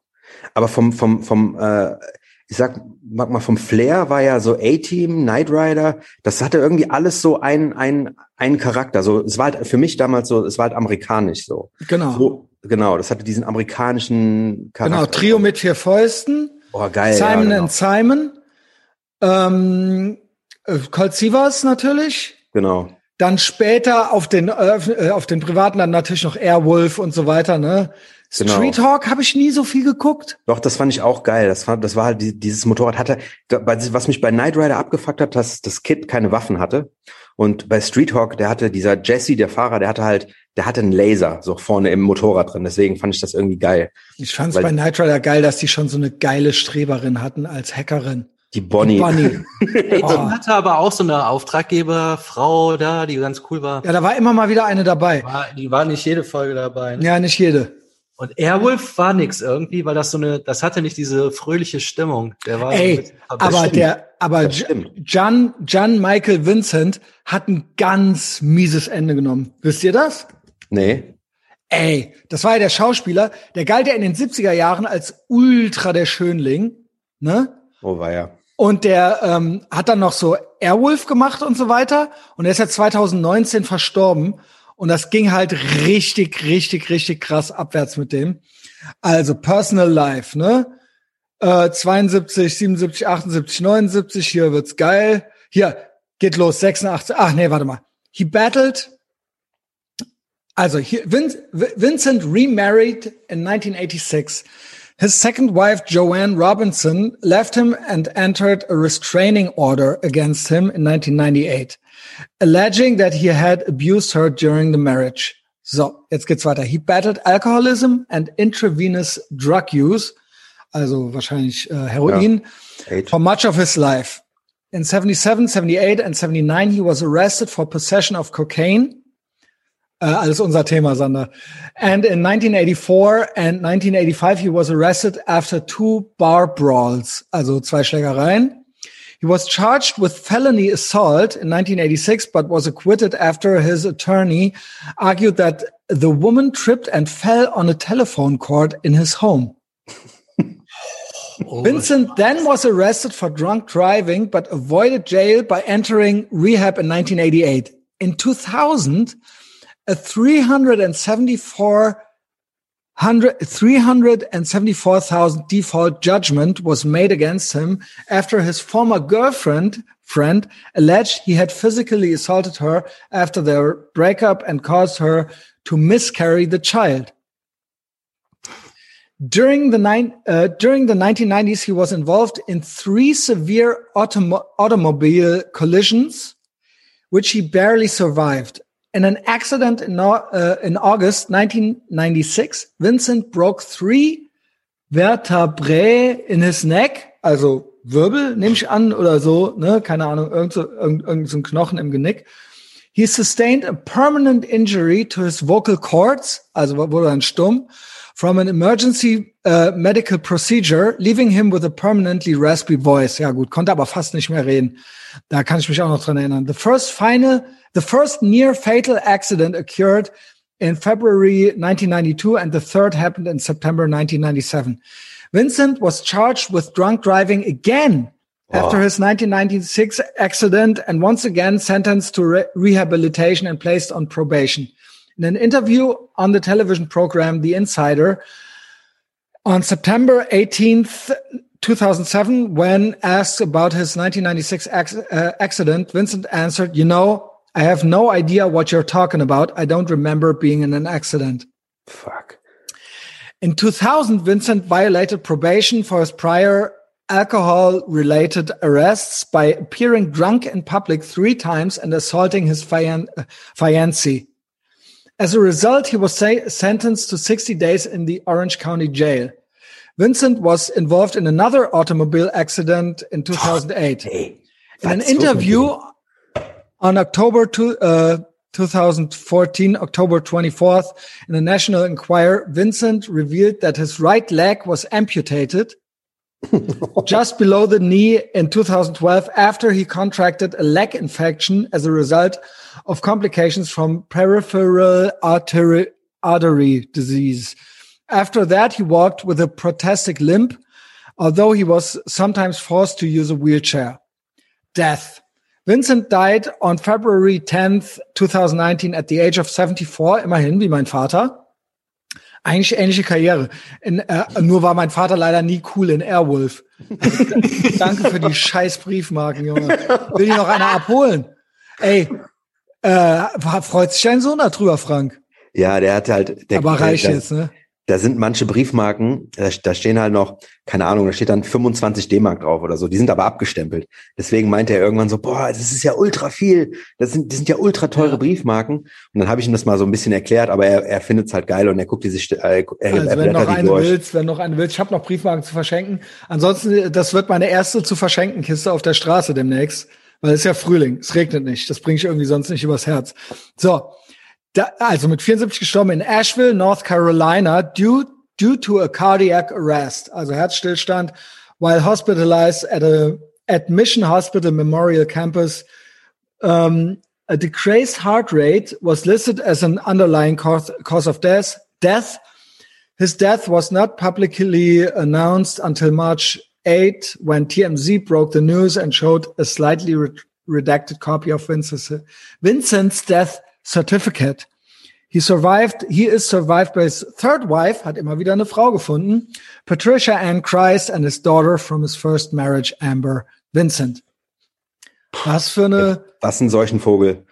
Aber vom, vom, vom, äh, ich sag mag mal vom Flair war ja so A-Team, Knight Rider, das hatte irgendwie alles so ein ein einen Charakter. So es war halt für mich damals so, es war halt amerikanisch so. Genau. So, genau, das hatte diesen amerikanischen Charakter. Genau, Trio mit vier Fäusten. Oh, geil. Simon ja, genau. and Simon. Ähm, äh, Colt Sievers natürlich. genau. Dann später auf den äh, auf den privaten dann natürlich noch Airwolf und so weiter. Ne? Genau. Street Hawk habe ich nie so viel geguckt. Doch, das fand ich auch geil. Das war, das war halt, die- dieses Motorrad hatte, was mich bei Knight Rider abgefuckt hat, dass das Kid keine Waffen hatte. Und bei Street Hawk, der hatte, dieser Jesse, der Fahrer, der hatte halt, der hatte einen Laser so vorne im Motorrad drin. Deswegen fand ich das irgendwie geil. Ich fand es bei Knight Rider geil, dass die schon so eine geile Streberin hatten als Hackerin. Die Bonnie. Bonnie. [LAUGHS] Aiden hatte aber auch so eine Auftraggeberfrau da, die ganz cool war. Ja, da war immer mal wieder eine dabei. war die war nicht jede Folge dabei. Ne? Ja, nicht jede. Und Airwolf war nix irgendwie, weil das so eine, das hatte nicht diese fröhliche Stimmung. Der war so Ey, bisschen aber verbissen. der, aber. John, John Michael Vincent hat ein ganz mieses Ende genommen. Wisst ihr das? Nee. Ey, das war ja der Schauspieler, der galt ja in den 70er Jahren als ultra der Schönling, ne? Oh, war ja. Und der ähm, hat dann noch so Airwolf gemacht und so weiter. Und er ist ja 2019 verstorben. Und das ging halt richtig, richtig, richtig krass abwärts mit dem. Also Personal Life, ne? Äh, 72, 77, 78, 79, hier wird's geil. Hier, geht los, 86. Ach nee, warte mal. He battled. Also Vincent remarried in 1986. His second wife, Joanne Robinson, left him and entered a restraining order against him in 1998, alleging that he had abused her during the marriage. So, jetzt geht's weiter. He battled alcoholism and intravenous drug use, also wahrscheinlich äh, Heroin, for much of his life. In 77, 78 and 79 he was arrested for possession of cocaine. Äh, alles unser Thema, Sander. And in 1984 and 1985 he was arrested after two bar brawls, also zwei Schlägereien. He was charged with felony assault in 1986, but was acquitted after his attorney argued that the woman tripped and fell on a telephone cord in his home. Oh, [LAUGHS] Vincent then was arrested for drunk driving, but avoided jail by entering rehab in 1988. In 2000, a 374 374,000 default judgment was made against him after his former girlfriend friend alleged he had physically assaulted her after their breakup and caused her to miscarry the child. During the nine, uh, during the 1990s, he was involved in three severe automo- automobile collisions, which he barely survived. In an accident in, uh, in August 1996, Vincent broke three vertebrae in his neck, also Wirbel, nehme ich an, oder so, ne, keine Ahnung, irgend so, irgend, irgend so ein Knochen im Genick. He sustained a permanent injury to his vocal cords, also wurde dann stumm, from an emergency uh, medical procedure, leaving him with a permanently raspy voice. Ja gut, konnte aber fast nicht mehr reden. Da kann ich mich auch noch dran erinnern. The first final, the first near fatal accident occurred in February 1992 and the third happened in September 1997. Vincent was charged with drunk driving again after his 1996 accident and once again sentenced to re- rehabilitation and placed on probation. In an interview on the television program The Insider on September 18th, 2007, when asked about his 1996 ac- uh, accident, Vincent answered, you know, I have no idea what you're talking about. I don't remember being in an accident. Fuck. In 2000, Vincent violated probation for his prior alcohol related arrests by appearing drunk in public three times and assaulting his fian- uh, fiancée. As a result, he was say- sentenced to 60 days in the Orange County jail. Vincent was involved in another automobile accident in 2008. Hey. In an was so interview on October two, uh, 2014, October 24th, in the National Enquirer, Vincent revealed that his right leg was amputated [LAUGHS] just below the knee in 2012 after he contracted a leg infection as a result of complications from peripheral artery, artery disease. After that, he walked with a prosthetic limp although he was sometimes forced to use a wheelchair. Death. Vincent died on February 10th, 2019 at the age of 74, immerhin wie mein Vater. Eigentlich ähnliche Karriere. In, äh, nur war mein Vater leider nie cool in Airwolf. [LAUGHS] Danke für die scheiß Briefmarken, Junge. Will ich noch einer abholen? Ey, äh, freut sich dein Sohn darüber, Frank? Ja, der hat halt. Der, Aber reicht jetzt, ne? Da sind manche Briefmarken, da, stehen halt noch, keine Ahnung, da steht dann 25 D-Mark drauf oder so. Die sind aber abgestempelt. Deswegen meinte er irgendwann so, boah, das ist ja ultra viel. Das sind, das sind ja ultra teure Briefmarken. Und dann habe ich ihm das mal so ein bisschen erklärt, aber er, er findet es halt geil und er guckt die sich, äh, er, Also er wenn noch eine durch. willst, wenn noch eine willst, ich habe noch Briefmarken zu verschenken. Ansonsten, das wird meine erste zu verschenken Kiste auf der Straße demnächst, weil es ist ja Frühling, es regnet nicht, das bringe ich irgendwie sonst nicht übers Herz. So, da, also mit 74 gestorben in Asheville, North Carolina, due due to a cardiac arrest, also Herzstillstand, while hospitalized at a Mission Hospital Memorial Campus. Um, a decreased heart rate was listed as an underlying cause, cause of death. Death. His death was not publicly announced until March 8, when TMZ broke the news and showed a slightly re- redacted copy of Vincent's, Vincent's death certificate. He survived, he is survived by his third wife, hat immer wieder eine Frau gefunden, Patricia Ann Christ and his daughter from his first marriage, Amber Vincent. Was für eine, Was ein solchen Vogel.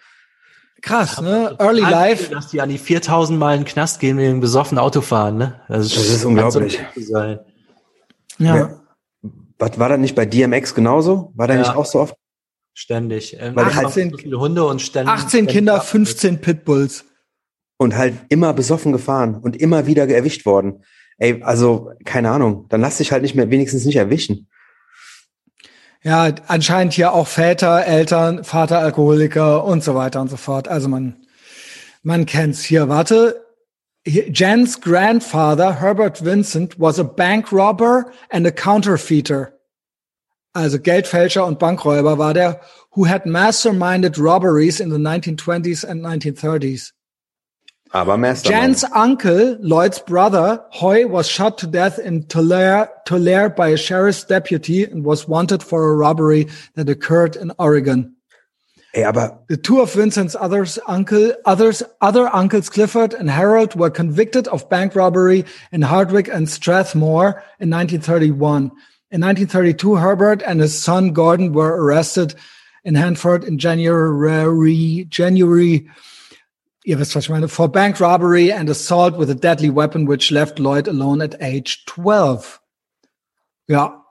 krass, ne? Early life. Dass die an die 4000 Mal in den Knast gehen wegen besoffen Autofahren, ne? Das Das ist unglaublich. so. Ja. Ja. Was war das nicht bei DMX genauso? War der Ja. nicht auch so oft? Ständig. Ähm, Weil einfach 18 so viele Hunde und ständig. 18 Kinder, 15 Pitbulls. Und halt immer besoffen gefahren und immer wieder erwischt worden. Ey, also, keine Ahnung. Dann lass dich halt nicht mehr, wenigstens nicht erwischen. Ja, anscheinend hier auch Väter, Eltern, Vater Alkoholiker und so weiter und so fort. Also man, man kennt's hier. Warte. Jen's grandfather, Herbert Vincent, was a bank robber and a counterfeiter. Also Geldfälscher und Bankräuber war der, who had masterminded robberies in the 1920s and 1930s. Aber Mastermind. Jan's uncle, Lloyd's brother, Hoy, was shot to death in Tulare, Tulare by a sheriff's deputy and was wanted for a robbery that occurred in Oregon. Ey, aber The two of Vincent's others uncle, others, other uncles, Clifford and Harold, were convicted of bank robbery in Hardwick and Strathmore in 1931. In 1932, Herbert and his son Gordon were arrested in Hanford in January, January, ihr wisst, was ich meine, for bank robbery and assault with a deadly weapon, which left Lloyd alone at age 12. Ja.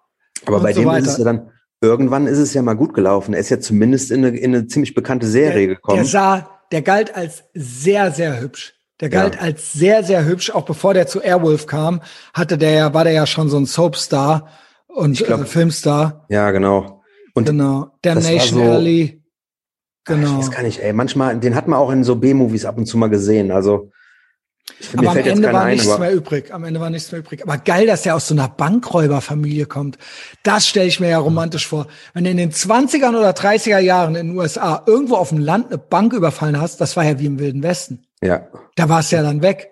Aber bei so dem weiter. ist es ja dann, irgendwann ist es ja mal gut gelaufen. Er ist ja zumindest in eine, in eine ziemlich bekannte Serie Der gekommen. sah, der galt als sehr, sehr hübsch. Der galt Ja. als sehr, sehr hübsch. Auch bevor der zu Airwolf kam, hatte der ja, war der ja schon so ein Soapstar und Ich glaub- äh, Filmstar. Ja, genau. Und Genau. Damnation so- Alley. Ach, ich Genau. weiß gar nicht, ey. Manchmal, den hat man auch in so B-Movies ab und zu mal gesehen. Also, ich, Aber am Ende war ein, nichts mehr übrig. Am Ende war nichts mehr übrig. Aber geil, dass der aus so einer Bankräuberfamilie kommt. Das stelle ich mir ja romantisch vor. Wenn du in den 20ern oder 30er Jahren in den USA irgendwo auf dem Land eine Bank überfallen hast, das war ja wie im Wilden Westen. ja. Da war es ja dann weg.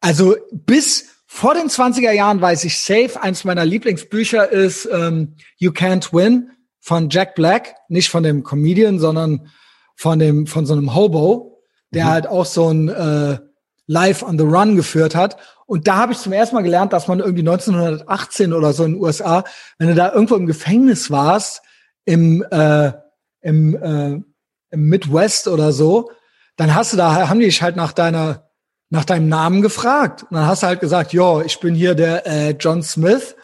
Also bis vor den 20er Jahren weiß ich safe, eins meiner Lieblingsbücher ist ähm, You Can't Win von Jack Black, nicht von dem Comedian, sondern von dem von so einem Hobo, der halt auch so ein äh, Live on the Run geführt hat. Und da habe ich zum ersten Mal gelernt, dass man irgendwie 1918 oder so in den USA, wenn du da irgendwo im Gefängnis warst, im, äh, im, äh, im Midwest oder so, dann hast du da, haben die dich halt nach deiner, nach deinem Namen gefragt. Und dann hast du halt gesagt, jo, ich bin hier der äh, John Smith.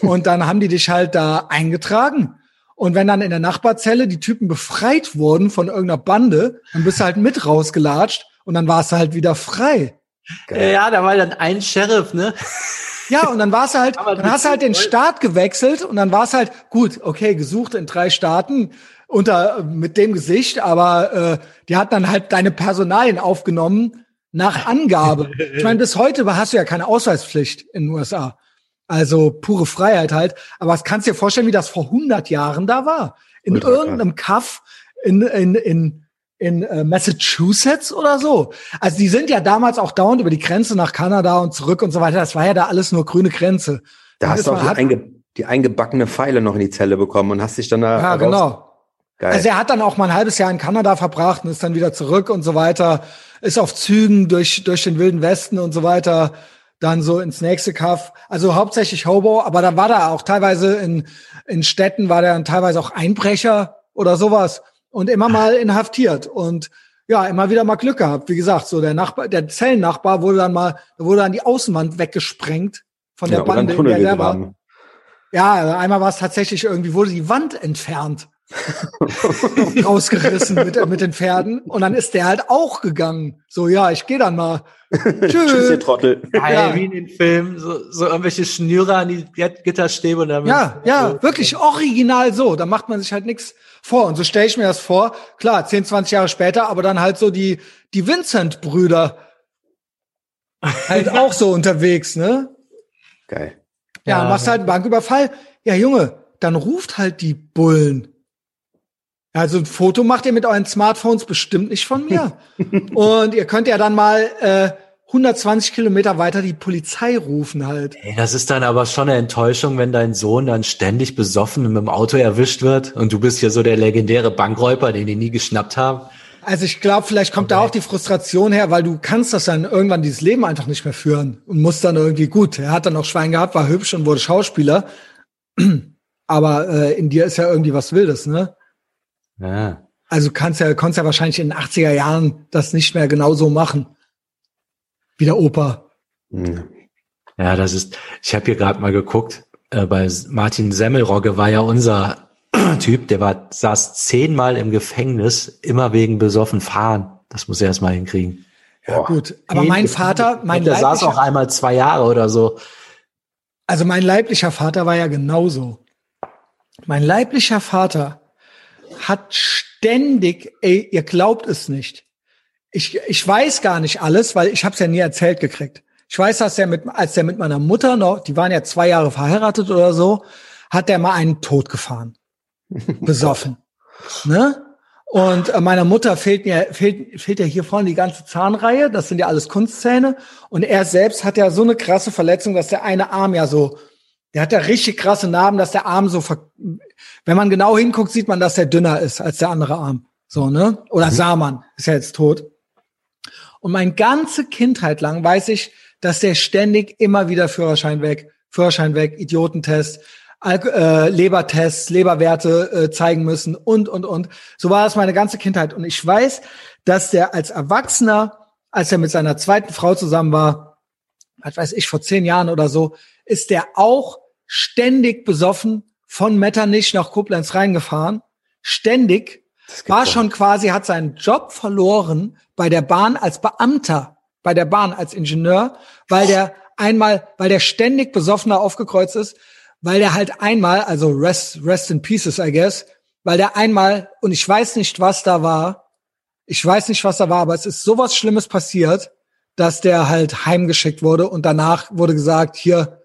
Und dann haben die dich halt da eingetragen. Und wenn dann in der Nachbarzelle die Typen befreit wurden von irgendeiner Bande, dann bist du halt mit rausgelatscht und dann warst du halt wieder frei. Ja, da war dann ein Sheriff, ne? Ja, und dann war's halt, [LAUGHS] Aber dann hast du halt den [LAUGHS] Staat gewechselt und dann war's halt gut, okay, gesucht in drei Staaten unter mit dem Gesicht, aber äh, die hat dann halt deine Personalien aufgenommen nach Angabe. ich meine, bis heute hast du ja keine Ausweispflicht in den USA. Also pure Freiheit halt. Aber was kannst du dir vorstellen, wie das vor 100 Jahren da war? In Ultra irgendeinem Kaff in, in, in, in äh, Massachusetts oder so. Also die sind ja damals auch dauernd über die Grenze nach Kanada und zurück und so weiter. Das war ja da alles nur grüne Grenze. Da Und hast du auch so hat- einge die eingebackene Pfeile noch in die Zelle bekommen und hast dich dann da Ja, genau. Geil. Also er hat dann auch mal ein halbes Jahr in Kanada verbracht und ist dann wieder zurück und so weiter, ist auf Zügen durch, durch den Wilden Westen und so weiter, dann so ins nächste Kaff. Also hauptsächlich Hobo, aber da war da auch teilweise in, in Städten war der dann teilweise auch Einbrecher oder sowas und immer mal inhaftiert und ja, immer wieder mal Glück gehabt. Wie gesagt, so der Nachbar, der Zellennachbar wurde dann mal, da wurde dann die Außenwand weggesprengt von der ja, Bande, in der der war. Ja, einmal war es tatsächlich irgendwie, wurde die Wand entfernt. [LAUGHS] rausgerissen mit, mit den Pferden. Und dann ist der halt auch gegangen. So, ja, ich gehe dann mal. Tschüss, Tschüss. ihr Trottel. Ja. wie in den Filmen, so, so irgendwelche Schnüre an die Git- Gitterstäbe und dann Ja, ja, wirklich original so. Da macht man sich halt nichts vor. Und so stelle ich mir das vor. Klar, 10, 20 Jahre später, aber dann halt so die, die Vincent-Brüder halt auch so unterwegs, ne? Geil. Ja, Ja. machst halt einen Banküberfall. Ja, Junge, dann ruft halt die Bullen. Also ein Foto macht ihr mit euren Smartphones bestimmt nicht von mir. [LAUGHS] Und ihr könnt ja dann mal äh, 120 Kilometer weiter die Polizei rufen halt. Ey, das ist dann aber schon eine Enttäuschung, wenn dein Sohn dann ständig besoffen mit dem Auto erwischt wird und du bist ja so der legendäre Bankräuber, den die nie geschnappt haben. Also ich glaube, vielleicht kommt da auch die Frustration her, weil du kannst das dann irgendwann dieses Leben einfach nicht mehr führen und musst dann irgendwie gut. Er hat dann auch Schwein gehabt, war hübsch und wurde Schauspieler. [CLEARS THROAT] Aber äh, in dir ist ja irgendwie was Wildes, ne? Ja. Also kannst ja, konntest ja wahrscheinlich in den 80er Jahren das nicht mehr genauso machen. Wie der Opa. Hm. Ja, das ist, ich habe hier gerade mal geguckt, äh, bei Martin Semmelrogge war ja unser [CLEARS THROAT] Typ, der war, saß zehnmal im Gefängnis, immer wegen besoffen fahren. Das muss er erst mal hinkriegen. Ja, gut. Aber Zehn mein Vater, mein Und der saß auch einmal zwei Jahre oder so. also mein leiblicher Vater war ja genauso. Mein leiblicher Vater hat ständig, ey, ihr glaubt es nicht. Ich, ich weiß gar nicht alles, weil ich habe es ja nie erzählt gekriegt. Ich weiß, dass er mit, als er mit meiner Mutter noch, die waren ja zwei Jahre verheiratet oder so, hat er mal einen Tod gefahren. [LAUGHS] Besoffen. ne? Und äh, meiner Mutter fehlt mir, fehlt, fehlt ja hier vorne die ganze Zahnreihe. Das sind ja alles Kunstzähne. Und er selbst hat ja so eine krasse Verletzung, dass der eine Arm ja so, der hat ja richtig krasse Narben, dass der Arm so, ver wenn man genau hinguckt, sieht man, dass der dünner ist als der andere Arm. So, ne? Oder sah man, ist ja jetzt tot. Und meine ganze Kindheit lang weiß ich, dass der ständig immer wieder Führerschein weg, Führerschein weg, Idiotentest, Alk äh, Lebertests, Leberwerte äh, zeigen müssen und, und, und. So war das meine ganze Kindheit. Und ich weiß, dass der als Erwachsener, als er mit seiner zweiten Frau zusammen war, was weiß ich, vor zehn Jahren oder so, ist der auch ständig besoffen von Metternich nach Koblenz reingefahren. Ständig. War schon quasi, hat seinen Job verloren bei der Bahn als Beamter, bei der Bahn als Ingenieur, weil der einmal, weil der ständig besoffener aufgekreuzt ist, weil der halt einmal, also rest, rest in pieces, I guess, weil der einmal, und ich weiß nicht, was da war, ich weiß nicht, was da war, aber es ist sowas Schlimmes passiert, dass der halt heimgeschickt wurde und danach wurde gesagt, hier,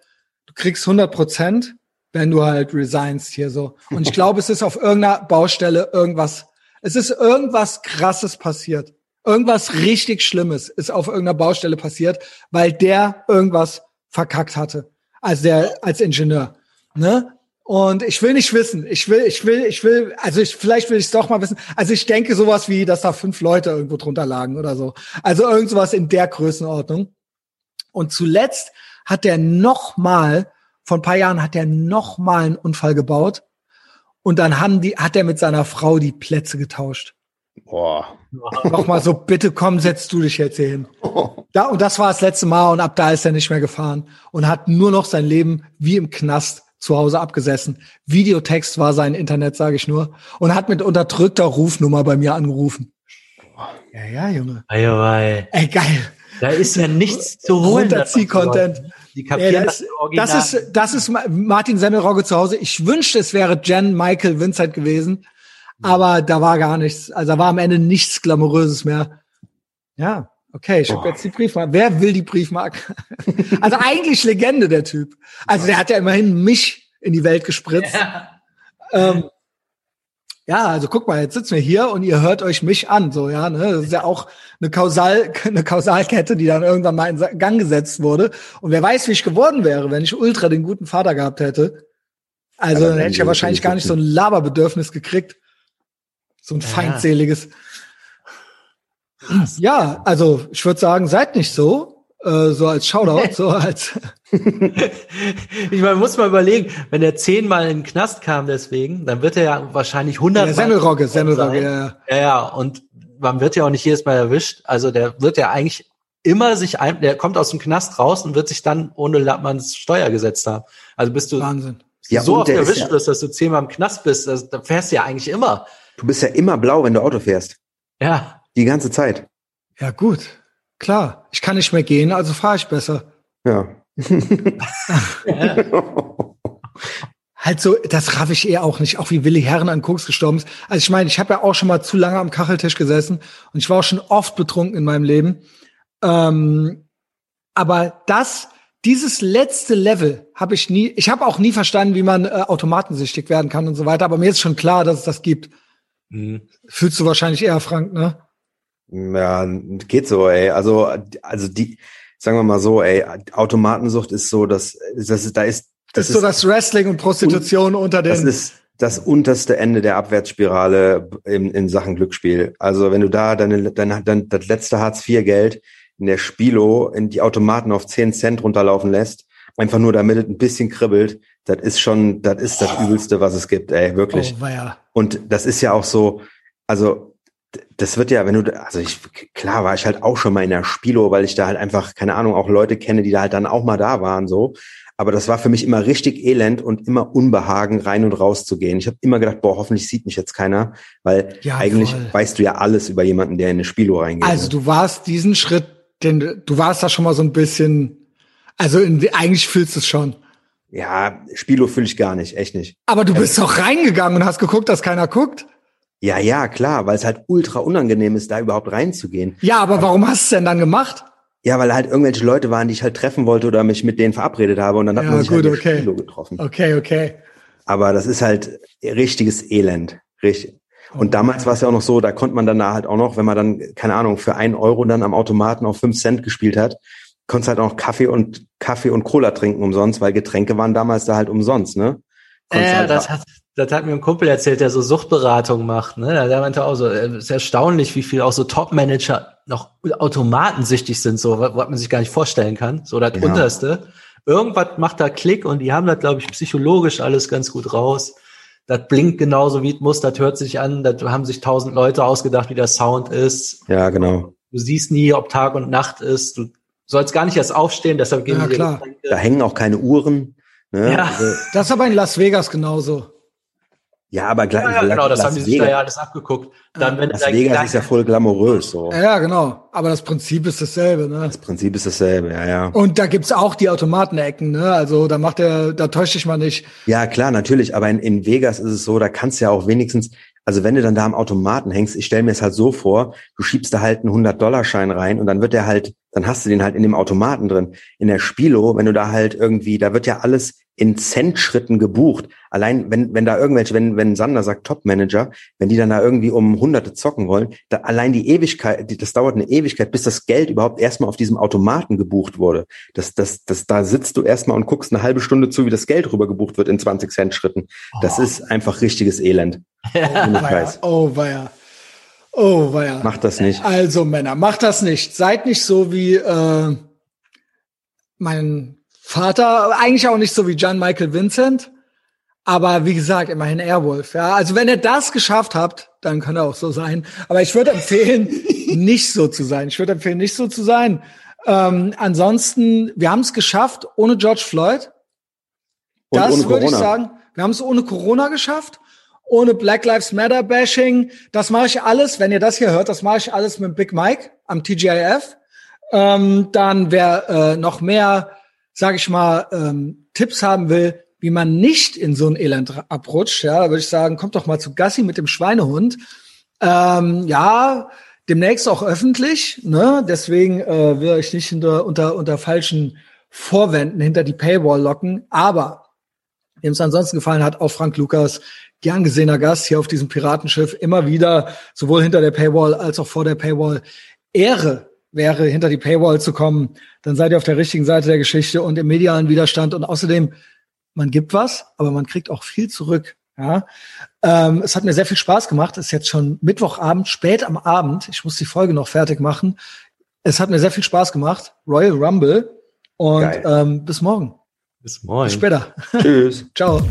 du kriegst 100 Prozent, wenn du halt resignst hier so. Und ich glaube, es ist auf irgendeiner Baustelle irgendwas, es ist irgendwas krasses passiert. Irgendwas richtig Schlimmes ist auf irgendeiner Baustelle passiert, weil der irgendwas verkackt hatte. Als der, als Ingenieur. Ne? Und ich will nicht wissen. Ich will, ich will, ich will, also ich, vielleicht will ich es doch mal wissen. Also ich denke sowas wie, dass da fünf Leute irgendwo drunter lagen oder so. Also irgend sowas in der Größenordnung. Und zuletzt hat der noch mal, vor ein paar Jahren hat er noch mal einen Unfall gebaut. Und dann haben die, hat er mit seiner Frau die Plätze getauscht. Boah. Noch mal so, bitte komm, setz du dich jetzt hier hin. [LAUGHS] Da, und das war das letzte Mal und ab da ist er nicht mehr gefahren und hat nur noch sein Leben wie im Knast zu Hause abgesessen. Videotext war sein Internet, sage ich nur. Und hat mit unterdrückter Rufnummer bei mir angerufen. Ja, ja, Junge. Ei, ei. Ey, geil. Da ist ja nichts zu holen. Runterzieh-Content. Die kapieren das, das, das ist, das ist Ma- Martin Semmelrogge zu Hause. Ich wünschte, es wäre Jen Michael Vincent gewesen. Aber da war gar nichts. Also da war am Ende nichts Glamouröses mehr. Ja, okay, ich habe jetzt die Briefmarke. Wer will die Briefmarke? [LAUGHS] also eigentlich Legende, der Typ. Also der hat ja immerhin mich in die Welt gespritzt. Ähm, ja, also guck mal, jetzt sitzen wir hier und ihr hört euch mich an, so ja, ne? Das ist ja auch eine Kausal, [LAUGHS] eine Kausalkette, die dann irgendwann mal in Gang gesetzt wurde. Und wer weiß, wie ich geworden wäre, wenn ich ultra den guten Vater gehabt hätte. Also dann hätte ich ja wahrscheinlich gar nicht so ein Laberbedürfnis gekriegt. So ein feindseliges. Ja, also ich würde sagen, seid nicht so, äh, so als Shoutout, [LAUGHS] so als [LAUGHS] Ich meine, muss mal überlegen, wenn er zehnmal in den Knast kam deswegen, dann wird er ja wahrscheinlich der hundertmal Semmelrogge. Semmelrogge, ja, ja. Ja, ja, und man wird ja auch nicht jedes Mal erwischt. Also der wird ja eigentlich immer sich ein, der kommt aus dem Knast raus und wird sich dann ohne Lappmanns Steuer gesetzt haben. Also bist du Wahnsinn. Ja, so oft erwischt ja- wirst, dass du zehnmal im Knast bist, das, da fährst du ja eigentlich immer. Du bist ja immer blau, wenn du Auto fährst. Ja. Die ganze Zeit. Ja, gut. Klar. Ich kann nicht mehr gehen, also fahre ich besser. Ja. [LAUGHS] Halt so, das raff ich eher auch nicht, auch wie Willi Herren an Koks gestorben ist. Also ich meine, ich habe ja auch schon mal zu lange am Kacheltisch gesessen und ich war auch schon oft betrunken in meinem Leben. Ähm, aber das, dieses letzte Level habe ich nie, ich habe auch nie verstanden, wie man äh, automatensüchtig werden kann und so weiter, aber mir ist schon klar, dass es das gibt. Mhm. Fühlst du wahrscheinlich eher, Frank, ne? Ja, geht so, ey. Also, also die, sagen wir mal so, ey, Automatensucht ist so, dass, das ist, da ist, Das ist so das Wrestling und Prostitution unter das den. ist das unterste Ende der Abwärtsspirale in, in Sachen Glücksspiel. Also wenn du da deine, dein, dein, das letzte Hartz-IV-Geld in der Spilo in die Automaten auf 10 Cent runterlaufen lässt, einfach nur damit es ein bisschen kribbelt, das ist schon, das ist das Übelste, was es gibt, ey, wirklich. oh. Und das ist ja auch so, also das wird ja, wenn du, also ich, klar war ich halt auch schon mal in der Spilo, weil ich da halt einfach, keine Ahnung, auch Leute kenne, die da halt dann auch mal da waren, so. Aber das war für mich immer richtig elend und immer Unbehagen, rein und raus zu gehen. Ich habe immer gedacht, boah, hoffentlich sieht mich jetzt keiner, weil Ja, eigentlich voll. weißt du ja alles über jemanden, der in eine Spilo reingeht. Also ne? du warst diesen Schritt, den du warst da schon mal so ein bisschen, also in, eigentlich fühlst du es schon. ja, Spilo fühle ich gar nicht, echt nicht. Aber du bist doch reingegangen und hast geguckt, dass keiner guckt. Ja, ja, klar, weil es halt ultra unangenehm ist, da überhaupt reinzugehen. Ja, aber warum hast du es denn dann gemacht? Ja, weil halt irgendwelche Leute waren, die ich halt treffen wollte oder mich mit denen verabredet habe und dann hat Ja, man sich gut, halt okay. Spilo getroffen. Okay, okay. Aber das ist halt richtiges Elend. Richtig. Und damals war es ja auch noch so, da konnte man dann da halt auch noch, wenn man dann, keine Ahnung, für einen Euro dann am Automaten auf fünf Cent gespielt hat, konntest halt auch noch Kaffee und Kaffee und Cola trinken umsonst, weil Getränke waren damals da halt umsonst, ne? Ja, das hat, das hat mir ein Kumpel erzählt, der so Suchtberatung macht. Ne? Der meinte auch so, äh, es ist erstaunlich, wie viel auch so Top-Manager noch automatensüchtig sind, so was was man sich gar nicht vorstellen kann. So das Ja. Unterste. Irgendwas macht da Klick und die haben das, glaube ich, psychologisch alles ganz gut raus. Das blinkt genauso wie es muss, das hört sich an, da haben sich tausend Leute ausgedacht, wie der Sound ist. ja, genau. Du siehst nie, ob Tag und Nacht ist. Du sollst gar nicht erst aufstehen, deshalb geben Ja. Getränke. Da hängen auch keine Uhren. Ne? Ja. Also, Das ist aber in Las Vegas genauso. ja, aber gleich. Ja, ja, genau, das haben die sich da ja alles abgeguckt. Dann, wenn Las Vegas ist ja voll glamourös, so. Ja, genau. Aber das Prinzip ist dasselbe, ne? Das Prinzip ist dasselbe, ja, ja. Und da gibt's auch die Automatenecken, ne? Also da macht er, da täuscht dich mal nicht. Ja, klar, natürlich. Aber in, in Vegas ist es so, da kannst du ja auch wenigstens, also wenn du dann da am Automaten hängst, ich stelle mir es halt so vor, du schiebst da halt einen 100-Dollar-Schein rein und dann wird der halt, dann hast du den halt in dem Automaten drin. In der Spilo, wenn du da halt irgendwie, da wird ja alles in Centschritten gebucht. Allein, wenn, wenn da irgendwelche, wenn, wenn Sander sagt Top-Manager, wenn die dann da irgendwie um Hunderte zocken wollen, da allein die Ewigkeit, das dauert eine Ewigkeit, bis das Geld überhaupt erstmal auf diesem Automaten gebucht wurde. Das, das, das, da sitzt du erstmal und guckst eine halbe Stunde zu, wie das Geld rüber gebucht wird in 20 Cent Schritten. Das ist einfach richtiges Elend. [LAUGHS] Ohne Weia. Oh, weia. Oh, weia. Macht das nicht. Also Männer, macht das nicht. Seid nicht so wie äh, mein Vater, eigentlich auch nicht so wie John Michael Vincent, aber wie gesagt, immerhin Airwolf. Ja, also wenn ihr das geschafft habt, dann könnt ihr auch so sein. Aber ich würde empfehlen, [LAUGHS] nicht so zu sein. Ich würde empfehlen, nicht so zu sein. Ähm, ansonsten, wir haben es geschafft ohne George Floyd. Und Das würde ich sagen. Wir haben es ohne Corona geschafft, ohne Black Lives Matter Bashing. Das mache ich alles, wenn ihr das hier hört, das mache ich alles mit Big Mike am TGIF. Ähm, dann wer äh, noch mehr, sage ich mal, ähm, Tipps haben will, wie man nicht in so ein Elend abrutscht, ja, würde ich sagen, kommt doch mal zu Gassi mit dem Schweinehund. Ähm, ja, demnächst auch öffentlich, ne? Deswegen äh, will ich nicht hinter, unter, unter falschen Vorwänden hinter die Paywall locken. Aber wem es ansonsten gefallen hat, auch Frank Lukas, gern gesehener Gast hier auf diesem Piratenschiff, immer wieder, sowohl hinter der Paywall als auch vor der Paywall. Ehre wäre, hinter die Paywall zu kommen, dann seid ihr auf der richtigen Seite der Geschichte und im medialen Widerstand. Und außerdem man gibt was, aber man kriegt auch viel zurück. Ja, ähm, es hat mir sehr viel Spaß gemacht. Es ist jetzt schon Mittwochabend, spät am Abend. Ich muss die Folge noch fertig machen. Es hat mir sehr viel Spaß gemacht. Royal Rumble und ähm, bis morgen. Bis morgen. Bis später. Tschüss. [LAUGHS] Ciao.